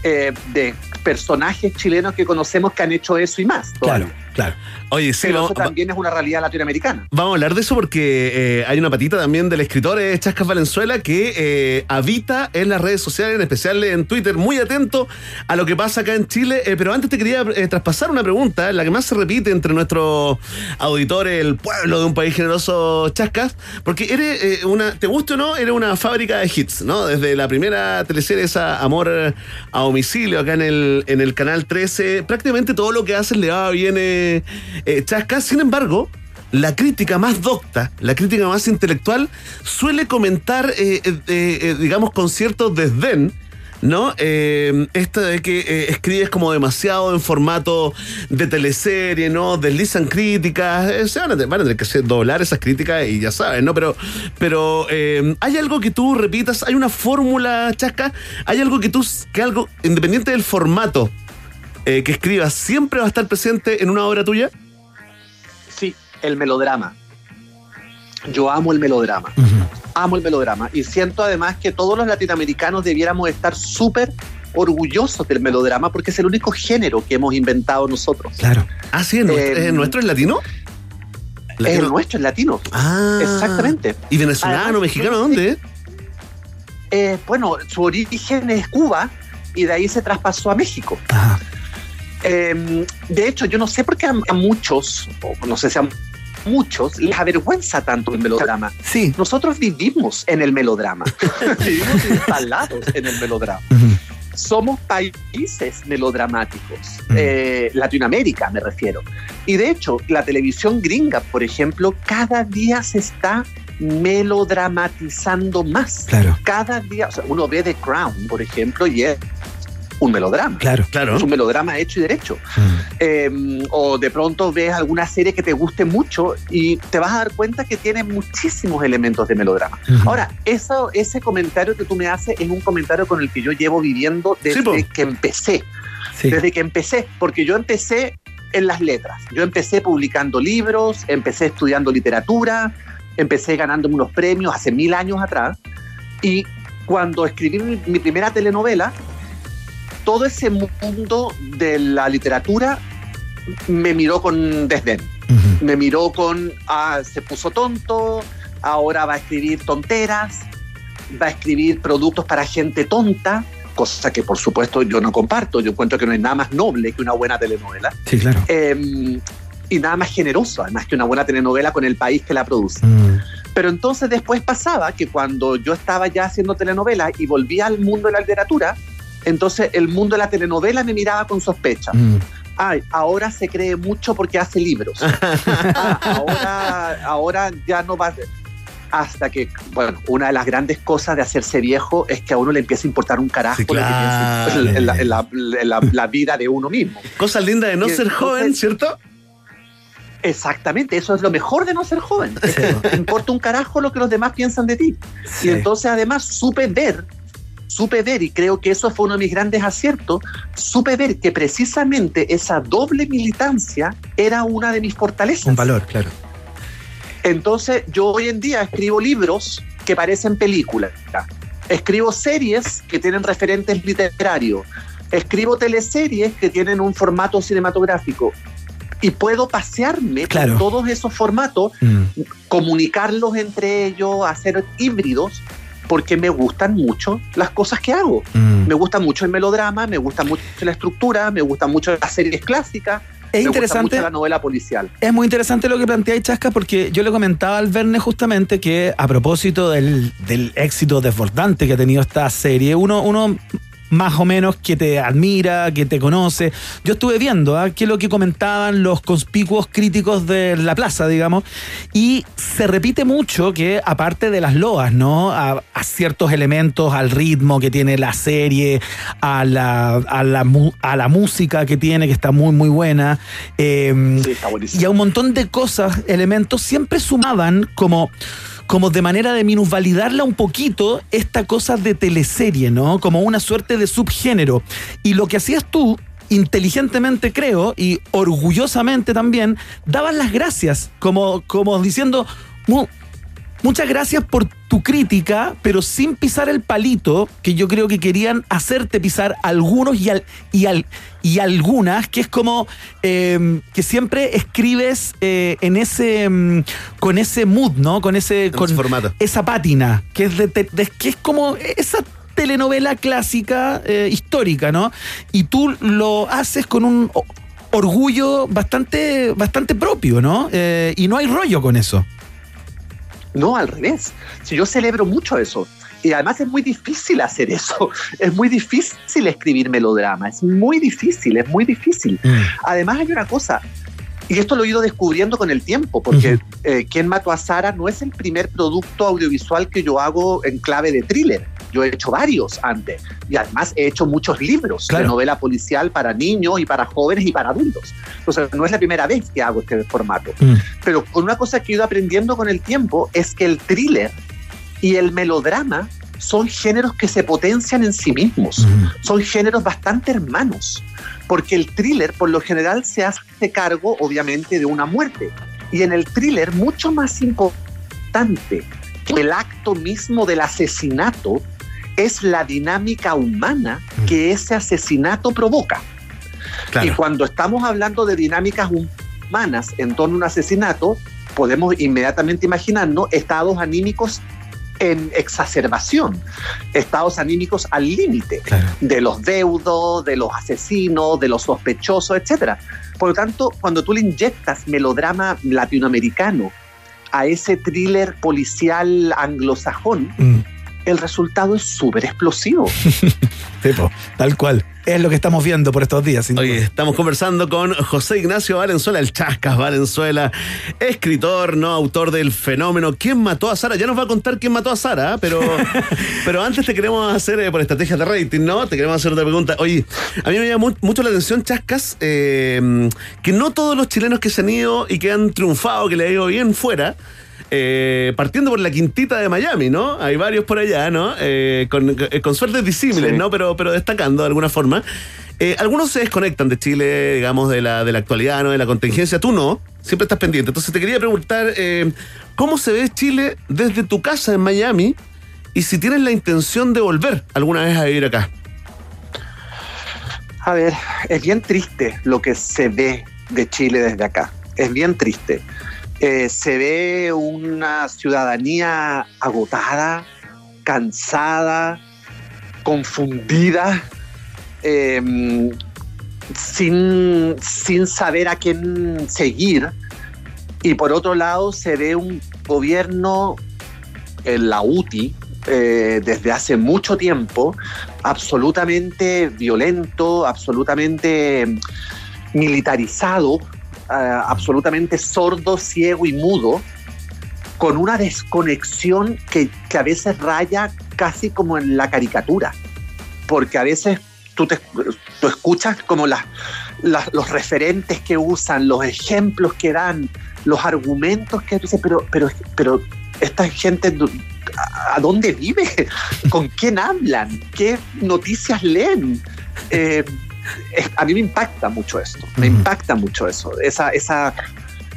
eh, de personajes chilenos que conocemos que han hecho eso y más.
Claro, claro. Oye, sí,
Pero
vamos,
eso también es una realidad latinoamericana.
Vamos a hablar de eso porque eh, hay una patita también del escritor eh, Chascas Valenzuela que eh, habita en las redes sociales, en especial en Twitter, muy atento a lo que pasa acá en Chile. Eh, pero antes te quería traspasar una pregunta, la que más se repite entre nuestros auditores, el pueblo de un país generoso Chascas, porque eres una, te guste o no, eres una fábrica de hits, ¿no? Desde la primera teleserie, esa Amor a Domicilio, acá en el, en el canal 13, prácticamente todo lo que haces le va bien eh, Chascas. Sin embargo, la crítica más docta, la crítica más intelectual, suele comentar, eh, eh, eh, digamos, con cierto desdén ¿no? Eh, esto de que escribes como demasiado en formato de teleserie, ¿no? Deslizan críticas, se van a, te- van a tener que doblar esas críticas y ya sabes, ¿no? Pero, pero ¿hay algo que tú repitas? ¿Hay una fórmula, Chasca? ¿Hay algo que tú, que algo, independiente del formato que escribas, siempre va a estar presente en una obra tuya?
El melodrama. Yo amo el melodrama. Amo el melodrama. Y siento además que todos los latinoamericanos debiéramos estar súper orgullosos del melodrama porque es el único género que hemos inventado nosotros.
Claro.
Ah, sí, ¿es nuestro,
Eh,
¿es nuestro, es latino?
Es el nuestro, es latino.
Ah.
Exactamente.
¿Y venezolano,
Además,
mexicano, dónde?
Eh, bueno, su origen es Cuba y de ahí se traspasó a México. Eh, de hecho, yo no sé por qué a, a muchos, o no sé si a muchos, les avergüenza tanto el melodrama.
Sí.
Nosotros vivimos en el melodrama. vivimos instalados en el melodrama. Somos países melodramáticos. Eh, Latinoamérica, me refiero. Y de hecho, la televisión gringa, por ejemplo, cada día se está melodramatizando más.
Claro.
Cada día, o sea, uno ve The Crown, por ejemplo, y es un melodrama.
Claro.
Claro.
Es un melodrama hecho y derecho. Eh, o de pronto ves alguna serie que te guste mucho y te vas a dar cuenta que tiene muchísimos elementos de melodrama. Ahora, eso, ese comentario que tú me haces es un comentario con el que yo llevo viviendo desde que empecé.
Sí.
Desde que empecé, porque yo empecé en las letras. Yo empecé publicando libros, empecé estudiando literatura, empecé ganándome unos premios hace mil años atrás. Y cuando escribí mi, mi primera telenovela, todo ese mundo de la literatura me miró con desdén. Me miró con, ah, se puso tonto, ahora va a escribir tonteras, va a escribir productos para gente tonta, cosa que por supuesto yo no comparto. Yo encuentro que no hay nada más noble que una buena telenovela.
Sí, claro.
Eh, y nada más generoso, además que una buena telenovela con el país que la produce. Pero entonces después pasaba que cuando yo estaba ya haciendo telenovelas y volvía al mundo de la literatura, entonces el mundo de la telenovela me miraba con sospecha. Ay, ahora se cree mucho porque hace libros. Ah, ahora, ahora ya no va. Hasta que, bueno, una de las grandes cosas de hacerse viejo es que a uno le empieza a importar un carajo que piensa en, la, en la- en la- la vida de uno mismo.
Cosa linda de no
Y
ser
entonces-
joven, ¿cierto?
Exactamente, eso es lo mejor de no ser joven. Te importa un carajo lo que los demás piensan de ti. Y entonces además supe ver, supe ver, y creo que eso fue uno de mis grandes aciertos, supe ver que precisamente esa doble militancia era una de mis fortalezas.
Un valor, claro.
Entonces yo hoy en día escribo libros que parecen películas, escribo series que tienen referentes literarios, escribo teleseries que tienen un formato cinematográfico y puedo pasearme
Claro.
por todos esos formatos, comunicarlos entre ellos, hacer híbridos, porque me gustan mucho las cosas que hago. Me gusta mucho el melodrama, me gusta mucho la estructura, me gusta mucho las series clásicas,
Es
me gusta
interesante.
mucho la novela policial.
Es muy interesante lo que planteáis, Chasca, porque yo le comentaba al Verne justamente que a propósito del, del éxito desbordante que ha tenido esta serie, uno, uno más o menos que te admira, que te conoce. Yo estuve viendo ¿ah? qué es lo que comentaban los conspicuos críticos de la plaza, digamos, y se repite mucho que aparte de las loas, ¿no? A, a ciertos elementos, al ritmo que tiene la serie, a la, a la, a la música que tiene, que está muy, muy buena, eh, y a un montón de cosas, elementos, siempre sumaban como como de manera de minusvalidarla un poquito esta cosa de teleserie, ¿no? Como una suerte de subgénero. Y lo que hacías tú, inteligentemente creo, y orgullosamente también, dabas las gracias, como, como diciendo, "Mu- muchas gracias por tu crítica, pero sin pisar el palito, que yo creo que querían hacerte pisar algunos y, al, y, al, y algunas, que es como eh, que siempre escribes eh, en ese mm, con ese mood, ¿no? Con ese, con esa pátina, que es de, que es como esa telenovela clásica eh, histórica, ¿no? Y tú lo haces con un orgullo bastante, bastante propio, ¿no? Eh, y no hay rollo con eso.
No, al revés. Si yo celebro mucho eso. Y además es muy difícil hacer eso. Es muy difícil escribir melodrama. Es muy difícil, es muy difícil. Además hay una cosa, y esto lo he ido descubriendo con el tiempo, porque eh, ¿Quién mató a Sara? no es el primer producto audiovisual que yo hago en clave de thriller. Yo he hecho varios antes. Y además he hecho muchos libros
Claro.
de novela policial para niños y para jóvenes y para adultos. Entonces, no es la primera vez que hago este formato.
Mm.
Pero con una cosa que he ido aprendiendo con el tiempo es que el thriller y el melodrama son géneros que se potencian en sí mismos. Son géneros bastante hermanos. Porque el thriller, por lo general, se hace cargo, obviamente, de una muerte. Y en el thriller, mucho más importante que el acto mismo del asesinato es la dinámica humana que ese asesinato provoca. Y cuando estamos hablando de dinámicas humanas en torno a un asesinato, podemos inmediatamente imaginarnos estados anímicos en exacerbación, estados anímicos al límite de los deudos, de los asesinos, de los sospechosos, etcétera. Por lo tanto, cuando tú le inyectas melodrama latinoamericano a ese thriller policial anglosajón, el resultado es súper explosivo.
Sí, po, tal cual. Es lo que estamos viendo por estos días. duda.
estamos conversando con José Ignacio Valenzuela, el Chascas Valenzuela, escritor, no autor del fenómeno ¿Quién mató a Sara? Ya nos va a contar quién mató a Sara, pero, pero antes te queremos hacer, eh, por estrategias de rating, ¿no? Te queremos hacer otra pregunta. Oye, a mí me llama mu- mucho la atención, Chascas, eh, que no todos los chilenos que se han ido y que han triunfado, que le ha ido bien fuera, eh, partiendo por la quintita de Miami, ¿no? Hay varios por allá, ¿no? Eh, con, eh, con suertes disímiles,
Sí.
¿no? Pero, pero destacando de alguna forma. Eh, algunos se desconectan de Chile, digamos, de la, de la actualidad, ¿no? De la contingencia. Tú no, siempre estás pendiente. Entonces te quería preguntar, ¿cómo se ve Chile desde tu casa en Miami? Y si tienes la intención de volver alguna vez a vivir acá.
A ver, es bien triste lo que se ve de Chile desde acá. Es bien triste. Eh, se ve una ciudadanía agotada, cansada, confundida, eh, sin, sin saber a quién seguir. Y por otro lado se ve un gobierno, en la UTI, eh, desde hace mucho tiempo, absolutamente violento, absolutamente militarizado, absolutamente sordo, ciego y mudo, con una desconexión que, que a veces raya casi como en la caricatura, porque a veces tú, te, tú escuchas como las, los referentes que usan, los ejemplos que dan, los argumentos que dices, pero, pero, pero esta gente, ¿a dónde vive? ¿Con quién hablan? ¿Qué noticias leen? Eh, a mí me impacta mucho esto, me impacta mucho eso, esa, esa,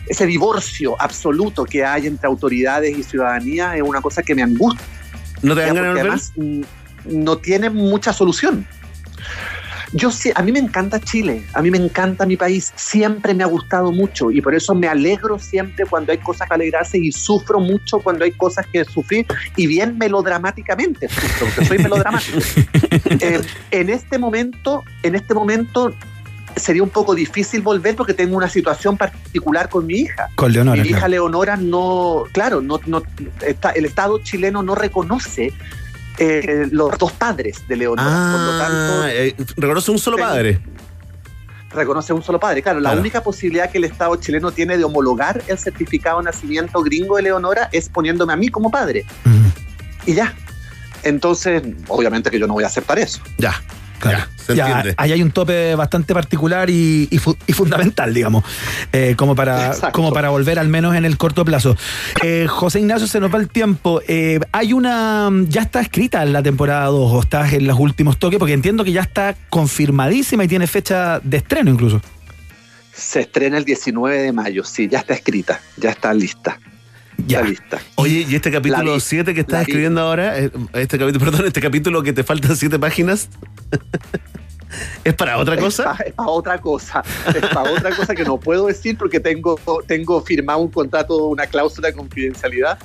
ese divorcio absoluto que hay entre autoridades y ciudadanía es una cosa que me angustia.
¿No te dan ganas
además mm, no tiene mucha solución. Yo sí, a mí me encanta Chile, a mí me encanta mi país, siempre me ha gustado mucho y por eso me alegro siempre cuando hay cosas que alegrarse y sufro mucho cuando hay cosas que sufrir y bien melodramáticamente sufro, porque soy melodramático. Eh, en este momento, en este momento sería un poco difícil volver porque tengo una situación particular con mi hija.
Con Leonora,
Mi hija
claro.
Leonora no, claro, no, no está, el Estado chileno no reconoce eh, los dos padres de Leonora. por lo tanto,
Ah, eh, reconoce un solo padre.
reconoce un solo padre. Claro, la única posibilidad que el Estado chileno tiene de homologar el certificado de nacimiento gringo de Leonora es poniéndome a mí como padre. Y ya. Entonces, obviamente que yo no voy a aceptar eso.
Ya.
Claro.
se
Ya,
entiende.
ahí hay un tope bastante particular y, y fu- y fundamental, digamos, eh, como, para,
Exacto.
como para volver al menos en el corto plazo. Eh, José Ignacio, se nos va el tiempo. Eh, hay una. Ya está escrita la temporada 2 o estás en los últimos toques, porque entiendo que ya está confirmadísima y tiene fecha de estreno incluso.
Se estrena el 19 de mayo, sí, ya está escrita, ya está lista.
Ya.
Está lista.
Oye, y este capítulo
La vi,
7 que estás escribiendo ahora, eh, este capítulo, perdón, este capítulo que te faltan 7 páginas, ¿es para otra cosa?
Es para otra cosa. Es para otra cosa que no puedo decir porque tengo, tengo firmado un contrato, una cláusula de confidencialidad.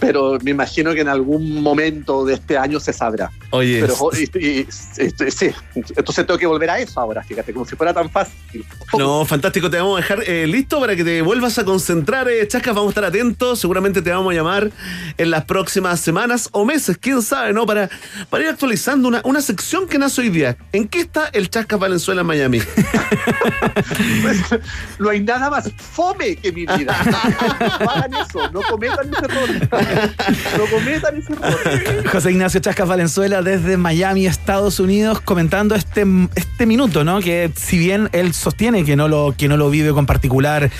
Pero me imagino que en algún momento de este año se sabrá.
Oye,
Pero, y- y- y- sí, entonces tengo que volver a eso ahora, fíjate, como si fuera tan fácil.
No, fantástico, te vamos a dejar eh, listo para que te vuelvas a concentrar, eh, Chascas, vamos a estar atentos, seguramente te vamos a llamar en las próximas semanas o meses, quién sabe, ¿no? Para, para ir actualizando una, una sección que nace hoy día. ¿En qué está el Chascas Valenzuela en Miami?
No hay nada más fome que mi vida. No hagan eso, no cometan ese error. No cometan ese error.
José Ignacio Chascas Valenzuela desde Miami, Estados Unidos, comentando este, este minuto, ¿no? Que si bien él sostiene que no lo, que no lo vive con particular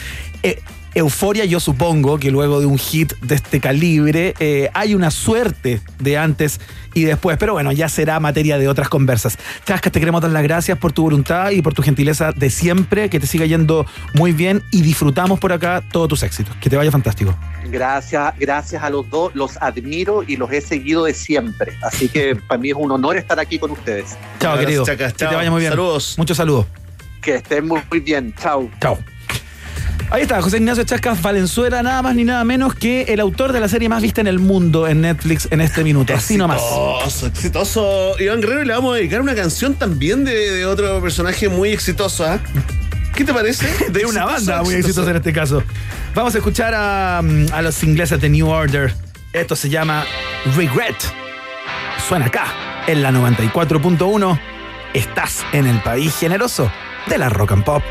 eh, euforia, yo supongo que luego de un hit de este calibre eh, hay una suerte de antes y después, pero bueno, ya será materia de otras conversas. Chascas, te queremos dar las gracias por tu voluntad y por tu gentileza de siempre, que te siga yendo muy bien y disfrutamos por acá todos tus éxitos. Que te vaya fantástico.
Gracias, gracias a los dos, los admiro y los he seguido de siempre. Así que para mí es un honor estar aquí con ustedes.
Chao,
Gracias,
querido.
Chacas.
Que te
Chao.
vaya muy bien.
Saludos.
Muchos saludos.
Que estén muy, muy bien. Chao.
Chao. Ahí está, José Ignacio Chascas Valenzuela, nada más ni nada menos que el autor de la serie más vista en el mundo en Netflix en este minuto. Así nomás.
Exitoso, exitoso. Iván Guerrero, y le vamos a dedicar una canción también de, de otro personaje muy exitoso, ¿ah? ¿Qué te parece?
De una banda muy exitosa en este caso. Vamos a escuchar a, mm, a los ingleses de New Order. Esto se llama Regret. Suena acá, en la 94.1. Estás en el país generoso de la rock and pop.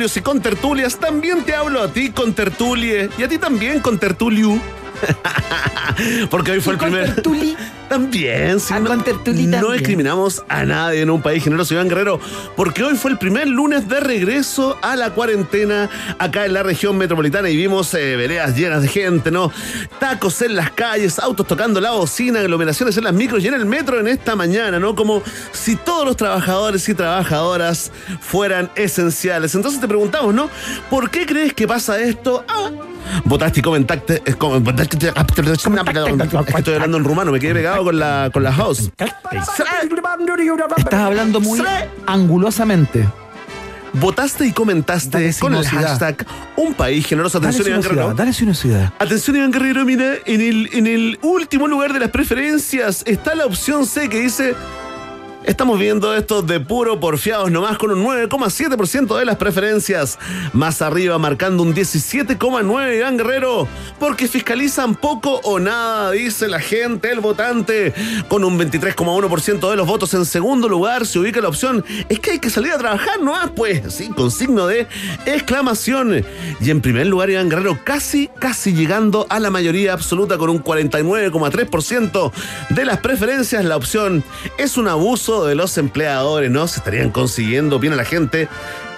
Tertulios y con tertulias. También te hablo a ti con tertulie y a ti también con tertuliu. Porque hoy fue el primer. También, sí. no, no discriminamos a nadie en un país generoso, Iván Guerrero, porque hoy fue el primer lunes de regreso a la cuarentena acá en la región metropolitana y vimos eh, veredas llenas de gente, ¿no? Tacos en las calles, autos tocando la bocina, aglomeraciones en las micros y en el metro en esta mañana, ¿no? Como si todos los trabajadores y trabajadoras fueran esenciales. Entonces te preguntamos, ¿no? ¿Por qué crees que pasa esto? Ah, votaste y comentaste. Estoy hablando en rumano, me quedé pegado con la, con la house.
Estás hablando muy angulosamente.
Votaste y comentaste con el hashtag Un País Generoso. Atención, Iván Guerrero.
dale sinuosidad.
Atención, Iván Guerrero, mira, en el, en el último lugar de las preferencias está la opción C que dice. Estamos viendo esto de puro porfiados nomás con un 9,7% de las preferencias. Más arriba marcando un 17,9% Iván Guerrero. Porque fiscalizan poco o nada, dice la gente, el votante. Con un 23,1% de los votos en segundo lugar se ubica la opción. Es que hay que salir a trabajar nomás, pues. Sí, con signo de exclamación. Y en primer lugar Iván Guerrero casi, casi llegando a la mayoría absoluta con un 49,3% de las preferencias. La opción es un abuso de los empleadores, ¿no? Se estarían consiguiendo bien a la gente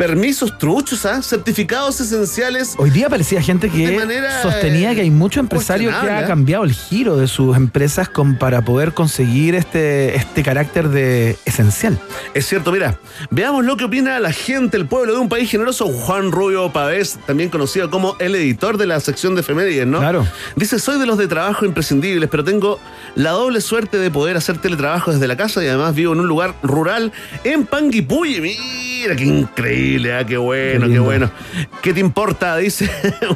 permisos truchos, ¿ah? Certificados esenciales.
Hoy día parecía gente que sostenía que hay mucho empresario que ha
¿eh?
cambiado el giro de sus empresas con, para poder conseguir este, este carácter de esencial.
Es cierto, mira, veamos lo que opina la gente, el pueblo de un país generoso. Juan Rubio Pavés, también conocido como el editor de la sección de efemérides, ¿no?
Claro.
Dice, soy de los de trabajo imprescindibles, pero tengo la doble suerte de poder hacer teletrabajo desde la casa y además vivo en un lugar rural en Panguipulli. Mira, qué increíble, ah, qué bueno, qué,
lindo.
bueno. ¿Qué te importa? Dice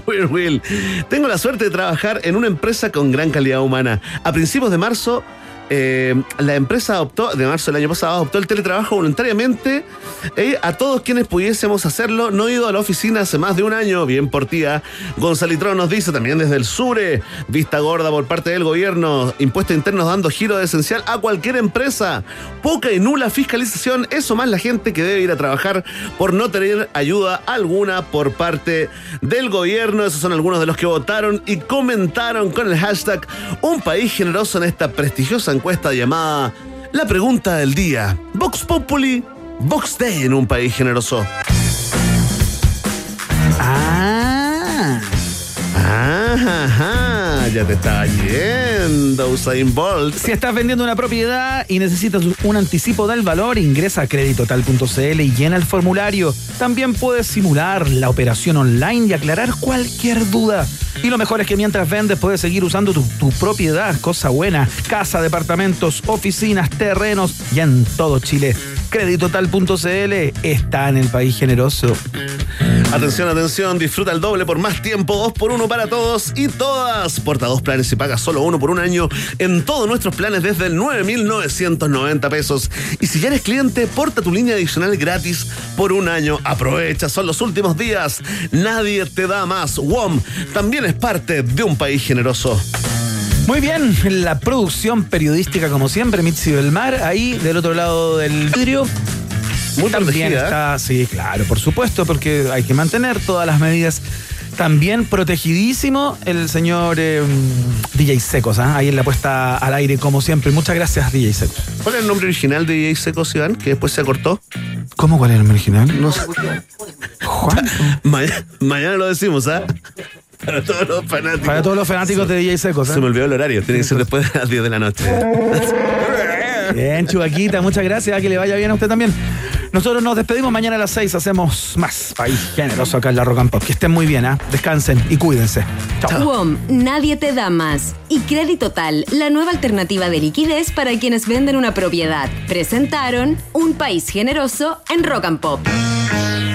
Will Will. Tengo la suerte de trabajar en una empresa con gran calidad humana. A principios de marzo eh, la empresa adoptó, de marzo del año pasado, adoptó el teletrabajo voluntariamente eh, a todos quienes pudiésemos hacerlo. No he ido a la oficina hace más de un año, bien por tía. Gonzalitrón nos dice también desde el SURE, vista gorda por parte del gobierno, impuestos internos dando giro de esencial a cualquier empresa. Poca y nula fiscalización, eso más la gente que debe ir a trabajar por no tener ayuda alguna por parte del gobierno. Esos son algunos de los que votaron y comentaron con el hashtag Un país generoso en esta prestigiosa encuesta llamada La pregunta del día. Vox Populi, Vox Day en un país generoso.
Ah.
Ya te está yendo, Usain Bolt.
Si estás vendiendo una propiedad y necesitas un anticipo del valor, ingresa a creditotal.cl y llena el formulario. También puedes simular la operación online y aclarar cualquier duda. Y lo mejor es que mientras vendes puedes seguir usando tu, tu propiedad, cosa buena, casa, departamentos, oficinas, terrenos y en todo Chile. Creditotal.cl está en el país generoso.
Atención, atención, disfruta el doble por más tiempo, dos por uno para todos y todas. Porta dos planes y paga solo uno por un año en todos nuestros planes desde el 9,990 pesos. Y si ya eres cliente, porta tu línea adicional gratis por un año. Aprovecha, son los últimos días. Nadie te da más. WOM también es parte de un país generoso.
Muy bien, la producción periodística como siempre, Mitzi del Mar, ahí del otro lado del vidrio.
Muy
También
protegida, ¿eh?
está, sí, claro, por supuesto, porque hay que mantener todas las medidas. También protegidísimo el señor eh, DJ Secos, ¿ah? ahí en la puesta al aire como siempre. Muchas gracias, DJ Secos.
¿Cuál es el nombre original de DJ Secos, Iván? Que después se acortó.
¿Cómo cuál es el nombre original?
No sé. Mañana, mañana lo decimos, ¿ah? Para todos los fanáticos.
Para todos los fanáticos de DJ Secos. ¿eh?
Se me olvidó el horario, tiene que ser después de las 10 de la noche.
Bien, Chubaquita, muchas gracias. Que le vaya bien a usted también. Nosotros nos despedimos mañana a las 6. Hacemos más país generoso acá en la Rock and Pop. Que estén muy bien, ¿ah? Descansen y cuídense. Chao.
WOM, nadie te da más. Y Crédito Tal, la nueva alternativa de liquidez para quienes venden una propiedad. Presentaron Un País Generoso en Rock and Pop.